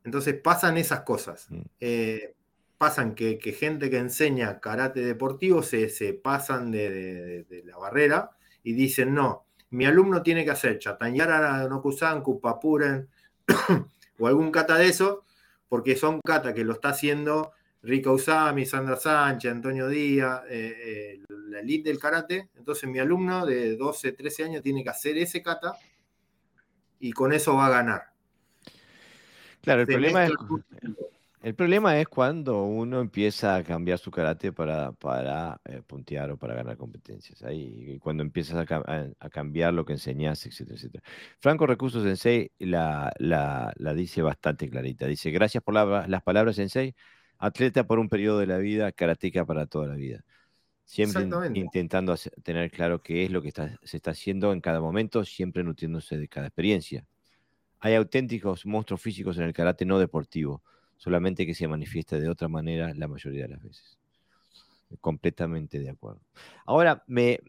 Speaker 2: Entonces pasan esas cosas.
Speaker 1: Mm.
Speaker 2: Eh, pasan que, que gente que enseña karate deportivo se, se pasan de, de- de la barrera y dicen, no, mi alumno tiene que hacer Chatanyara no Kusanku, Papuren o algún kata de eso, porque son kata que lo está haciendo Rika Usami, Sandra Sánchez, Antonio Díaz, eh, eh, la elite del karate. Entonces mi alumno de 12, 13 años tiene que hacer ese kata y con eso va a ganar.
Speaker 1: Claro, el
Speaker 2: Se
Speaker 1: problema, es,
Speaker 2: mezcla-
Speaker 1: el problema es cuando uno empieza a cambiar su karate para, para eh, puntear o para ganar competencias. Ahí, y cuando empiezas a, cam- a- a cambiar lo que enseñas, etcétera, etcétera. Franco Recursos Sensei la, la, la dice bastante clarita. Dice, gracias por la- las palabras, Sensei. Atleta por un periodo de la vida, karateca para toda la vida. Siempre intentando hacer- tener claro qué es lo que está- se está haciendo en cada momento, siempre nutriéndose de cada experiencia. Hay auténticos monstruos físicos en el karate no deportivo, solamente que se manifiesta de otra manera la mayoría de las veces. Completamente de acuerdo. Ahora, me,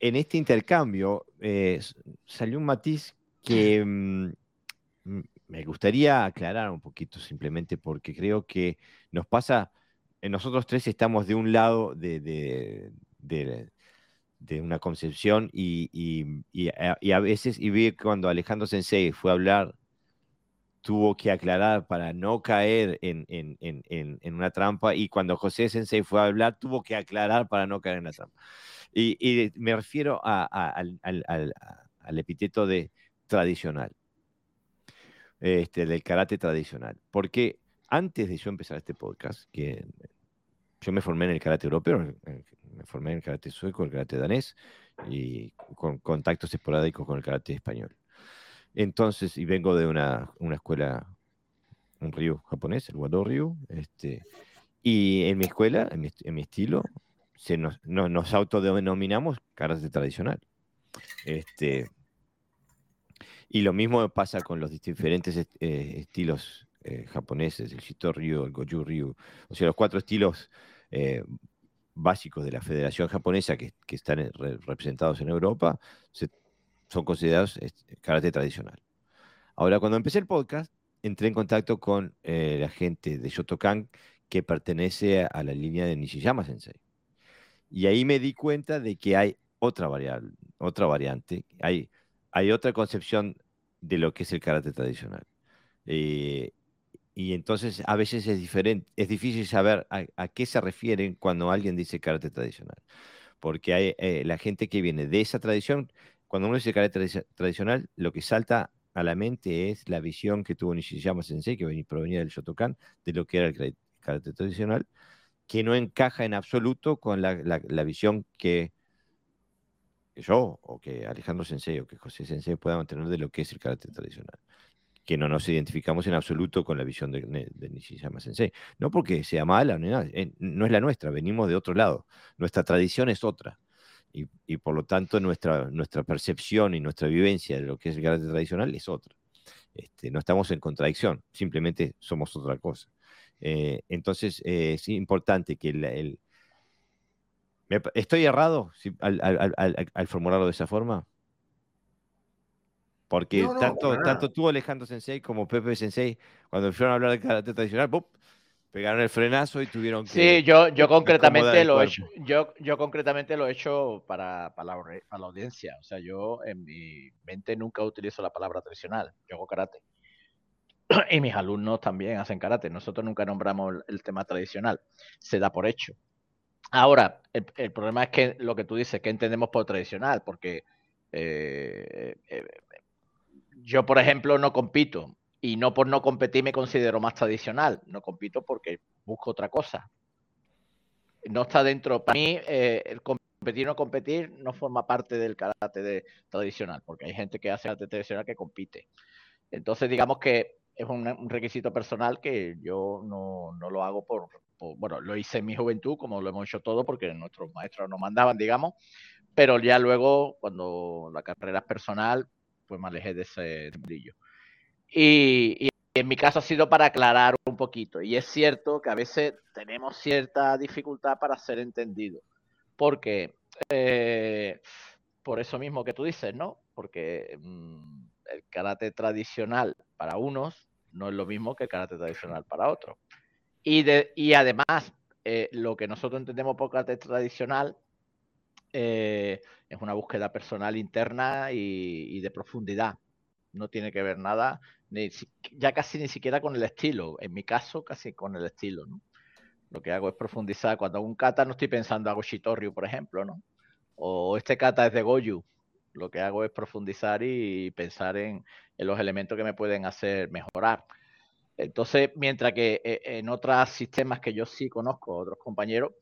Speaker 1: en este intercambio eh, salió un matiz que mm, me gustaría aclarar un poquito simplemente porque creo que nos pasa, eh, nosotros tres estamos de un lado de, de- de- de una concepción y, y- y a, y a veces, y vi cuando Alejandro Sensei fue a hablar, tuvo que aclarar para no caer en, en- en- en- una trampa y cuando José Sensei fue a hablar, tuvo que aclarar para no caer en la trampa. Y, me refiero a, a- al- al- al- al epíteto de tradicional, este, del karate tradicional. Porque antes de yo empezar este podcast, que yo me formé en el karate europeo, me formé en el karate sueco, el karate danés, y con contactos esporádicos con el karate español. Entonces, y vengo de una, una escuela, un río japonés, el Wado Ryu, este, y en mi escuela, en mi, en mi estilo, se nos, no, nos autodenominamos karate tradicional. Este, y lo mismo pasa con los diferentes eh, estilos eh, japoneses, el Shito Ryu, el Goju Ryu, o sea, los cuatro estilos eh, básicos de la Federación Japonesa que, que están representados en Europa son considerados karate tradicional. Ahora, cuando empecé el podcast, entré en contacto con la gente de Shotokan que pertenece a la línea de Nishiyama Sensei. Y ahí me di cuenta de que hay otra, variable, otra variante, hay, hay otra concepción de lo que es el karate tradicional. Eh, y entonces a veces es diferente, es difícil saber a, qué se refieren cuando alguien dice karate tradicional. Porque hay eh, la gente que viene de esa tradición, cuando uno dice karate tradicional, lo que salta a la mente es la visión que tuvo Nishiyama Sensei, que provenía del Shotokan, de lo que era el karate tradicional, que no encaja en absoluto con la, visión que, yo o que Alejandro Sensei o que José Sensei puedan tener de lo que es el carácter tradicional. Que no nos identificamos en absoluto con la visión de, de Nishiyama Sensei. No porque sea mala, eh, no es la nuestra, venimos de otro lado. Nuestra tradición es otra. Y, por lo tanto nuestra, nuestra percepción y nuestra vivencia de lo que es el carácter tradicional es otra. Este, no estamos en contradicción, simplemente somos otra cosa. Eh, entonces, eh, es importante que el... ¿Estoy errado al, formularlo de esa forma? Porque tanto, tanto tú, Alejandro Sensei, como Pepe Sensei, cuando fueron a hablar de karate tradicional, pegaron el frenazo y tuvieron que.
Speaker 3: Sí, yo, yo concretamente lo he hecho. Yo, yo concretamente lo he hecho para, para, la, para, la, audiencia. O sea, yo en mi mente nunca utilizo la palabra tradicional. Yo hago karate. y mis alumnos también hacen karate. Nosotros nunca nombramos el, tema tradicional, se da por hecho. Ahora, el, problema es que lo que tú dices, que entendemos por tradicional? Porque eh, eh, yo, por ejemplo, no compito y no por no competir me considero más tradicional. No compito porque busco otra cosa. No está dentro. Para mí, eh, el competir o no competir no forma parte del karate de, tradicional, porque hay gente que hace karate tradicional que compite. Entonces, digamos que es un, requisito personal que yo no, lo hago por, bueno, lo hice en mi juventud, como lo hemos hecho todo, porque nuestros maestros nos mandaban, digamos, pero ya luego, cuando la carrera es personal, pues me alejé de ese brillo. Y, en mi caso ha sido para aclarar un poquito, y es cierto que a veces tenemos cierta dificultad para ser entendido, porque eh, por eso mismo que tú dices, ¿no? Porque mm, el karate tradicional para unos no es lo mismo que el karate tradicional para otros. Y, de, y además, eh, lo que nosotros entendemos por karate tradicional eh, es una búsqueda personal interna y, de profundidad. No tiene que ver nada, ni, ya casi ni siquiera con el estilo. En mi caso, casi con el estilo. ¿no? Lo que hago es profundizar. Cuando hago un kata, no estoy pensando hago Shitoryu, por ejemplo, ¿no? O este kata es de Goju. Lo que hago es profundizar y pensar en, los elementos que me pueden hacer mejorar. Entonces, mientras que eh, en otros sistemas que yo sí conozco, otros compañeros,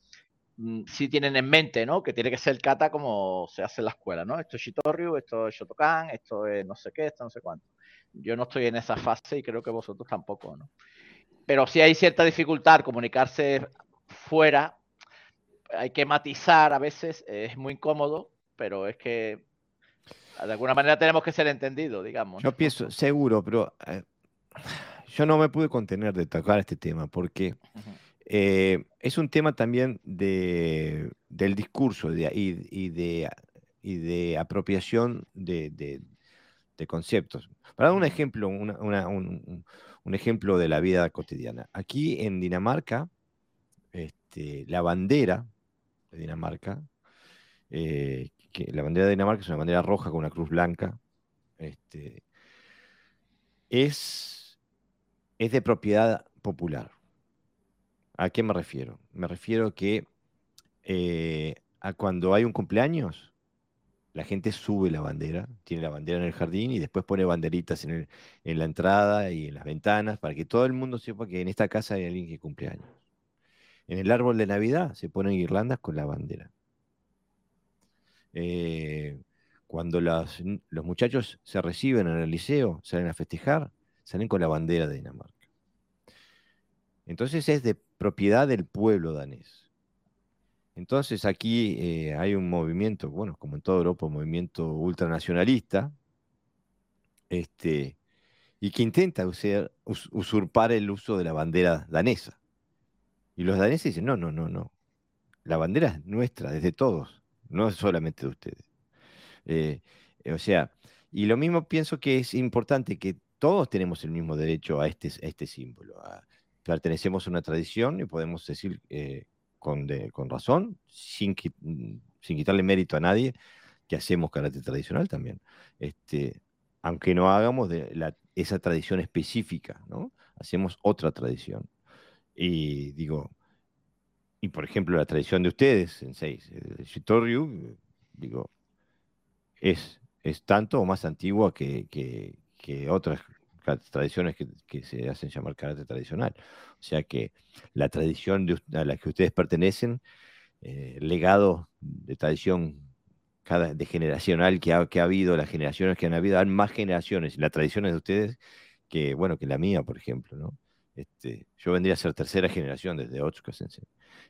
Speaker 3: mm, sí tienen en mente, ¿no? Que tiene que ser kata como se hace en la escuela, ¿no? Esto es Shitoryu, esto es Shotokan, esto es no sé qué, esto no sé cuánto. Yo no estoy en esa fase y creo que vosotros tampoco, ¿no? Pero sí hay cierta dificultad comunicarse fuera, hay que matizar a veces, es muy incómodo, pero es que de alguna manera tenemos que ser entendidos, digamos.
Speaker 1: Yo pienso, seguro, pero eh, yo no me pude contener de tocar este tema porque eh, es un tema también de, del discurso y, de, y de apropiación de, conceptos. Para dar un ejemplo, un, ejemplo de la vida cotidiana. Aquí en Dinamarca, este, la bandera de Dinamarca eh, la bandera de Dinamarca es una bandera roja con una cruz blanca. Este, es, es de propiedad popular. ¿A qué me refiero? Me refiero que eh, a cuando hay un cumpleaños, la gente sube la bandera, tiene la bandera en el jardín y después pone banderitas en, en la entrada y en las ventanas para que todo el mundo sepa que en esta casa hay alguien que cumple años. En el árbol de Navidad se ponen guirlandas con la bandera. Eh, cuando los muchachos se reciben en el liceo, salen a festejar, salen con la bandera de Dinamarca. Entonces es de propiedad del pueblo danés. Entonces aquí eh, hay un movimiento, bueno, como en toda Europa, un movimiento ultranacionalista, este, y que intenta usurpar el uso de la bandera danesa. Y los daneses dicen, no, no, no, no. La bandera es nuestra, desde todos, no solamente de ustedes. Eh, o sea, y lo mismo pienso que es importante que todos tenemos el mismo derecho a este, este símbolo. pertenecemos a una tradición y podemos decir eh, con, razón, sin, sin quitarle mérito a nadie, que hacemos karate tradicional también. Este, aunque no hagamos esa tradición específica. Hacemos otra tradición. Y digo, y por ejemplo, la tradición de ustedes, en seis, el Shitoryu, digo, es, es tanto o más antigua que, otras tradiciones que, se hacen llamar karate tradicional. O sea que la tradición a la que ustedes pertenecen, eh, el legado de tradición cada, de generacional que ha, que ha habido, las generaciones que han habido, hay más generaciones, las tradiciones de ustedes que, bueno, que la mía, por ejemplo, ¿no? Este, yo vendría a ser tercera generación desde Otsuka Sensei.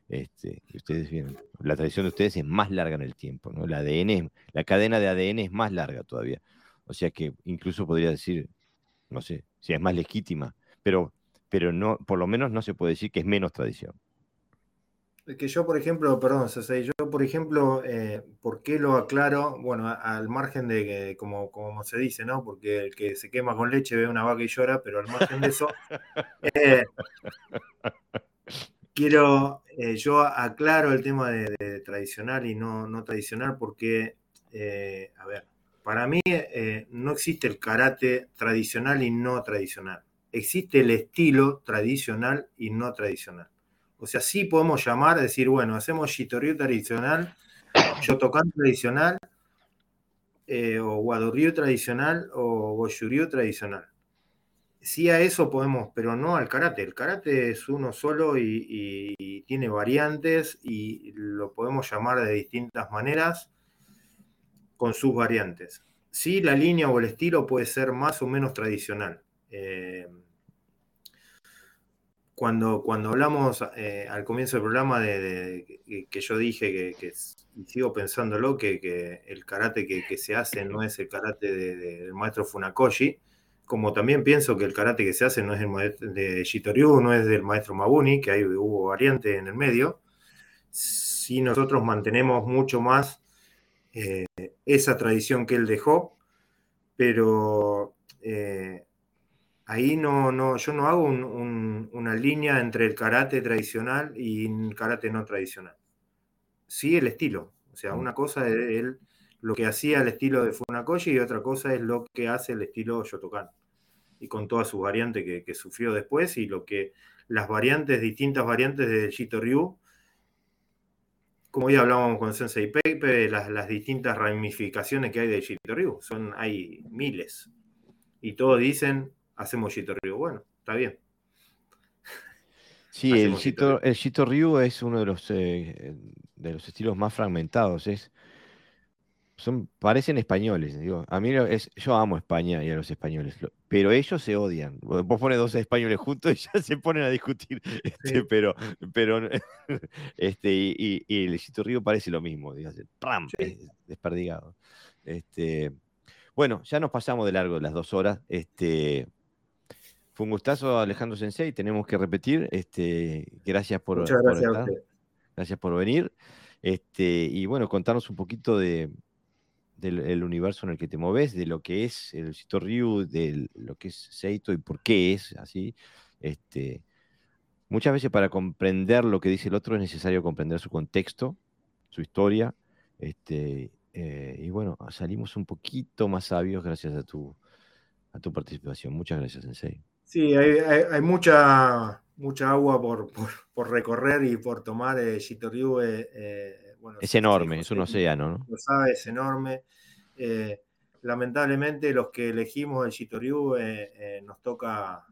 Speaker 1: Este, ustedes vienen, la tradición de ustedes es más larga en el tiempo, ¿no? La ADN, la cadena de ADN es más larga todavía. O sea que incluso podría decir, no sé, si es más legítima, pero, pero no, por lo menos no se puede decir que es menos tradición
Speaker 2: que yo, por ejemplo, perdón, yo, por ejemplo, eh, ¿por qué lo aclaro? Bueno, al margen de que, como, como se dice, ¿no? Porque el que se quema con leche ve una vaca y llora, pero al margen de eso, eh, quiero, eh, yo aclaro el tema de, tradicional y no, no tradicional porque, a ver, para mí no existe el karate tradicional y no tradicional. Existe el estilo tradicional y no tradicional. O sea, sí podemos llamar, decir, bueno, hacemos Shitoryu tradicional, Shotokan tradicional, eh, o Wadoryu tradicional, o Goshuryu tradicional. Sí a eso podemos, pero no al karate. El karate es uno solo y, tiene variantes y lo podemos llamar de distintas maneras con sus variantes. Sí, la línea o el estilo puede ser más o menos tradicional. Eh, cuando, cuando hablamos eh, al comienzo del programa de, que yo dije que, y sigo pensándolo, que, el karate que, se hace no es el karate del maestro Funakoshi, como también pienso que el karate que se hace no es el de Shitoryu, no es del maestro Mabuni, que ahí hubo variante en el medio, si nosotros mantenemos mucho más eh, esa tradición que él dejó, pero eh, ahí no, no, yo no hago una línea entre el karate tradicional y el karate no tradicional. Sí el estilo. O sea, una cosa es lo que hacía el estilo de Funakoshi y otra cosa es lo que hace el estilo Shotokan. Y con todas sus variantes que, sufrió después y lo que las variantes, distintas variantes de Shito Ryu, como ya hablábamos con Sensei Pepe, las, las distintas ramificaciones que hay de Shito Ryu, son, hay miles. Y todos dicen, hacemos Shito Ryu. Bueno, está bien.
Speaker 1: Sí, el Shito, el Shito, Ryu es uno de los, eh, de los estilos más fragmentados. Es, son, parecen españoles. Digo. A mí es, yo amo España y a los españoles, pero ellos se odian. Vos pones dos españoles juntos y ya se ponen a discutir. Este, pero, pero este, y, el Shito Ryu parece lo mismo, digamos, ¡pram! desperdigado. Este, bueno, ya nos pasamos de largo las dos horas. Este, fue un gustazo, Alejandro Sensei. Tenemos que repetir. Este, gracias por,
Speaker 2: Muchas gracias,
Speaker 1: gracias por venir. Este, y bueno, contarnos un poquito de, del universo en el que te moves, de lo que es el Sito Ryu, de lo que es Seito y por qué es así. Este, muchas veces para comprender lo que dice el otro es necesario comprender su contexto, su historia. Este, eh, y bueno, salimos un poquito más sabios gracias a tu, a tu participación. Muchas gracias, Sensei.
Speaker 2: Sí, hay, mucha, mucha agua por, recorrer y por tomar. Eh, Shitoryu eh, bueno,
Speaker 1: es enorme, es un océano, ¿no?
Speaker 2: Lo sabe, es enorme. lamentablemente los que elegimos el Chitoriú nos toca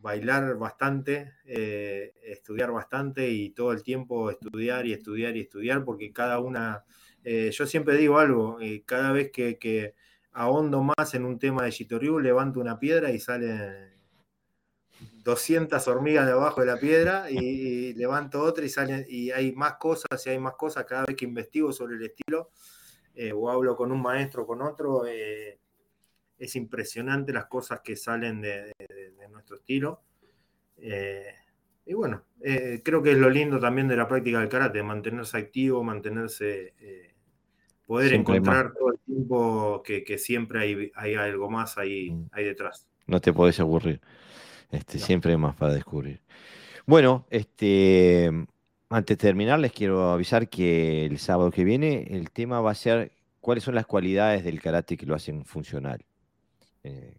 Speaker 2: bailar bastante, estudiar bastante y todo el tiempo estudiar y estudiar y estudiar porque cada una, yo siempre digo algo, cada vez que, que ahondo más en un tema de Chitoriú, levanto una piedra y salen 200 hormigas debajo de la piedra y, levanto otra y salen y hay más cosas y hay más cosas cada vez que investigo sobre el estilo eh, o hablo con un maestro o con otro eh, es impresionante las cosas que salen de, nuestro estilo eh, y bueno creo que es lo lindo también de la práctica del karate mantenerse activo mantenerse poder encontrar todo el tiempo que, siempre hay, hay, algo más ahí, mm. ahí detrás.
Speaker 1: No te podés aburrir. Este, Siempre hay más para descubrir. Bueno, este, antes de terminar, les quiero avisar que el sábado que viene el tema va a ser cuáles son las cualidades del karate que lo hacen funcional. Eh,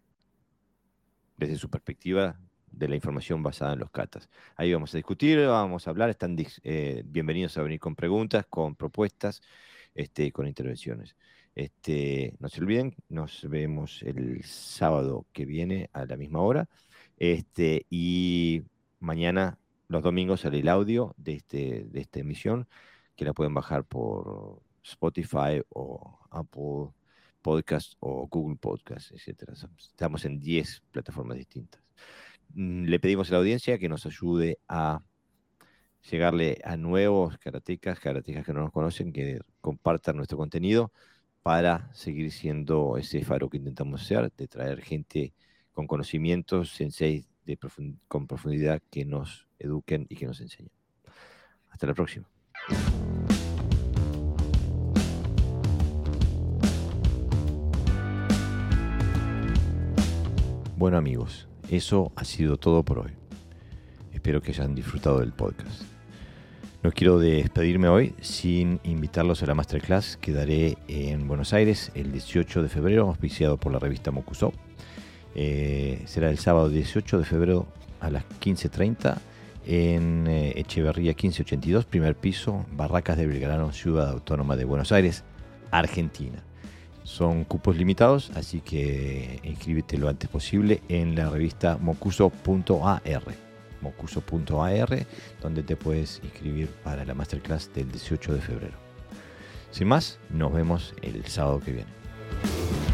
Speaker 1: desde su perspectiva de la información basada en los katas. Ahí vamos a discutir, vamos a hablar, están eh, bienvenidos a venir con preguntas, con propuestas este, con intervenciones. Este, no se olviden, nos vemos el sábado que viene a la misma hora. Este, y mañana, los domingos, sale el audio de, este, de esta emisión, que la pueden bajar por Spotify o Apple Podcast o Google Podcast, etc. Estamos en 10 plataformas distintas. Mm, le pedimos a la audiencia que nos ayude a llegarle a nuevos karatecas, karatecas que no nos conocen, que compartan nuestro contenido para seguir siendo ese faro que intentamos ser, de traer gente con conocimientos, sensei de con profundidad que nos eduquen y que nos enseñen. Hasta la próxima. Bueno amigos, eso ha sido todo por hoy. Espero que hayan disfrutado del podcast. No quiero despedirme hoy sin invitarlos a la masterclass que daré en Buenos Aires el 18 de febrero, auspiciado por la revista Mokusou. Eh, será el sábado 18 de febrero a las 15.30 en eh, Echeverría 1582, primer piso, Barracas de Belgrano, Ciudad Autónoma de Buenos Aires, Argentina. Son cupos limitados, así que inscríbete lo antes posible en la revista mocuso.ar mocuso.ar, donde te puedes inscribir para la masterclass del 18 de febrero. Sin más, nos vemos el sábado que viene.